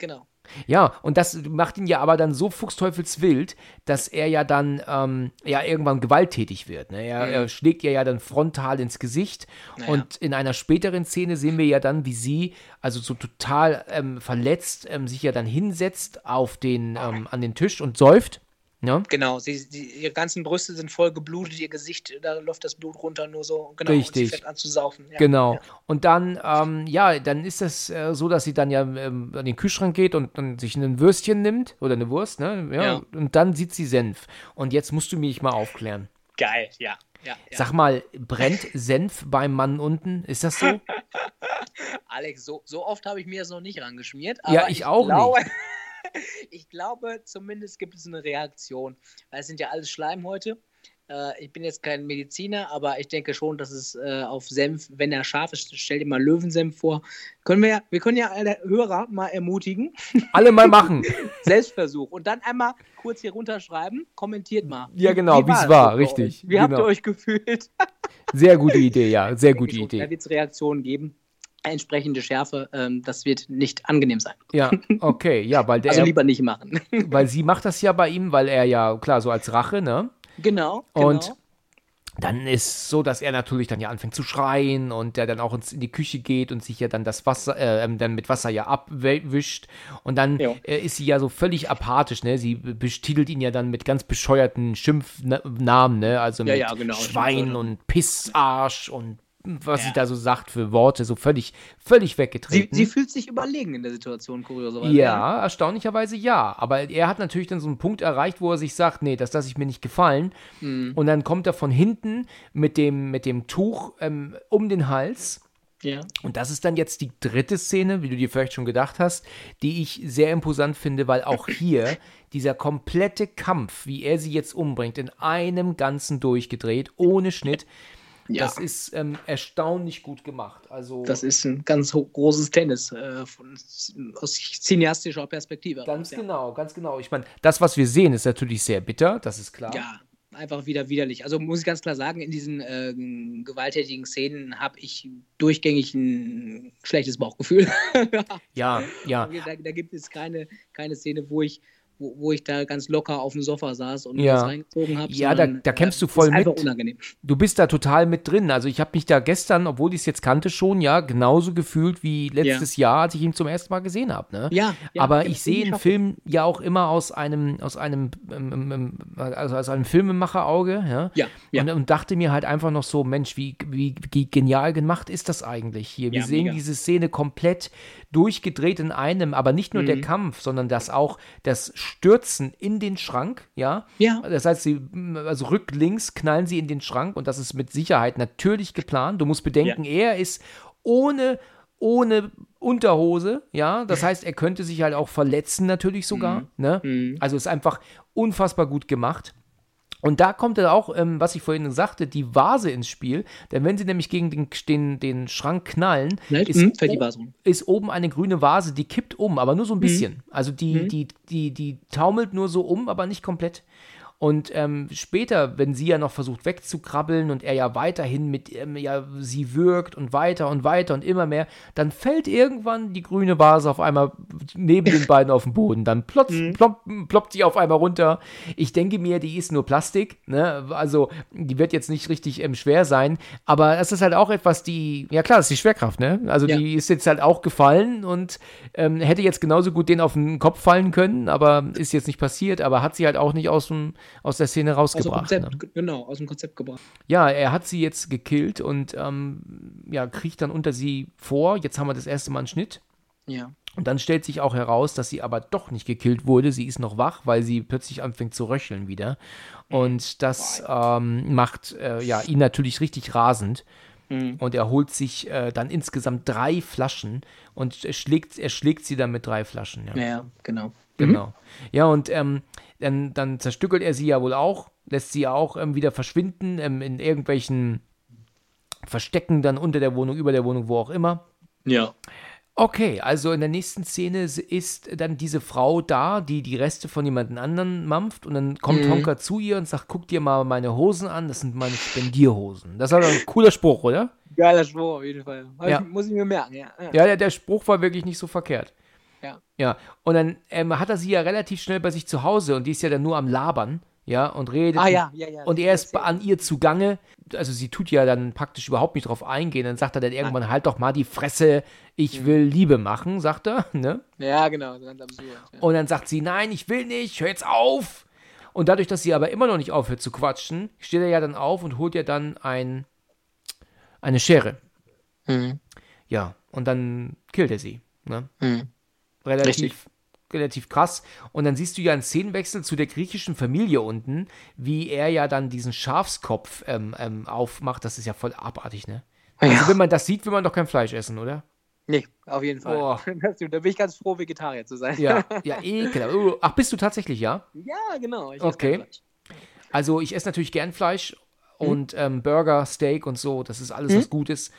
Ja, ja, und das macht ihn ja aber dann so fuchsteufelswild, dass er ja dann ähm, ja irgendwann gewalttätig wird. Ne? Er, er schlägt ihr ja dann frontal ins Gesicht. Mhm. Naja. Und in einer späteren Szene sehen wir ja dann, wie sie, also so total ähm, verletzt, ähm, sich ja dann hinsetzt auf den, ähm, an den Tisch und säuft. Ne? Genau, sie, sie, ihre ganzen Brüste sind voll geblutet, ihr Gesicht, da läuft das Blut runter, nur so, genau. Und Richtig. sie fängt an zu saufen. Ja, Genau. Ja. Und dann, ähm, ja, dann ist es äh, so, dass sie dann ja ähm, an den Kühlschrank geht und dann sich ein Würstchen nimmt oder eine Wurst, ne? Ja, Ja. Und dann sieht sie Senf. Und jetzt musst du mich mal aufklären. Geil, ja. ja, ja. Sag mal, brennt Senf beim Mann unten? Ist das so? (laughs) Alex, so, so oft habe ich mir das noch nicht rangeschmiert. Ja, aber ich auch glaube, (laughs) ich glaube, zumindest gibt es eine Reaktion. Weil es sind ja alles Schleimhäute. Äh, ich bin jetzt kein Mediziner, aber ich denke schon, dass es äh, auf Senf, wenn er scharf ist, stell dir mal Löwensenf vor. Können wir, ja, wir können ja alle Hörer mal ermutigen. (laughs) Alle mal machen. (laughs) Selbstversuch. Und dann einmal kurz hier runterschreiben, kommentiert mal. Ja, genau, wie es war, richtig. Wie habt genau. ihr euch gefühlt? (laughs) Sehr gute Idee, ja, sehr gute Da Idee. wird es Reaktionen geben. Entsprechende Schärfe, ähm, das wird nicht angenehm sein. Ja, (laughs) okay, ja, weil der, Also lieber nicht machen. (laughs) weil sie macht das ja bei ihm, weil er ja, klar, so als Rache, ne? genau, genau. Und dann ist so, dass er natürlich dann ja anfängt zu schreien und der dann auch ins, in die Küche geht und sich ja dann das Wasser, äh, ähm, dann mit Wasser ja abwischt. Und dann äh, ist sie ja so völlig apathisch, ne? Sie betitelt ihn ja dann mit ganz bescheuerten Schimpfnamen, ne? Also Ja, mit ja, genau, Schwein und Pissarsch und was Ja. sie da so sagt für Worte, so völlig, völlig sie, weggetreten. sie fühlt sich überlegen in der Situation, kurioserweise. Ja, erstaunlicherweise ja. Aber er hat natürlich dann so einen Punkt erreicht, wo er sich sagt, nee, das lasse ich mir nicht gefallen. Mhm. Und dann kommt er von hinten mit dem, mit dem Tuch ähm, um den Hals. Ja. Und das ist dann jetzt die dritte Szene, wie du dir vielleicht schon gedacht hast, die ich sehr imposant finde, weil auch hier (clears throat) dieser komplette Kampf, wie er sie jetzt umbringt, in einem Ganzen durchgedreht, ohne Schnitt, Ja. das ist ähm, erstaunlich gut gemacht. Also Das ist ein ganz großes Tennis äh, von, aus cineastischer Perspektive. ganz ja. genau, ganz genau. Ich meine, das, was wir sehen, ist natürlich sehr bitter, das ist klar. Ja, einfach wieder widerlich. Also muss ich ganz klar sagen, in diesen äh, gewalttätigen Szenen habe ich durchgängig ein schlechtes Bauchgefühl. (laughs) Ja, ja. da, da gibt es keine, keine Szene, wo ich, wo, wo ich da ganz locker auf dem Sofa saß und Ja. was reingezogen habe. Ja, da- da kämpfst du voll ist mit. unangenehm. Du bist da total mit drin. Also ich habe mich da gestern, obwohl ich es jetzt kannte schon, ja, genauso gefühlt wie letztes Jahr, als ich ihn zum ersten Mal gesehen habe. Ne? Ja, ja, Aber ja, ich sehe einen. Film ja auch immer aus einem, aus einem, ähm, ähm, ähm, also aus einem Filmemacherauge, ja. Ja, ja. Und, und dachte mir halt einfach noch so, Mensch, wie, wie, wie genial gemacht ist das eigentlich hier? Wir Ja, sehen mega. diese Szene komplett durchgedreht in einem, aber nicht nur der Mhm. Kampf, sondern das auch das Stürzen in den Schrank, ja. Ja. Das heißt, sie, also rücklinks knallen sie in den Schrank und das ist mit Sicherheit natürlich geplant. Du musst bedenken, er ist ohne, ohne Unterhose, ja. Das heißt, er könnte sich halt auch verletzen, natürlich sogar. Ne? Mhm. Also ist einfach unfassbar gut gemacht. Und da kommt dann auch, ähm, was ich vorhin sagte, die Vase ins Spiel. Denn wenn sie nämlich gegen den, den, den Schrank knallen, Knallt? ist, Mhm, fällt die Vase um. ist oben eine grüne Vase, die kippt um, aber nur so ein Mhm. bisschen. Also die, die, die, die taumelt nur so um, aber nicht komplett. Und ähm, später, wenn sie ja noch versucht wegzukrabbeln und er ja weiterhin mit ähm, ja, sie wirkt und weiter und weiter und immer mehr, dann fällt irgendwann die grüne Vase auf einmal neben den beiden auf den Boden. Dann plotz, Mhm. plopp, ploppt die auf einmal runter. Ich denke mir, die ist nur Plastik, ne? Also die wird jetzt nicht richtig ähm, schwer sein, aber es ist halt auch etwas, die, ja klar, das ist die Schwerkraft, ne? Also Ja. die ist jetzt halt auch gefallen und ähm, hätte jetzt genauso gut den auf den Kopf fallen können, aber ist jetzt nicht passiert, aber hat sie halt auch nicht aus, dem, aus der Szene Aus dem rausgebracht. Konzept, Ne? genau, aus dem Konzept gebracht. Ja, er hat sie jetzt gekillt und ähm, ja, kriecht dann unter sie vor. Jetzt haben wir das erste Mal einen Schnitt. Ja. Und dann stellt sich auch heraus, dass sie aber doch nicht gekillt wurde. Sie ist noch wach, weil sie plötzlich anfängt zu röcheln wieder. Und das ähm, macht äh, ja, ihn natürlich richtig rasend. Mhm. Und er holt sich äh, dann insgesamt drei Flaschen und er schlägt, er schlägt sie dann mit drei Flaschen. Ja. Ja, genau. Genau. Ja, und ähm, dann, dann zerstückelt er sie ja wohl auch, lässt sie ja auch ähm, wieder verschwinden ähm, in irgendwelchen Verstecken dann unter der Wohnung, über der Wohnung, wo auch immer. Ja. Okay, also in der nächsten Szene ist dann diese Frau da, die die Reste von jemand anderen mampft und dann kommt Mhm. Honka zu ihr und sagt, guck dir mal meine Hosen an, das sind meine Spendierhosen. Das war doch ein cooler Spruch, oder? Geiler Spruch auf jeden Fall. Ja. Ich, muss ich mir merken, ja. ja. Ja, der, der Spruch war wirklich nicht so verkehrt. Ja. Ja, und dann ähm, hat er sie ja relativ schnell bei sich zu Hause und die ist ja dann nur am Labern, ja, und redet. Ah, ja, ja, ja. Und er ist an ihr zugange. Also sie tut ja dann praktisch überhaupt nicht drauf eingehen. Dann sagt er dann irgendwann, halt doch mal die Fresse, ich will Liebe machen, sagt er, ne? Ja, genau, ganz absurd. Und dann sagt sie, nein, ich will nicht, hör jetzt auf. Und dadurch, dass sie aber immer noch nicht aufhört zu quatschen, steht er ja dann auf und holt ja dann ein, eine Schere. Mhm. Ja, und dann killt er sie. Ne? Mhm. Relativ, Richtig. relativ krass. Und dann siehst du ja einen Szenenwechsel zu der griechischen Familie unten, wie er ja dann diesen Schafskopf ähm, ähm, aufmacht. Das ist ja voll abartig, ne? Also Ja. wenn man das sieht, will man doch kein Fleisch essen, oder? Nee, auf jeden Fall. (laughs) Stimmt. Da bin ich ganz froh, Vegetarier zu sein. Ja, (laughs) ja, ekelhaft. Oh, Ach, bist du tatsächlich, ja? Ja, genau. Okay. Also ich esse natürlich gern Fleisch und ähm, Burger, Steak und so, das ist alles, was gut ist.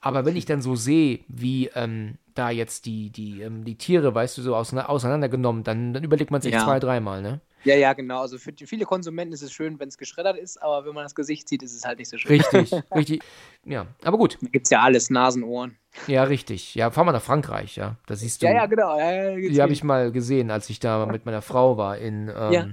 Aber wenn ich dann so sehe, wie ähm, da jetzt die, die, ähm, die Tiere, weißt du, so auseinander, auseinandergenommen, dann, dann überlegt man sich Ja. zwei, dreimal, ne? Ja, ja, genau. Also für viele Konsumenten ist es schön, wenn es geschreddert ist, aber wenn man das Gesicht sieht, ist es halt nicht so schön. Richtig, (laughs) richtig. Ja, aber gut. Da gibt es ja alles, Nasen, Ohren. Ja, richtig. Ja, fahr mal nach Frankreich, ja. Da siehst du. Ja, ja, genau. Ja, Die habe ich mal gesehen, als ich da mit meiner Frau war in. Ähm, Ja.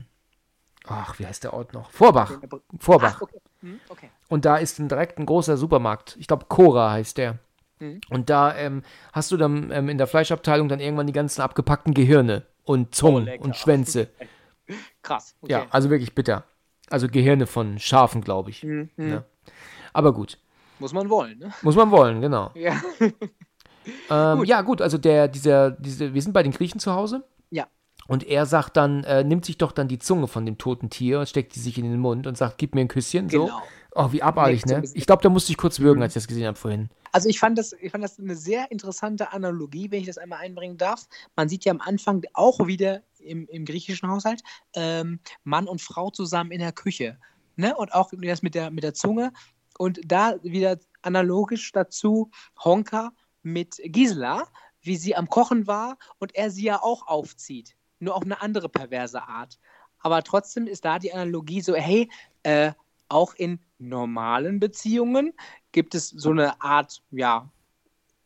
Ach, wie heißt der Ort noch? Vorbach. Ach, Vorbach. okay. Hm, okay. Und da ist direkt ein großer Supermarkt. Ich glaube, Cora heißt der. Mhm. Und da ähm, hast du dann ähm, in der Fleischabteilung dann irgendwann die ganzen abgepackten Gehirne und Zungen lecker. und Schwänze. (laughs) Krass. Okay. Ja, also wirklich bitter. Also Gehirne von Schafen, glaube ich. Mhm, mhm. Ja. Aber gut. Muss man wollen, ne? Muss man wollen, genau. (laughs) Ja. Ähm, Gut. ja, gut, also der, dieser, diese, wir sind bei den Griechen zu Hause. Ja. Und er sagt dann, äh, nimmt sich doch dann die Zunge von dem toten Tier und steckt die sich in den Mund und sagt, gib mir ein Küsschen. So. Genau. Oh, wie abartig, ne? Ich glaube, da musste ich kurz würgen, als ich das gesehen habe vorhin. Also ich fand, das, ich fand das eine sehr interessante Analogie, wenn ich das einmal einbringen darf. Man sieht ja am Anfang auch wieder im, im griechischen Haushalt ähm, Mann und Frau zusammen in der Küche. Ne? Und auch das mit der, mit der Zunge. Und da wieder analogisch dazu Honka mit Gisela, wie sie am Kochen war und er sie ja auch aufzieht. Nur auf eine andere perverse Art. Aber trotzdem ist da die Analogie so, hey, äh, auch in normalen Beziehungen gibt es so eine Art, ja,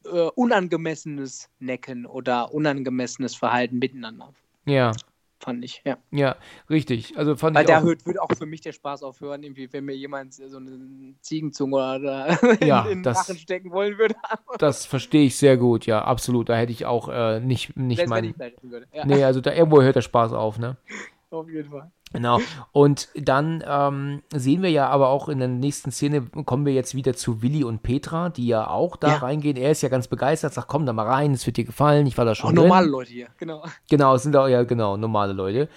äh, unangemessenes Necken oder unangemessenes Verhalten miteinander, Ja, fand ich, ja. ja, richtig. Also fand Weil ich da hört, würde auch für mich der Spaß aufhören, irgendwie, wenn mir jemand so eine Ziegenzunge oder (laughs) Ja, in den das- Rachen stecken wollen würde. (laughs) das verstehe ich sehr gut, ja, absolut. Da hätte ich auch äh, nicht, nicht Selbst wenn ich mein. Fleisch essen würde. Ja, Nee, also da irgendwo hört der Spaß auf, ne? (laughs) auf jeden Fall. Genau. Und dann ähm, sehen wir ja aber auch in der nächsten Szene, kommen wir jetzt wieder zu Willi und Petra, die ja auch da Ja. reingehen. Er ist ja ganz begeistert, sagt, komm da mal rein, es wird dir gefallen, ich war da schon Auch drin. normale Leute hier, genau. Genau, es sind auch ja genau normale Leute.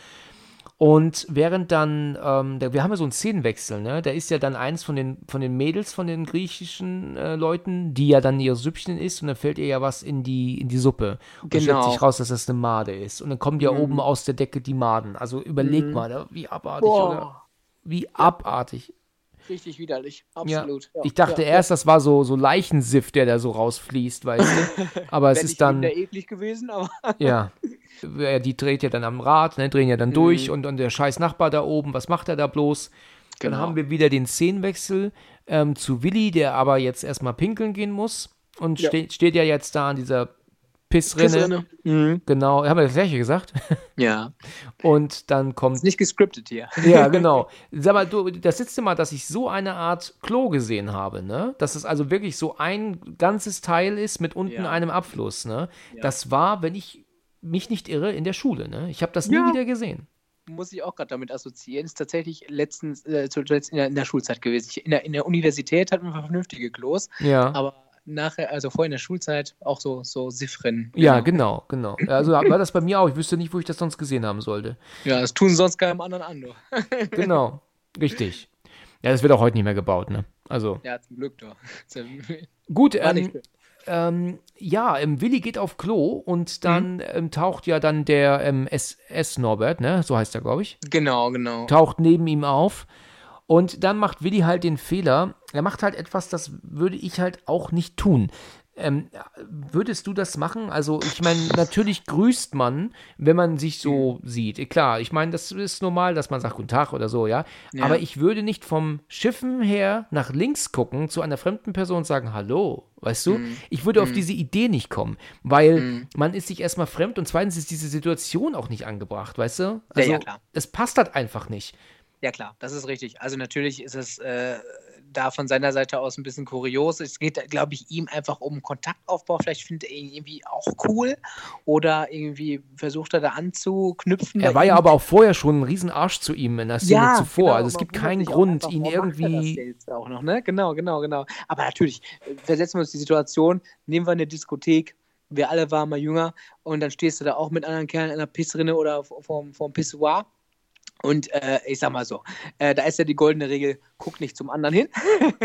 Und während dann, ähm, der, wir haben ja so einen Szenenwechsel, ne? Da ist ja dann eins von den, von den Mädels, von den griechischen äh, Leuten, die ja dann ihr Süppchen isst und dann fällt ihr ja was in die, in die Suppe. Und dann stellt Genau. sich raus, dass das eine Made ist. Und dann kommen ja oben aus der Decke die Maden. Also überleg mal, ne? wie abartig, oder? Boah, Wie abartig. Richtig widerlich, absolut. Ja. Ich dachte ja. erst, das war so, so Leichensiff, der da so rausfließt, weißt du? (laughs) Aber es ist dann. minder eklig gewesen, aber (laughs) Ja. Die dreht ja dann am Rad, ne, drehen ja dann durch und, und der scheiß Nachbar da oben, was macht er da bloß? Dann Genau. haben wir wieder den Szenenwechsel ähm, zu Willi, der aber jetzt erstmal pinkeln gehen muss und Ja. ste steht ja jetzt da an dieser Pissrinne. Pissrinne. Mhm. Genau, haben wir das gleiche gesagt? (laughs) Ja. Und dann kommt Ist nicht gescriptet hier. ja, (laughs) genau. Sag mal, du, das letzte Mal, dass ich so eine Art Klo gesehen habe, ne? Dass es also wirklich so ein ganzes Teil ist mit unten Ja. einem Abfluss, ne? Ja. Das war, wenn ich mich nicht irre, in der Schule, ne? Ich habe das nie Ja. wieder gesehen. muss ich auch gerade damit assoziieren, ist tatsächlich letztens äh, zuletzt in der, in der Schulzeit gewesen. Ich, in, der, in der Universität hatten wir vernünftige Klos, Ja. aber nachher, also vorher in der Schulzeit auch so, so Siffrin. Ja, genau, genau. Also war das bei mir auch. Ich wüsste nicht, wo ich das sonst gesehen haben sollte. Ja, das tun sie sonst keinem anderen an. Du. (laughs) Genau, richtig. Ja, das wird auch heute nicht mehr gebaut, ne? Also, Ja, zum Glück doch. (laughs) gut, ähm, ähm, ja, ähm, Willi geht auf Klo und dann Mhm. ähm, taucht ja dann der ähm, SS Norbert, ne? So heißt er, glaube ich. Genau, genau. taucht neben ihm auf. Und dann macht Willi halt den Fehler. Er macht halt etwas, das würde ich halt auch nicht tun. Ähm, würdest du das machen? Also, ich meine, natürlich grüßt man, wenn man sich so sieht. Klar, ich meine, das ist normal, dass man sagt Guten Tag oder so, ja. Ja. Aber ich würde nicht vom Schiffen her nach links gucken, zu einer fremden Person und sagen Hallo, weißt du? Mhm. Ich würde auf diese Idee nicht kommen, weil man ist sich erstmal fremd und zweitens ist diese Situation auch nicht angebracht, weißt du? Also, ja, klar. es passt halt einfach nicht. Ja, klar, das ist richtig. Also natürlich ist es äh, da von seiner Seite aus ein bisschen kurios. Es geht, glaube ich, ihm einfach um Kontaktaufbau. Vielleicht findet er ihn irgendwie auch cool oder irgendwie versucht er da anzuknüpfen. Er war ja aber auch vorher schon ein Riesenarsch zu ihm in der Szene zuvor. genau, also es gibt keinen Grund, einfach, ihn irgendwie. auch noch, ne? Genau, genau, genau. Aber natürlich, versetzen wir uns die Situation, nehmen wir eine Diskothek, wir alle waren mal jünger und dann stehst du da auch mit anderen Kerlen in einer Pissrinne oder vorm, vorm Pissoir Und äh, ich sag mal so, äh, da ist ja die goldene Regel, guck nicht zum anderen hin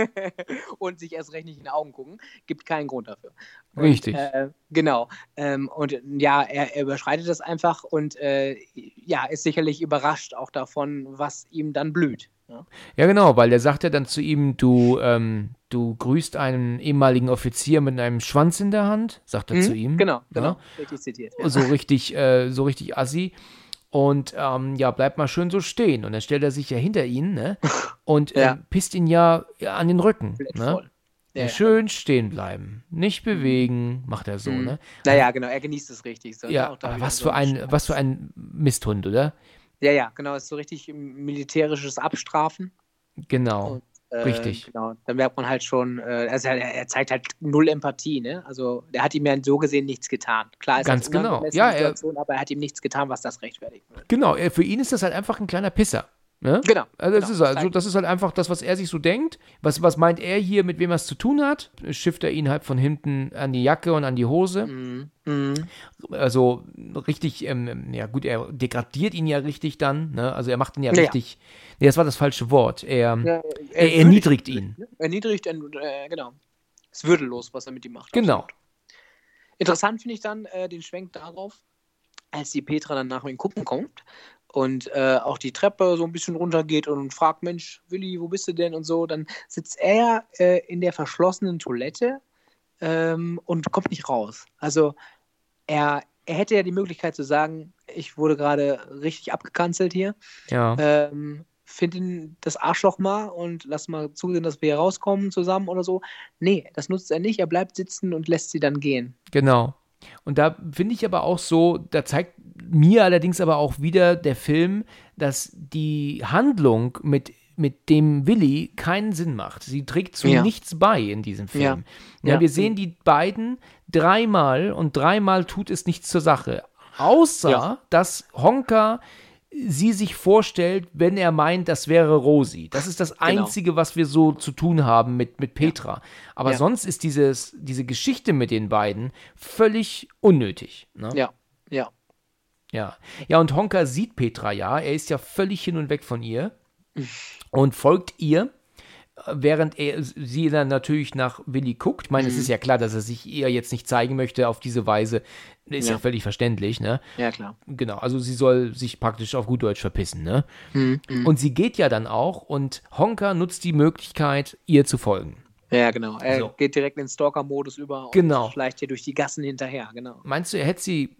(laughs) und sich erst recht nicht in die Augen gucken. Gibt keinen Grund dafür. Und, Richtig. Äh, genau. Ähm, und ja, er, er, überschreitet das einfach und äh, ja, ist sicherlich überrascht auch davon, was ihm dann blüht. Ja, ja genau, weil der sagt ja dann zu ihm, du, ähm, du grüßt einen ehemaligen Offizier mit einem Schwanz in der Hand, sagt er mhm, zu ihm. Genau, genau. Ja? Richtig zitiert. So richtig, äh, so richtig assi. Und ähm, ja, bleibt mal schön so stehen. Und dann stellt er sich ja hinter ihn ne? (laughs) und Ja. ähm, pisst ihn ja an den Rücken. Ne? Ja, schön stehen bleiben, nicht bewegen, macht er so, Mhm. ne? Naja, genau, er genießt es richtig. So, Ja, da aber was so für ein, Spaß. was für ein Misthund, oder? Ja, ja, genau, ist so richtig militärisches Abstrafen. Genau, Und, Äh, Richtig. Genau, dann merkt man halt schon, äh, also er, er zeigt halt null Empathie, ne? Also der hat ihm ja so gesehen nichts getan. Klar ist Ganz das genau. Ja, er- aber er hat ihm nichts getan, was das rechtfertigen würde. genau. äh, Für ihn ist das halt einfach ein kleiner Pisser. Ne? Genau. Also, das, genau. ist also das ist halt einfach das, was er sich so denkt. Was, was meint er hier, mit wem er es zu tun hat? Schifft er ihn halt von hinten an die Jacke und an die Hose. Mhm. Mhm. Also richtig, ähm, ja gut, er degradiert ihn ja richtig dann. Ne? Also er macht ihn ja Ja. richtig. Nee, das war das falsche Wort. Er, Ja, er erniedrigt ihn. Erniedrigt, äh, genau. Ist würdelos, was er mit ihm macht. Genau. absolut. Interessant finde ich dann äh, den Schwenk darauf, als die Petra dann nach ihm gucken kommt und äh, auch die Treppe so ein bisschen runtergeht und fragt, Mensch, Willi, wo bist du denn und so, dann sitzt er äh, in der verschlossenen Toilette ähm, und kommt nicht raus. Also er, er hätte ja die Möglichkeit zu sagen, ich wurde gerade richtig abgekanzelt hier Ja. ähm, find ihn das Arschloch mal und lass mal zusehen, dass wir hier rauskommen zusammen oder so. Nee, das nutzt er nicht. Er bleibt sitzen und lässt sie dann gehen. Genau. Und da finde ich aber auch so, da zeigt mir allerdings aber auch wieder der Film, dass die Handlung mit, mit dem Willi keinen Sinn macht. Sie trägt zu Ja. nichts bei in diesem Film. Ja. Ja. Wir sehen die beiden dreimal und dreimal tut es nichts zur Sache. Außer, Ja. dass Honka sie sich vorstellt, wenn er meint, das wäre Rosi. Das ist das Genau. Einzige, was wir so zu tun haben mit, mit Petra. Aber Ja. sonst ist dieses, diese Geschichte mit den beiden völlig unnötig. Ne? Ja, ja. Ja. ja, und Honka sieht Petra ja. Er ist ja völlig hin und weg von ihr Mhm. und folgt ihr, während er sie dann natürlich nach Willi guckt. Ich meine, Mhm. es ist ja klar, dass er sich ihr jetzt nicht zeigen möchte auf diese Weise. Ist ja, Ja. völlig verständlich, ne? Ja, klar. Genau, also sie soll sich praktisch auf gut Deutsch verpissen, ne? Mhm. Und sie geht ja dann auch und Honka nutzt die Möglichkeit, ihr zu folgen. Ja, genau. Er So. geht direkt in den Stalker-Modus über und Genau. schleicht hier durch die Gassen hinterher, genau. Meinst du, er hätte sie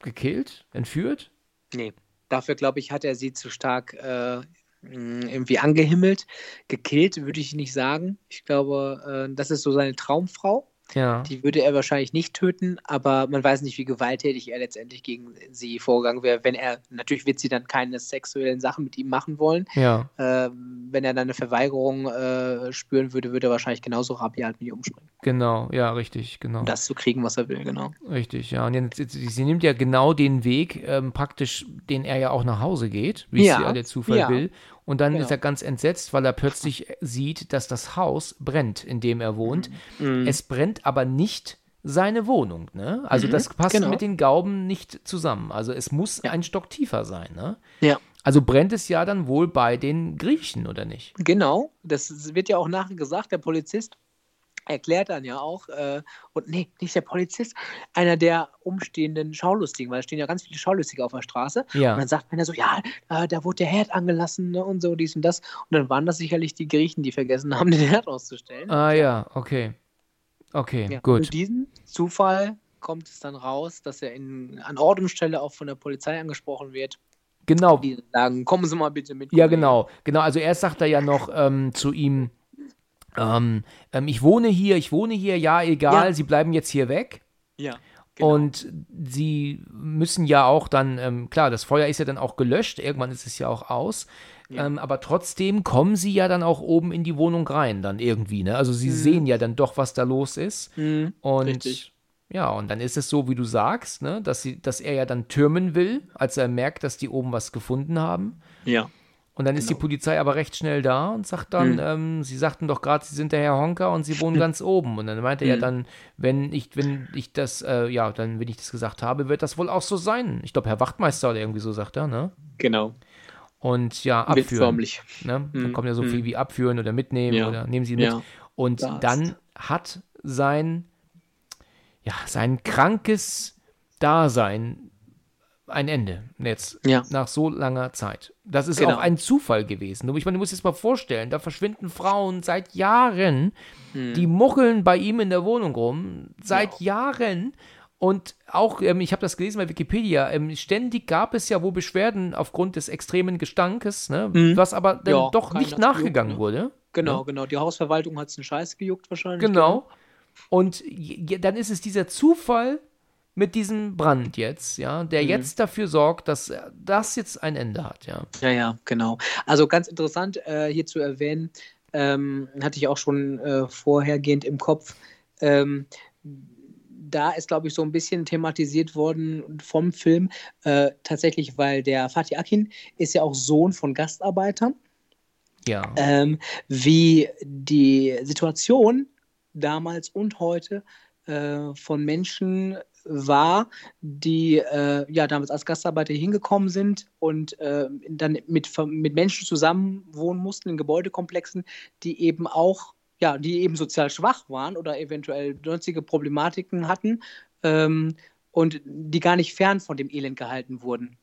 gekillt, entführt? Nee. Dafür, glaube ich, hat er sie zu stark äh, irgendwie angehimmelt. Gekillt würde ich nicht sagen. Ich glaube, äh, das ist so seine Traumfrau. Ja. Die würde er wahrscheinlich nicht töten, aber man weiß nicht, wie gewalttätig er letztendlich gegen sie vorgegangen wäre. Wenn er, natürlich wird sie dann keine sexuellen Sachen mit ihm machen wollen. Ja. Ähm, wenn er dann eine Verweigerung äh, spüren würde, würde er wahrscheinlich genauso rabiat mit ihr umspringen. Genau, ja, richtig, genau. Um das zu kriegen, was er will, genau. Richtig, ja. Und jetzt, sie nimmt ja genau den Weg, ähm, praktisch, den er ja auch nach Hause geht, wie Ja, es ja der Zufall ja. will. Und dann Genau. ist er ganz entsetzt, weil er plötzlich sieht, dass das Haus brennt, in dem er wohnt. Mhm. Es brennt aber nicht seine Wohnung, ne? Also Mhm, das passt genau. mit den Gauben nicht zusammen. Also es muss ein Stock tiefer sein, ne? Ja. Also brennt es ja dann wohl bei den Griechen, oder nicht? Genau, das wird ja auch nachher gesagt, der Polizist erklärt dann ja auch, äh, und nee, nicht der Polizist, einer der umstehenden Schaulustigen, weil da stehen ja ganz viele Schaulustige auf der Straße. Ja. Und dann sagt man ja so, ja, äh, da wurde der Herd angelassen ne, und so, dies und das. Und dann waren das sicherlich die Griechen, die vergessen haben, (laughs) den Herd auszustellen. Ah ja, okay. Okay, Ja, gut. Durch diesen Zufall kommt es dann raus, dass er in, an Ort und Stelle auch von der Polizei angesprochen wird. Genau, Die sagen, kommen Sie mal bitte mit. Ja, Kollege." genau. Genau, also erst sagt er ja noch ähm, zu ihm, ähm, ähm, ich wohne hier, ich wohne hier, ja, egal, Ja. sie bleiben jetzt hier weg. Ja. Genau. Und sie müssen ja auch dann, ähm, klar, das Feuer ist ja dann auch gelöscht, irgendwann ist es ja auch aus. Ja. Ähm, aber trotzdem kommen sie ja dann auch oben in die Wohnung rein, dann irgendwie, ne? Also sie sehen ja dann doch, was da los ist. Mhm, Und richtig. ja, und dann ist es so, wie du sagst, ne, dass, sie, dass er ja dann türmen will, als er merkt, dass die oben was gefunden haben. Ja. Und dann ist die Genau. Polizei aber recht schnell da und sagt dann, Mhm. ähm, sie sagten doch gerade, sie sind der Herr Honka und sie wohnen ganz oben. Und dann meinte er ja Mhm. dann, wenn ich, wenn ich das, äh, ja, dann, wenn ich das gesagt habe, wird das wohl auch so sein. Ich glaube, Herr Wachtmeister oder irgendwie so sagt er, ne? Genau. Und ja, abführen. Ne? Da Mhm. kommt ja so viel Mhm. wie abführen oder mitnehmen Ja. oder nehmen Sie mit. Ja. Und Da hast- dann hat sein, ja, sein krankes Dasein ein Ende. Jetzt, Ja. nach so langer Zeit. Das ist Genau. auch ein Zufall gewesen. Ich meine, du musst dir das mal vorstellen, da verschwinden Frauen seit Jahren, Mhm. die muckeln bei ihm in der Wohnung rum, seit Jahren. Und auch, ähm, ich habe das gelesen bei Wikipedia, ähm, ständig gab es ja wohl Beschwerden aufgrund des extremen Gestankes, ne? Mhm. was aber dann Ja, doch nicht nachgegangen gejuckt, ne? wurde. Genau, genau. Die Hausverwaltung hat es einen Scheiß gejuckt wahrscheinlich. Genau. Und j- j- dann ist es dieser Zufall mit diesem Brand jetzt, ja, der Mhm. jetzt dafür sorgt, dass das jetzt ein Ende hat, ja. Ja, ja, genau. Also ganz interessant äh, hier zu erwähnen, ähm, hatte ich auch schon äh, vorhergehend im Kopf. Ähm, da ist, glaube ich, so ein bisschen thematisiert worden vom Film, äh, tatsächlich, weil der Fatih Akin ist ja auch Sohn von Gastarbeitern. Ja. ähm, wie die Situation damals und heute äh, von Menschen war, die äh, ja damals als Gastarbeiter hingekommen sind und äh, dann mit, mit Menschen zusammen wohnen mussten in Gebäudekomplexen, die eben auch ja, die eben sozial schwach waren oder eventuell sonstige Problematiken hatten ähm, und die gar nicht fern von dem Elend gehalten wurden.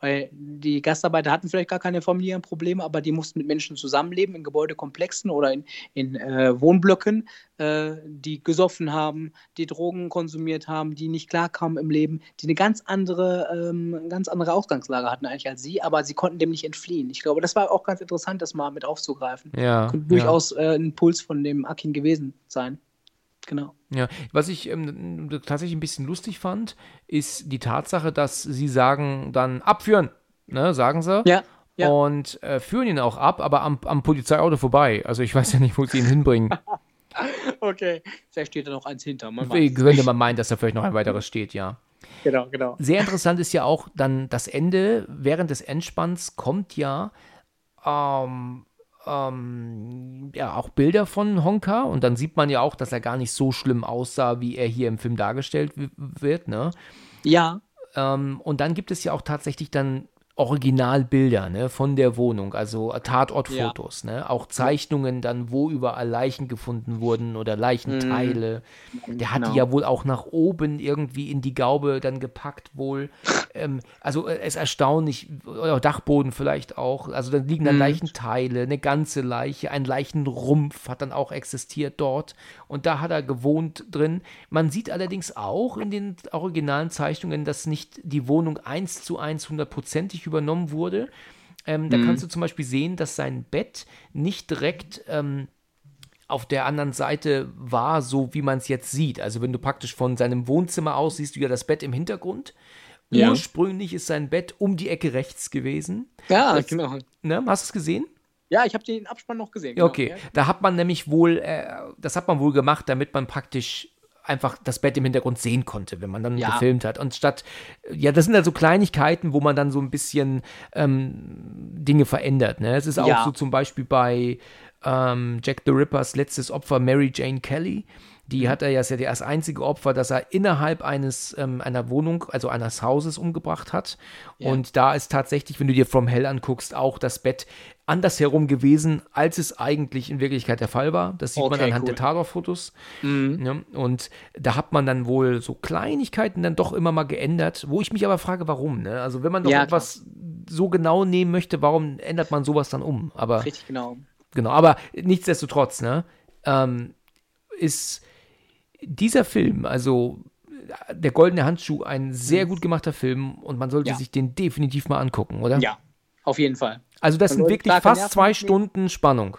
Weil die Gastarbeiter hatten vielleicht gar keine familiären Probleme, aber die mussten mit Menschen zusammenleben in Gebäudekomplexen oder in, in äh, Wohnblöcken, äh, die gesoffen haben, die Drogen konsumiert haben, die nicht klarkamen im Leben, die eine ganz andere, ähm, ganz andere Ausgangslage hatten eigentlich als sie, aber sie konnten dem nicht entfliehen. Ich glaube, das war auch ganz interessant, das mal mit aufzugreifen. Ja, Könnte ja. durchaus äh, ein Impuls von dem Akin gewesen sein. Genau. Ja, was ich ähm, tatsächlich ein bisschen lustig fand, ist die Tatsache, dass sie sagen dann abführen, ne, sagen sie. Ja, ja. Und äh, führen ihn auch ab, aber am, am Polizeiauto vorbei. Also ich weiß ja nicht, wo sie ihn hinbringen. (laughs) Okay. Vielleicht steht da noch eins hinter. Man. Könnte man meinen, dass da vielleicht noch ein weiteres steht, ja. Genau, genau. Sehr interessant ist ja auch dann das Ende. Während des Endspanns kommt ja, ähm, ähm, ja auch Bilder von Honka und dann sieht man ja auch, dass er gar nicht so schlimm aussah, wie er hier im Film dargestellt wird. Ne? Ja, Ähm, und dann gibt es ja auch tatsächlich dann Originalbilder ne, von der Wohnung, also Tatortfotos, ne? auch Zeichnungen dann, wo überall Leichen gefunden wurden oder Leichenteile. Der hat die genau. ja wohl auch nach oben irgendwie in die Gaube dann gepackt wohl. (laughs) ähm, also äh, es ist erstaunlich, oder Dachboden vielleicht auch, also dann liegen dann Mhm. Leichenteile, eine ganze Leiche, ein Leichenrumpf hat dann auch existiert dort und da hat er gewohnt drin. Man sieht allerdings auch in den originalen Zeichnungen, dass nicht die Wohnung eins zu eins hundertprozentig übernommen wurde. Ähm, da kannst du zum Beispiel sehen, dass sein Bett nicht direkt ähm, auf der anderen Seite war, so wie man es jetzt sieht. Also wenn du praktisch von seinem Wohnzimmer aus siehst du ja das Bett im Hintergrund. Ja. Ursprünglich ist sein Bett um die Ecke rechts gewesen. ja, Das- genau. Ne? Hast du es gesehen? Ja, ich habe den Abspann noch gesehen. Genau. okay. Da hat man nämlich wohl, äh, das hat man wohl gemacht, damit man praktisch einfach das Bett im Hintergrund sehen konnte, wenn man dann Ja. gefilmt hat. Und statt, ja, das sind also Kleinigkeiten, wo man dann so ein bisschen ähm, Dinge verändert. Ne? Es ist auch Ja. so zum Beispiel bei ähm, Jack the Rippers letztes Opfer, Mary Jane Kelly. Die Mhm. hat er ja ist ja das einzige Opfer, das er innerhalb eines ähm, einer Wohnung, also eines Hauses umgebracht hat. Ja. Und da ist tatsächlich, wenn du dir From Hell anguckst, auch das Bett andersherum gewesen, als es eigentlich in Wirklichkeit der Fall war. Das sieht man Okay, anhand cool. der Tatortfotos. Mhm. Ja, und da hat man dann wohl so Kleinigkeiten dann doch immer mal geändert, wo ich mich aber frage, warum. Ne? Also wenn man doch Ja, etwas so genau nehmen möchte, warum ändert man sowas dann um? Aber Richtig, genau. genau, aber nichtsdestotrotz, ne, ähm, ist dieser Film, also äh, der goldene Handschuh, ein sehr gut gemachter Film und man sollte Ja. sich den definitiv mal angucken, oder? Ja, auf jeden Fall. Also das Man sind wirklich fast Nerven zwei. Stunden Spannung.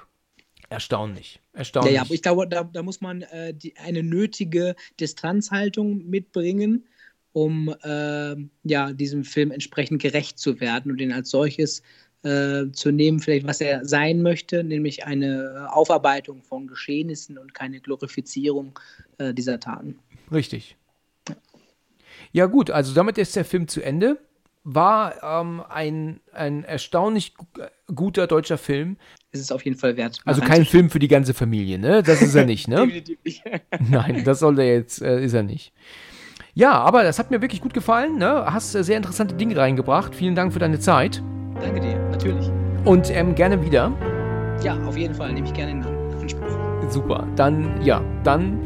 Erstaunlich. Ja, Erstaunlich. ja, aber ich glaube, da, da muss man äh, die, eine nötige Distanzhaltung mitbringen, um äh, ja, diesem Film entsprechend gerecht zu werden und ihn als solches äh, zu nehmen, vielleicht was er sein möchte, nämlich eine Aufarbeitung von Geschehnissen und keine Glorifizierung äh, dieser Taten. Richtig. Ja, gut, also damit ist der Film zu Ende. War ähm, ein, ein erstaunlich gu- guter deutscher Film. Es ist auf jeden Fall wert. Also kein. Film für die ganze Familie, ne? Das ist er nicht, ne? (laughs) Definitiv nicht. (laughs) Nein, das soll er jetzt, äh, ist er nicht. Ja, aber das hat mir wirklich gut gefallen, ne? Hast äh, sehr interessante Dinge reingebracht. Vielen Dank für deine Zeit. Danke dir. natürlich. Und ähm, gerne wieder. Ja, auf jeden Fall. Nehme ich gerne in Anspruch. Super. Dann, ja, dann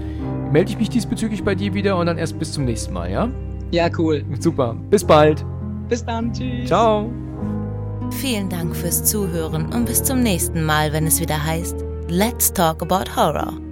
melde ich mich diesbezüglich bei dir wieder und dann erst bis zum nächsten Mal, ja? Ja, cool. Super. Bis bald. Bis dann. Tschüss. Ciao. Vielen Dank fürs Zuhören und bis zum nächsten Mal, wenn es wieder heißt Let's Talk About Horror.